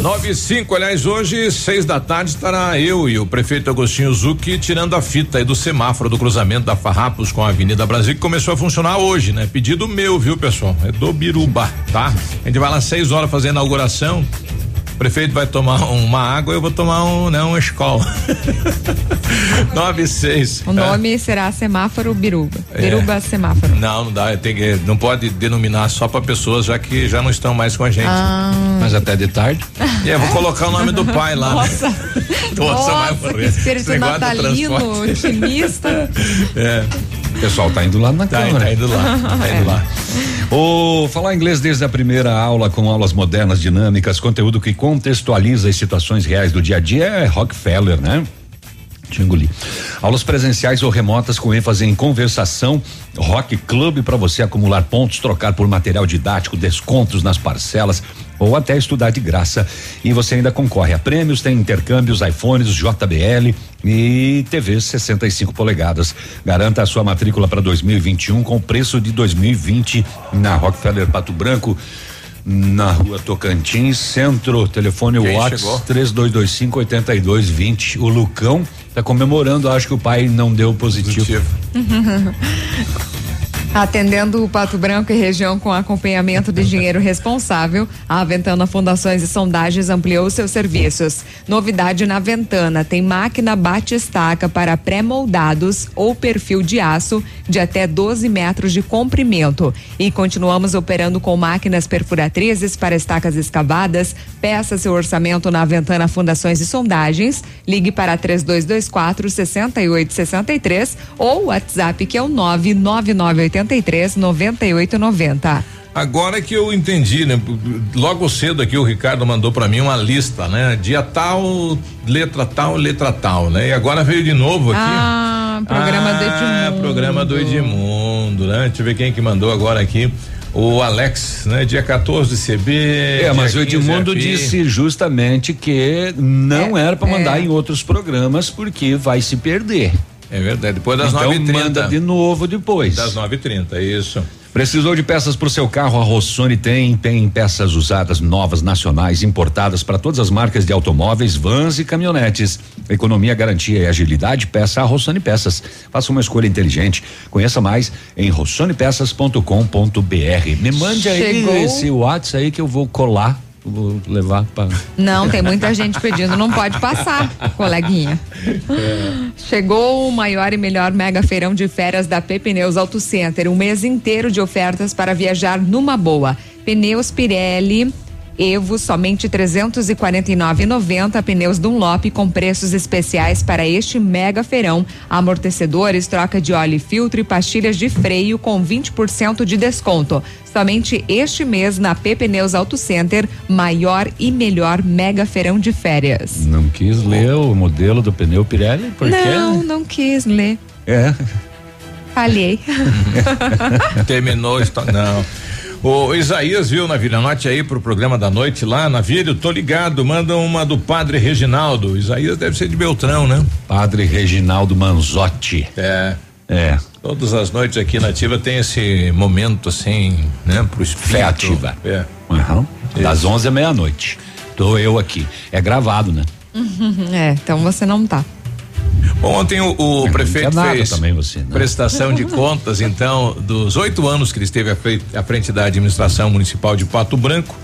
Nove e cinco, aliás, hoje, seis da tarde, estará eu e o prefeito Agostinho Zucchi tirando a fita aí do semáforo do cruzamento da Farrapos com a Avenida Brasil, que começou a funcionar hoje, né? Pedido meu, viu, pessoal? É do Biruba, tá? A gente vai lá seis horas fazer a inauguração prefeito vai tomar uma água, eu vou tomar um, né, uma escola. *laughs* Nove seis. O nome é. será semáforo Biruba. É. Biruba semáforo. Não, não dá, tem que, não pode denominar só para pessoas já que já não estão mais com a gente. Ah. Mas até de tarde. *laughs* É, vou colocar o nome do pai lá. Nossa. Né? Nossa, *laughs* Nossa que espírito natalino, otimista. É. O pessoal tá indo lá na tá, Câmara. Tá indo lá, tá indo lá. *laughs* O falar inglês desde a primeira aula com aulas modernas, dinâmicas, conteúdo que contextualiza as situações reais do dia a dia é Rockefeller, né? Tingoli. Aulas presenciais ou remotas com ênfase em conversação, Rock Club para você acumular pontos, trocar por material didático, descontos nas parcelas ou até estudar de graça. E você ainda concorre a prêmios, tem intercâmbios, iPhones, JBL e TV 65 polegadas. Garanta a sua matrícula para 2021 com preço de 2020 na Rockefeller Pato Branco na rua Tocantins, centro, telefone WhatsApp 3225 8220. O Lucão tá comemorando, acho que o pai não deu positivo. positivo. *laughs* Atendendo o Pato Branco e região com acompanhamento de engenheiro responsável, a Ventana Fundações e Sondagens ampliou seus serviços. Novidade na Ventana: tem máquina bate-estaca para pré-moldados ou perfil de aço de até 12 metros de comprimento. E continuamos operando com máquinas perfuratrizes para estacas escavadas. Peça seu orçamento na Ventana Fundações e Sondagens. Ligue para 3224 6863 ou WhatsApp que é o 99980 83 98 90. Agora que eu entendi, né? Logo cedo aqui o Ricardo mandou para mim uma lista, né? Dia tal, letra tal, letra tal, né? E agora veio de novo aqui. Ah, programa ah, do Edmundo. programa do Edmundo, né? Deixa eu ver quem que mandou agora aqui. O Alex, né? Dia 14 de CB. É, mas o Edmundo disse justamente que não é, era para mandar é. em outros programas porque vai se perder. É verdade. Depois das então, 9h30. manda de novo depois. Das 9h30, isso. Precisou de peças para o seu carro? A Rossoni tem. Tem peças usadas, novas, nacionais, importadas para todas as marcas de automóveis, vans e caminhonetes. Economia, garantia e agilidade. Peça a Rossoni Peças. Faça uma escolha inteligente. Conheça mais em rossonepeças.com.br. Me mande Chegou. aí esse WhatsApp aí que eu vou colar vou levar para. Não, tem muita gente pedindo, não pode passar, coleguinha. É. Chegou o maior e melhor mega feirão de férias da Pneus Auto Center, um mês inteiro de ofertas para viajar numa boa. Pneus Pirelli Evo somente 349,90 pneus Dunlop com preços especiais para este mega feirão. Amortecedores, troca de óleo e filtro e pastilhas de freio com 20% de desconto. Somente este mês na P Pneus Auto Center, maior e melhor mega feirão de férias. Não quis ler o modelo do pneu Pirelli? Por não, quê? não quis ler. É. Falhei. *laughs* Terminou, não. O Isaías viu na Vila Norte aí pro programa da noite lá na Vila, tô ligado, manda uma do Padre Reginaldo. Isaías deve ser de Beltrão, né? Padre Reginaldo Manzotti. É. É. Todas as noites aqui na Ativa tem esse momento assim, né, pro espírito. Fé ativa. É. Uhum. Das 11 à meia-noite. Tô eu aqui. É gravado, né? *laughs* é, então você não tá. Ontem o, o prefeito fez também você, né? prestação de contas, então, dos oito anos que ele esteve à frente, da administração municipal de Pato Branco.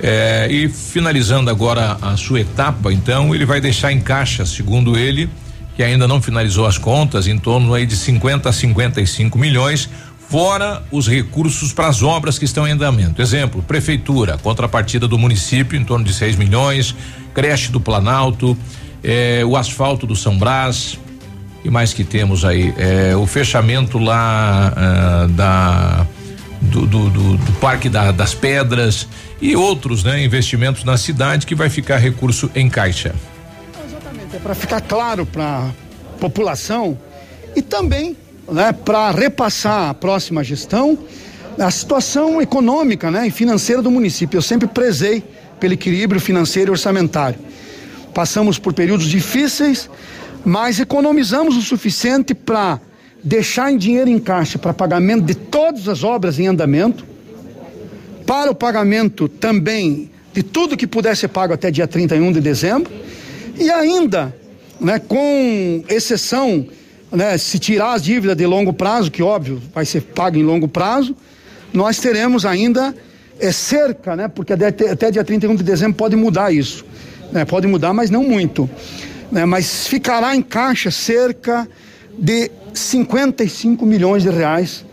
É, e finalizando agora a sua etapa, então, ele vai deixar em caixa, segundo ele, que ainda não finalizou as contas, em torno aí de 50 a 55 milhões, fora os recursos para as obras que estão em andamento. Exemplo, prefeitura, contrapartida do município em torno de 6 milhões, creche do Planalto, é, o asfalto do São Brás, e mais que temos aí? É, o fechamento lá ah, da do, do, do, do Parque da, das Pedras e outros, né, investimentos na cidade que vai ficar recurso em caixa. Exatamente, é para ficar claro para a população e também, né, para repassar a próxima gestão a situação econômica, né, e financeira do município. Eu sempre prezei pelo equilíbrio financeiro e orçamentário. Passamos por períodos difíceis, mas economizamos o suficiente para deixar em dinheiro em caixa para pagamento de todas as obras em andamento, para o pagamento também de tudo que pudesse ser pago até dia 31 de dezembro, e ainda, né, com exceção, né, se tirar as dívidas de longo prazo, que óbvio vai ser pago em longo prazo, nós teremos ainda é, cerca, né, porque até, até dia 31 de dezembro pode mudar isso, né, pode mudar, mas não muito, né, mas ficará em caixa cerca de 55 milhões de reais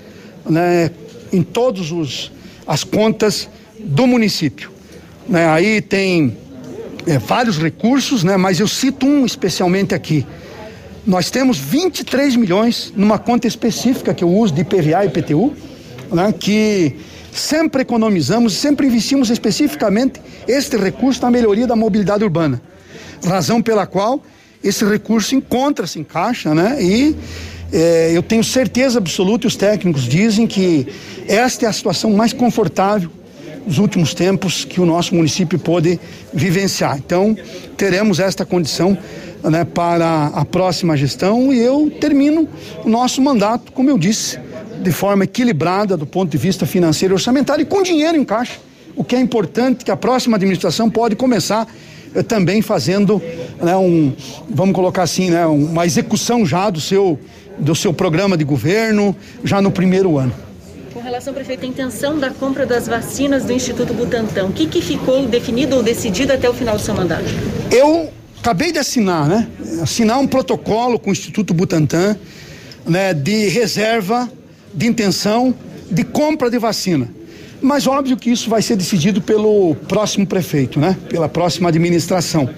né, em todas as contas do município. Né, aí tem é, vários recursos, né, mas eu cito um especialmente aqui. Nós temos 23 milhões numa conta específica que eu uso de IPVA e IPTU, né, que sempre economizamos, sempre investimos especificamente este recurso na melhoria da mobilidade urbana. Razão pela qual esse recurso encontra-se em caixa, né? E é, eu tenho certeza absoluta, os técnicos dizem que esta é a situação mais confortável dos últimos tempos que o nosso município pôde vivenciar. Então, teremos esta condição né, para a próxima gestão e eu termino o nosso mandato, como eu disse, de forma equilibrada do ponto de vista financeiro e orçamentário e com dinheiro em caixa. O que é importante que a próxima administração pode começar eh, também fazendo né, um, vamos colocar assim, né, uma execução já do seu do seu programa de governo já no primeiro ano. Com relação, prefeito, à intenção da compra das vacinas do Instituto Butantan, o que, que ficou definido ou decidido até o final do seu mandato? Eu acabei de assinar, né? Assinar um protocolo com o Instituto Butantan, né, de reserva, de intenção, de compra de vacina. Mas óbvio que isso vai ser decidido pelo próximo prefeito, né? Pela próxima administração.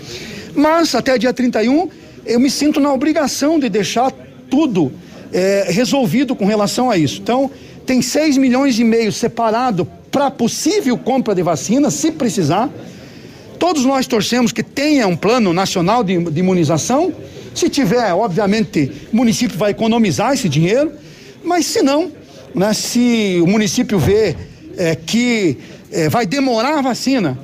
Mas até dia 31 eu me sinto na obrigação de deixar tudo é, resolvido com relação a isso. Então, tem 6 milhões e meio separado para possível compra de vacina, se precisar. Todos nós torcemos que tenha um plano nacional de, de imunização. Se tiver, obviamente, o município vai economizar esse dinheiro, mas se não, né, se o município vê é, que é, vai demorar a vacina,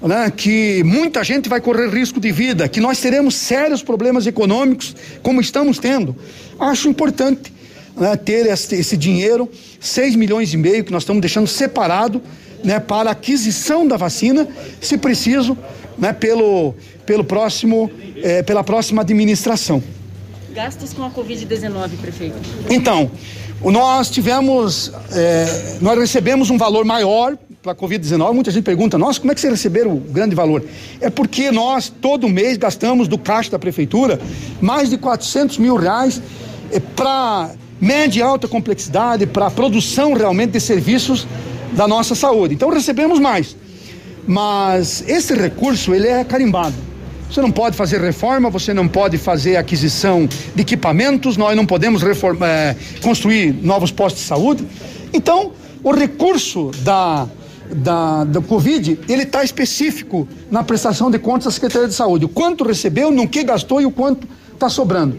né, que muita gente vai correr risco de vida, que nós teremos sérios problemas econômicos, como estamos tendo. Acho importante né, ter esse, esse, dinheiro, 6 milhões e meio, que nós estamos deixando separado né, para aquisição da vacina, se preciso, né, pelo, pelo próximo, eh, pela próxima administração. Gastos com a Covid-19, prefeito. Então, nós tivemos, eh, nós recebemos um valor maior para a Covid-19, muita gente pergunta, nossa, como é que vocês receberam o grande valor? É porque nós, todo mês, gastamos do caixa da prefeitura mais de 400 mil reais é, para média e alta complexidade, para a produção realmente de serviços da nossa saúde. Então recebemos mais. Mas esse recurso, ele é carimbado. Você não pode fazer reforma, você não pode fazer aquisição de equipamentos, nós não podemos reforma, é, construir novos postos de saúde. Então, o recurso da da, da Covid, ele está específico na prestação de contas da Secretaria de Saúde. O quanto recebeu, no que gastou e o quanto está sobrando.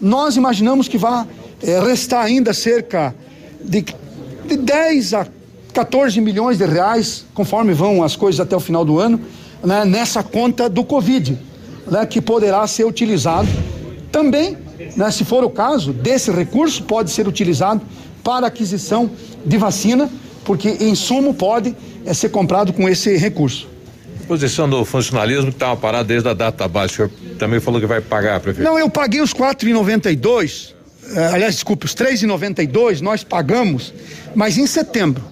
Nós imaginamos que vai é, restar ainda cerca de, de 10 a 14 milhões de reais, conforme vão as coisas até o final do ano, né, nessa conta do Covid, né, que poderá ser utilizado também, né, se for o caso, desse recurso pode ser utilizado para aquisição de vacina porque insumo pode é, ser comprado com esse recurso. Posição do funcionalismo que estava parado desde a data baixa, o senhor também falou que vai pagar, prefeito? Não, eu paguei os quatro e noventa e dois, eh, aliás, desculpe, os três e noventa e dois nós pagamos, mas em setembro,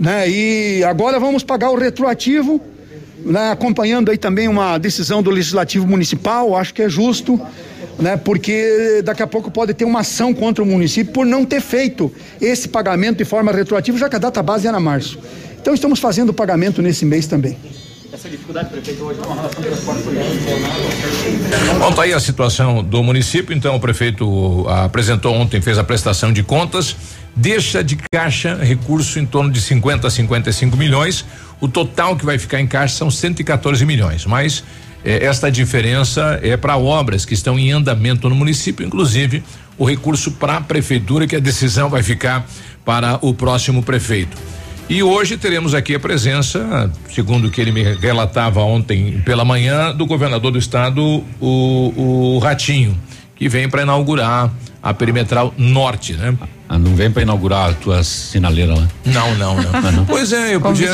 né? E agora vamos pagar o retroativo, né? Acompanhando aí também uma decisão do Legislativo Municipal, acho que é justo, né? Porque daqui a pouco pode ter uma ação contra o município por não ter feito esse pagamento de forma retroativa, já que a data base era março. Então estamos fazendo o pagamento nesse mês também. Essa dificuldade, prefeito, hoje com relação ao transporte Bom, tá aí a situação do município. Então, o prefeito apresentou ontem, fez a prestação de contas deixa de caixa recurso em torno de 50 a 55 milhões. O total que vai ficar em caixa são 114 milhões, mas eh, esta diferença é para obras que estão em andamento no município, inclusive o recurso para a prefeitura, que a decisão vai ficar para o próximo prefeito. E hoje teremos aqui a presença, segundo o que ele me relatava ontem pela manhã, do governador do estado, o, o Ratinho, que vem para inaugurar a perimetral norte, né? Ah, não vem para inaugurar a tua sinaleira lá? Não, não, não. *laughs* Ah, não. Pois é, eu podia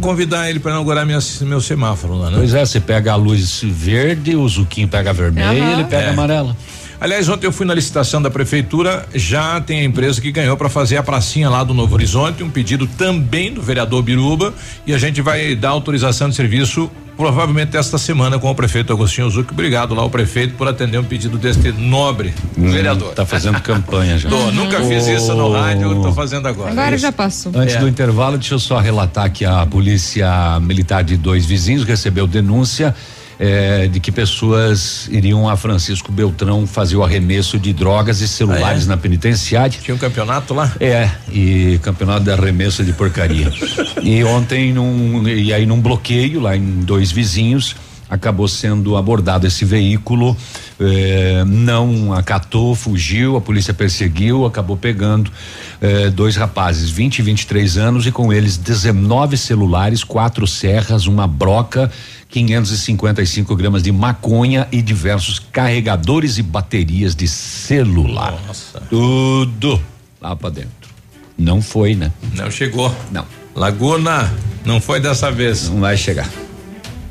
convidar ele para inaugurar minha, meu semáforo lá, né? Pois é, você pega a luz verde, o Zuquinho pega a vermelha uhum. e ele pega é. a amarela. Aliás, ontem eu fui na licitação da prefeitura, já tem a empresa que ganhou para fazer a pracinha lá do Novo Horizonte, um pedido também do vereador Biruba, e a gente vai dar autorização de serviço provavelmente esta semana com o prefeito Agostinho Zuc. Obrigado lá ao prefeito por atender um pedido deste nobre hum, vereador. Tá fazendo campanha já. *laughs* Tô, nunca fiz isso no rádio, tô fazendo agora. Agora já passou. Antes é. do intervalo, deixa eu só relatar que a polícia militar de dois vizinhos recebeu denúncia é, de que pessoas iriam a Francisco Beltrão fazer o arremesso de drogas e celulares ah, é? na penitenciária. Tinha um campeonato lá? É, e campeonato de arremesso de porcaria. *laughs* e ontem, num, e aí num bloqueio lá em dois vizinhos, acabou sendo abordado esse veículo, eh, não acatou, fugiu, a polícia perseguiu, acabou pegando eh, dois rapazes, 20 e 23 anos, e com eles 19 celulares, quatro serras, uma broca 555 gramas de maconha e diversos carregadores e baterias de celular. Nossa. Tudo lá para dentro. Não foi, né? Não chegou. Não. Laguna, não foi dessa vez. Não vai chegar.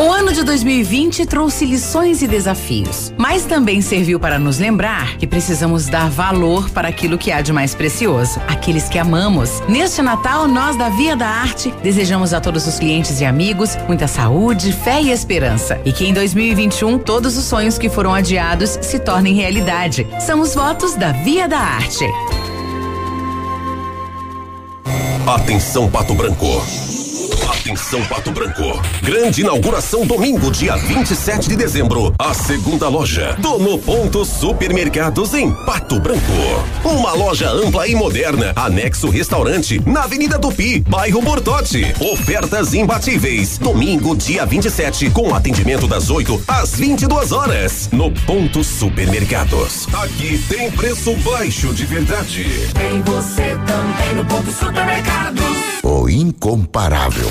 O ano de 2020 trouxe lições e desafios, mas também serviu para nos lembrar que precisamos dar valor para aquilo que há de mais precioso, aqueles que amamos. Neste Natal, nós da Via da Arte desejamos a todos os clientes e amigos muita saúde, fé e esperança. E que em 2021 todos os sonhos que foram adiados se tornem realidade. São os votos da Via da Arte. Atenção, Pato Branco. Atenção Pato Branco. Grande inauguração domingo, dia 27 de dezembro. A segunda loja do No Ponto Supermercados em Pato Branco. Uma loja ampla e moderna, anexo restaurante na Avenida Tupi, bairro Bortote. Ofertas imbatíveis. Domingo, dia 27, com atendimento das 8 às 22 horas. No Ponto Supermercados. Aqui tem preço baixo de verdade. Tem você também no Ponto Supermercados. O incomparável.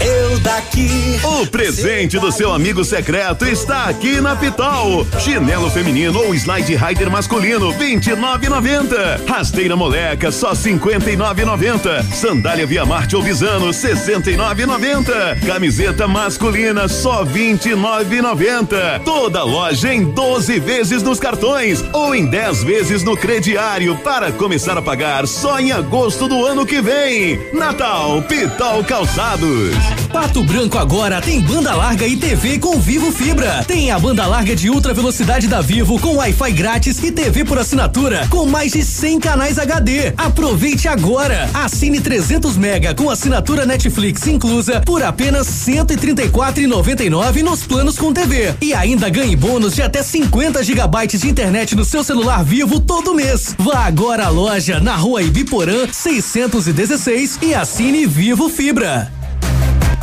Eu daqui. O presente do seu amigo secreto está aqui na Pital. Chinelo feminino ou slide rider masculino, 29,90. Rasteira moleca, só 59,90. Sandália Via Marte ou Visano, 69,90. Camiseta masculina, só 29,90. Toda loja em 12 vezes nos cartões ou em 10 vezes no crediário para começar a pagar só em agosto do ano que vem. Natal, Pital Calçados. Pato Branco agora tem banda larga e TV com Vivo Fibra. Tem a banda larga de ultra velocidade da Vivo com Wi-Fi grátis e TV por assinatura com mais de 100 canais HD. Aproveite agora. Assine 300 mega com assinatura Netflix inclusa por apenas 134,99 nos planos com TV. E ainda ganhe bônus de até 50 gigabytes de internet no seu celular Vivo todo mês. Vá agora à loja na Rua Ibiporã 616 e assine Vivo Fibra.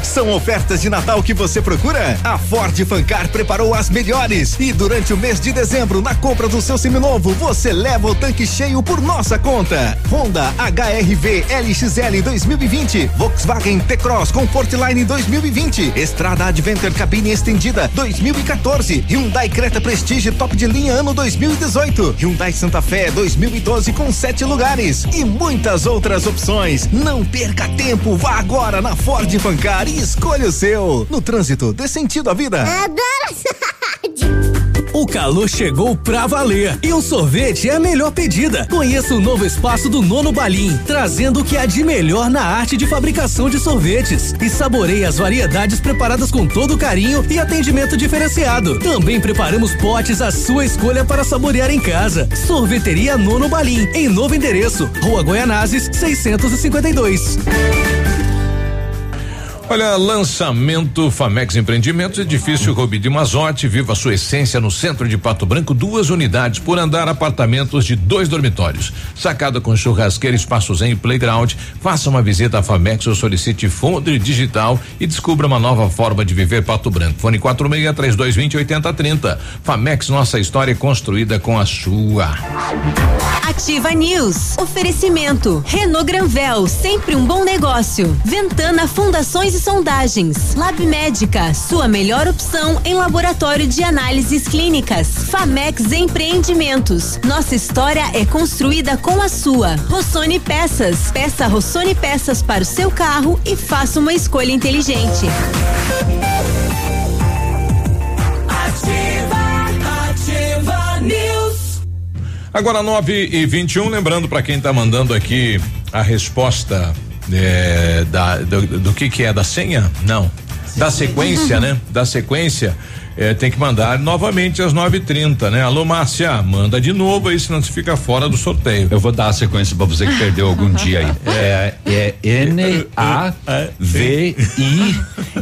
São ofertas de Natal que você procura? A Ford Fancar preparou as melhores e durante o mês de dezembro, na compra do seu seminovo, você leva o tanque cheio por nossa conta. Honda HRV LXL 2020, Volkswagen T-Cross Comfortline 2020, Estrada Adventure cabine estendida 2014, Hyundai Creta Prestige top de linha ano 2018, Hyundai Santa Fé 2012 com sete lugares e muitas outras opções. Não perca tempo, vá agora na Ford Fancar e Escolha o seu. No trânsito, dê sentido à vida. Adoro O calor chegou pra valer e o sorvete é a melhor pedida. Conheça o novo espaço do Nono Balim, trazendo o que há de melhor na arte de fabricação de sorvetes. E saboreie as variedades preparadas com todo carinho e atendimento diferenciado. Também preparamos potes à sua escolha para saborear em casa. Sorveteria Nono Balim, em novo endereço, Rua Goianazes, 652. Olha, lançamento Famex Empreendimentos, edifício Rubi de Mazote, viva sua essência no centro de Pato Branco, duas unidades por andar, apartamentos de dois dormitórios. Sacada com churrasqueira, espaços em playground. Faça uma visita à Famex ou solicite Fondre Digital e descubra uma nova forma de viver Pato Branco. Fone 46 3220 8030. Famex, nossa história é construída com a sua. Ativa News. Oferecimento. Renault Granvel, sempre um bom negócio. Ventana Fundações e Sondagens. Lab Médica, sua melhor opção em laboratório de análises clínicas. Famex Empreendimentos. Nossa história é construída com a sua. Rossoni Peças. Peça Rossoni Peças para o seu carro e faça uma escolha inteligente. Ativa, ativa News. Agora 9 e 21 lembrando para quem está mandando aqui a resposta é, da, do, do que que é da senha? Não. Da sequência, né? Da sequência. É, tem que mandar novamente às 9:30, né? Alô, Márcia, manda de novo aí, senão você fica fora do sorteio. Eu vou dar a sequência para você que perdeu algum *laughs* dia aí. É, é N A V I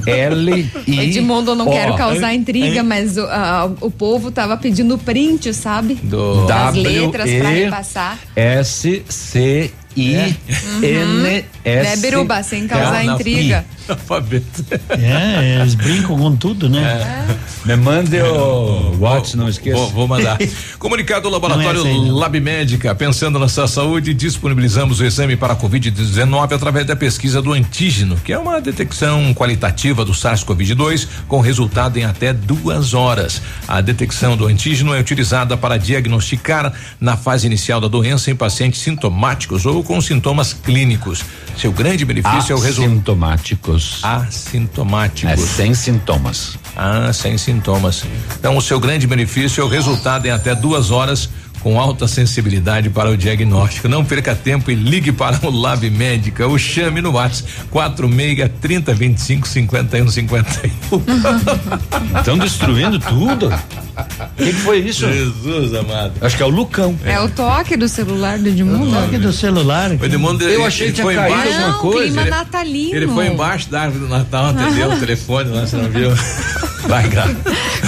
L I. Edmundo, eu não quero causar intriga, mas o, a- o povo tava pedindo print, sabe? Do Das letras pra E, repassar. S C I N S. Né, Biruba, sem causar É, não, intriga. Alfabeto. É, eles brincam com tudo, né? Me mande o WhatsApp, não esqueça. Vou, vou mandar. *laughs* Comunicado do Laboratório é aí, não. Lab Médica, pensando na sua saúde, disponibilizamos o exame para a Covid-19 através da pesquisa do antígeno, que é uma detecção qualitativa do SARS-CoV-2 com resultado em até duas horas. A detecção do antígeno é utilizada para diagnosticar na fase inicial da doença em pacientes sintomáticos ou com sintomas clínicos. Seu grande benefício é o resultado. Assintomáticos. Assintomáticos. É sem sintomas. Ah, sem sintomas. Então, o seu grande benefício é o resultado em até duas horas com alta sensibilidade para o diagnóstico. Não perca tempo e ligue para o Lab Médica ou chame no WhatsApp 46 30 25 51 51. Estão destruindo tudo. O que, que foi isso? Jesus amado. Acho que é o Lucão. É o toque do celular do Edmundo. Toque do celular. O Edmundo, Eu achei que foi caído embaixo. Não, clima Ele- natalino. Ele foi embaixo da árvore do Natal, atendeu o *laughs* telefone lá, você não viu? *laughs* Vai, cara.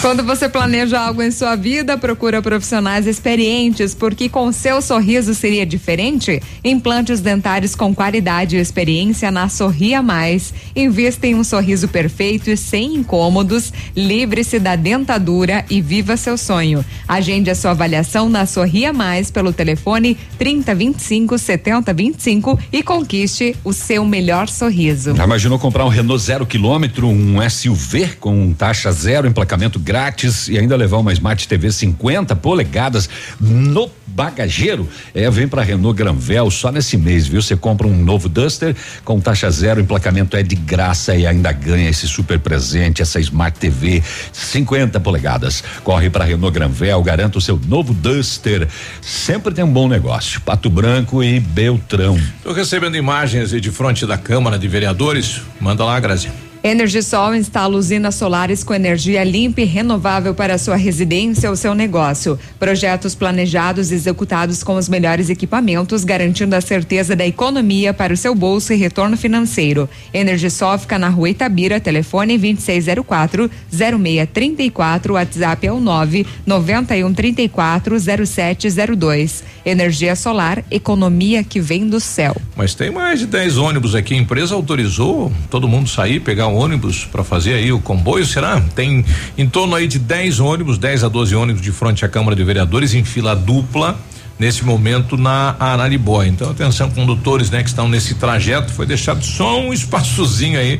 Quando você planeja algo em sua vida, procura profissionais experientes, porque com seu sorriso seria diferente? Implantes dentários com qualidade e experiência na Sorria Mais. Invista em um sorriso perfeito e sem incômodos. Livre-se da dentadura e viva seu sonho. Agende a sua avaliação na Sorria Mais pelo telefone 3025 7025 e conquiste o seu melhor sorriso. Já imaginou comprar um Renault zero quilômetro, um SUV com taxa zero, emplacamento grátis e ainda levar uma Smart TV 50 polegadas no bagageiro? É, vem pra Renault Granvel só nesse mês, viu? Você compra um novo Duster com taxa zero, emplacamento é de graça e ainda ganha esse super presente, essa Smart TV 50 polegadas. Corre pra Renault Granvel, garanta o seu novo Duster. Sempre tem um bom negócio. Pato Branco e Beltrão. Estou recebendo imagens de frente da Câmara de Vereadores. Manda lá, Grazi. Energisol instala usinas solares com energia limpa e renovável para sua residência ou seu negócio. Projetos planejados e executados com os melhores equipamentos, garantindo a certeza da economia para o seu bolso e retorno financeiro. Energisol fica na rua Itabira, telefone 2604 0634, WhatsApp é o 9 9134 0702. Energia solar, economia que vem do céu. Mas tem mais de 10 ônibus aqui. A empresa autorizou todo mundo sair, pegar um ônibus para fazer aí o comboio, será? Tem em torno aí de 10 ônibus, 10 a 12 ônibus de frente à Câmara de Vereadores em fila dupla nesse momento na Araribóia. Então, atenção, condutores, né, que estão nesse trajeto, foi deixado só um espaçozinho aí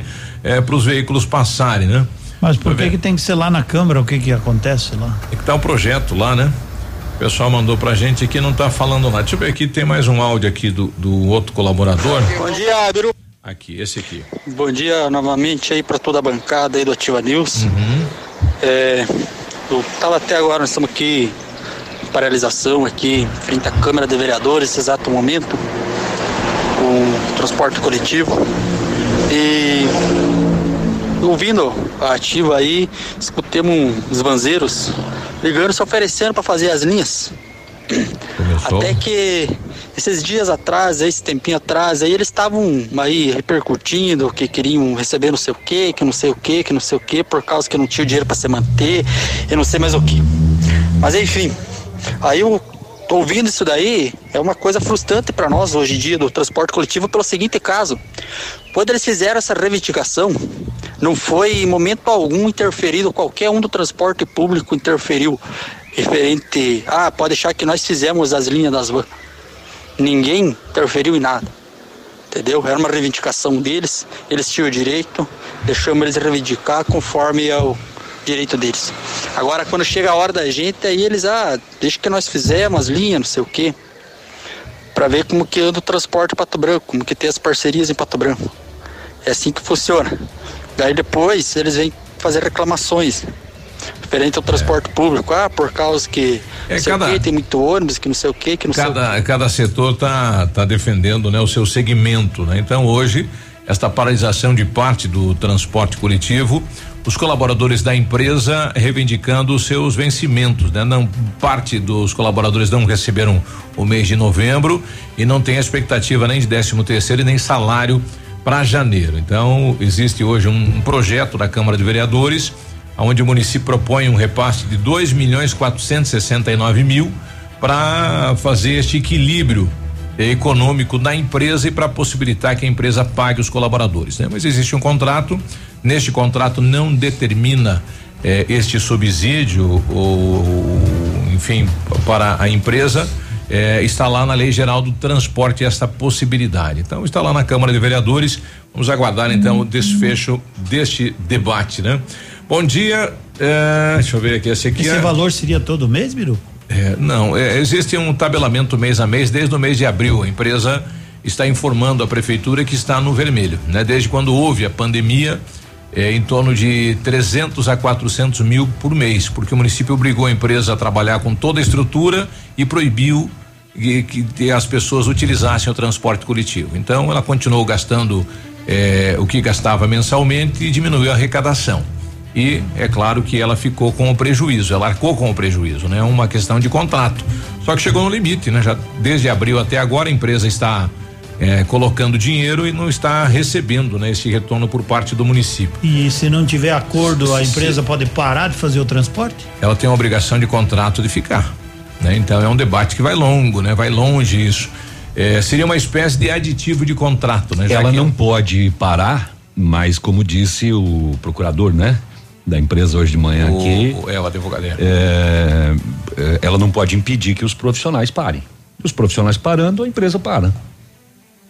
para os veículos passarem, né? Mas por que que tem que ser lá na Câmara? O que que acontece lá? É que tá o projeto lá, né? O pessoal mandou pra gente aqui, não tá falando nada. Deixa eu ver aqui, tem mais um áudio aqui do, do outro colaborador. Bom dia, Biru. Aqui, esse aqui. Bom dia novamente aí para toda a bancada aí do Ativa News. Uhum. É, eu tava até agora, nós estamos aqui paralisação aqui frente à Câmara de Vereadores, nesse exato momento, com o transporte coletivo. E ouvindo ativa aí, escutemos uns vanzeiros ligando, se oferecendo para fazer as linhas. Começou. Até que esses dias atrás, esse tempinho atrás, aí eles estavam aí repercutindo que queriam receber não sei o que, que não sei o que, que não sei o que, por causa que não tinha dinheiro para se manter e não sei mais o que. Mas enfim, aí eu tô ouvindo isso daí, é uma coisa frustrante para nós hoje em dia do transporte coletivo pelo seguinte caso. Quando eles fizeram essa reivindicação, não foi em momento algum interferido, qualquer um do transporte público interferiu referente, ah, pode deixar que nós fizemos as linhas das vans. Ninguém interferiu em nada. Entendeu? Era uma reivindicação deles, eles tinham o direito, deixamos eles reivindicar conforme é o direito deles. Agora, quando chega a hora da gente, aí eles, ah, deixa que nós fizemos as linhas, não sei o quê, para ver como que anda o transporte em Pato Branco, como que tem as parcerias em Pato Branco. É assim que funciona. Daí depois eles vêm fazer reclamações referente ao transporte é. público. Ah, por causa que é, cada, quê, tem muito ônibus, que não sei o quê, que não cada, sei o Cada setor tá, tá defendendo né, o seu segmento. Né? Então hoje, esta paralisação de parte do transporte coletivo, os colaboradores da empresa reivindicando os seus vencimentos, né? Não parte dos colaboradores não receberam o mês de novembro e não tem expectativa nem de décimo terceiro e nem salário para janeiro. Então, existe hoje um, um projeto da Câmara de Vereadores onde o município propõe um repasse de dois milhões quatrocentos e nove mil para fazer este equilíbrio econômico da empresa e para possibilitar que a empresa pague os colaboradores. Né? Mas existe um contrato, neste contrato não determina eh, este subsídio ou, enfim, para a empresa. Eh, está lá na Lei Geral do Transporte esta possibilidade. Então está lá na Câmara de Vereadores. Vamos aguardar então o desfecho deste debate, né? Bom dia. É, deixa eu ver aqui. Esse, aqui Esse é, valor seria todo mês, Biru? É, não, é, existe um tabelamento mês a mês desde o mês de abril. A empresa está informando a prefeitura que está no vermelho, né? Desde quando houve a pandemia, é, em torno de 300 a 400 mil por mês, porque o município obrigou a empresa a trabalhar com toda a estrutura e proibiu que, que as pessoas utilizassem o transporte coletivo. Então, ela continuou gastando é, o que gastava mensalmente e diminuiu a arrecadação e é claro que ela ficou com o prejuízo, ela arcou com o prejuízo, né? Uma questão de contrato. Só que chegou no limite, né? Já desde abril até agora a empresa está é, colocando dinheiro e não está recebendo né, esse retorno por parte do município. E se não tiver acordo, a empresa se, pode parar de fazer o transporte? Ela tem a obrigação de contrato de ficar. Né? Então é um debate que vai longo, né? Vai longe isso. É, seria uma espécie de aditivo de contrato, né? Ela não pode parar, mas como disse o procurador, né? da empresa hoje de manhã o, aqui. É, o advogado. É, é, ela não pode impedir que os profissionais parem. Os profissionais parando, a empresa para.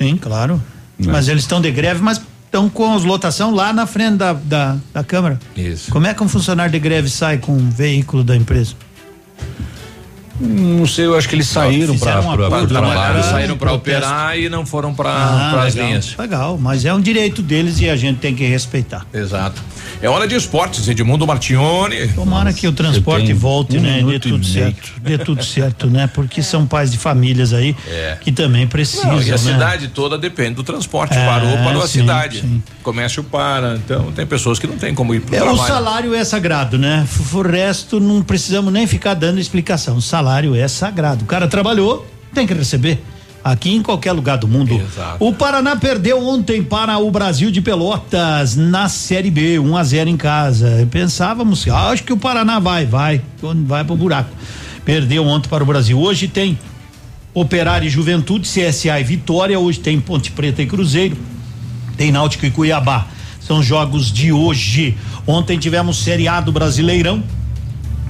Sim, claro. É. Mas eles estão de greve, mas estão com as lotação lá na frente da, da, da Câmara. Isso. Como é que um funcionário de greve sai com um veículo da empresa? Não sei, eu acho que eles saíram para trabalho. Saíram para operar e não foram para ah, as linhas. Legal, mas é um direito deles e a gente tem que respeitar. Exato. É hora de esportes, Edmundo Martione. Tomara que o transporte volte, um né? Dê tudo certo. Dê tudo certo, né? Porque são pais de famílias aí é. que também precisam. Não, e a né? cidade toda depende do transporte. É, Parou, parou sim, a cidade. Sim. Comércio para. Então tem pessoas que não tem como ir para é, trabalho. O salário é sagrado, né? O resto não precisamos nem ficar dando explicação. O salário é sagrado. O cara trabalhou, tem que receber aqui em qualquer lugar do mundo. Exato. O Paraná perdeu ontem para o Brasil de Pelotas na Série B, 1 um a 0 em casa. Pensávamos, acho que o Paraná vai, vai, vai pro buraco. Perdeu ontem para o Brasil. Hoje tem Operário e Juventude, CSA e Vitória. Hoje tem Ponte Preta e Cruzeiro. Tem Náutico e Cuiabá. São jogos de hoje. Ontem tivemos Série A do Brasileirão.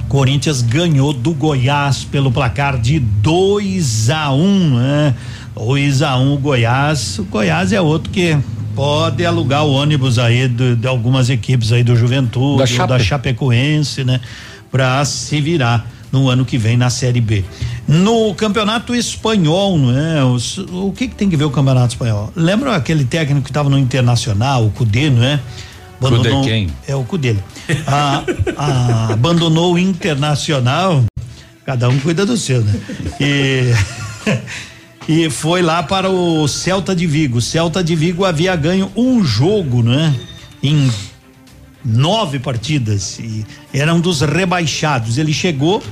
Corinthians ganhou do Goiás pelo placar de 2 a 1 um, né? 2 a 1 um, o Goiás. O Goiás é outro que pode alugar o ônibus aí de, de algumas equipes aí do Juventude, da, Chape. da Chapecoense, né? Pra se virar no ano que vem na Série B. No campeonato espanhol, não é? O, o que, que tem que ver o campeonato espanhol? Lembra aquele técnico que estava no Internacional, o Cudê, não é? Abandonou, quem? É o Cudê. Ah, ah, abandonou o Internacional. Cada um cuida do seu, né? E *laughs* e foi lá para o Celta de Vigo. O Celta de Vigo havia ganho um jogo, né? Em nove partidas e era um dos rebaixados. Ele chegou,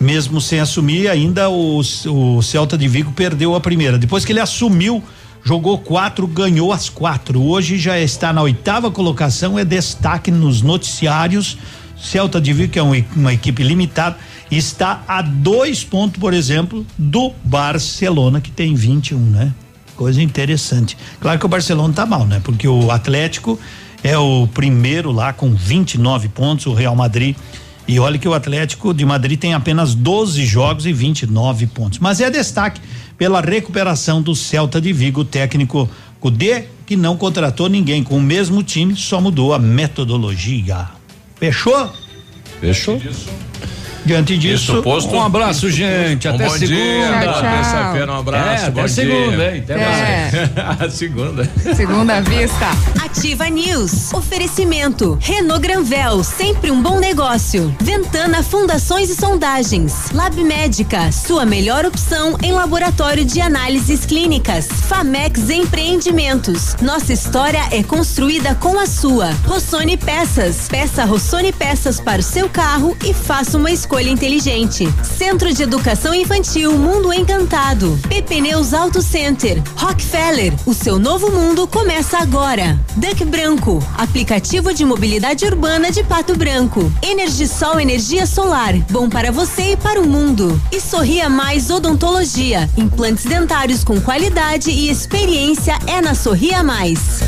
mesmo sem assumir, ainda o, o Celta de Vigo perdeu a primeira. Depois que ele assumiu, jogou quatro, ganhou as quatro. Hoje já está na oitava colocação, é destaque nos noticiários. Celta de Vigo, que é uma, uma equipe limitada está a dois pontos, por exemplo, do Barcelona, que tem 21, né? Coisa interessante. Claro que o Barcelona tá mal, né? Porque o Atlético é o primeiro lá com 29 pontos, o Real Madrid. E olha que o Atlético de Madrid tem apenas 12 jogos e 29 pontos. Mas é destaque pela recuperação do Celta de Vigo, técnico Cudê, que não contratou ninguém com o mesmo time, só mudou a metodologia. Fechou? Fechou. Diante disso, um abraço, gente. Um até segunda. Dia, terça-feira, um abraço. É, até segunda, hein? Até é. mais. *laughs* segunda. Segunda vista. Ativa News. Oferecimento. Renault Granvel, sempre um bom negócio. Ventana Fundações e Sondagens. Lab Médica, sua melhor opção em laboratório de análises clínicas. Famex Empreendimentos. Nossa história é construída com a sua. Rossoni Peças. Peça Rossoni Peças para o seu carro e faça uma escolha escolha inteligente. Centro de Educação Infantil Mundo Encantado. PP Neus Auto Center. Rockefeller. O seu novo mundo começa agora. Duck Branco. Aplicativo de mobilidade urbana de Pato Branco. Energisol Energia Solar. Bom para você e para o mundo. E Sorria Mais Odontologia. Implantes dentários com qualidade e experiência é na Sorria Mais.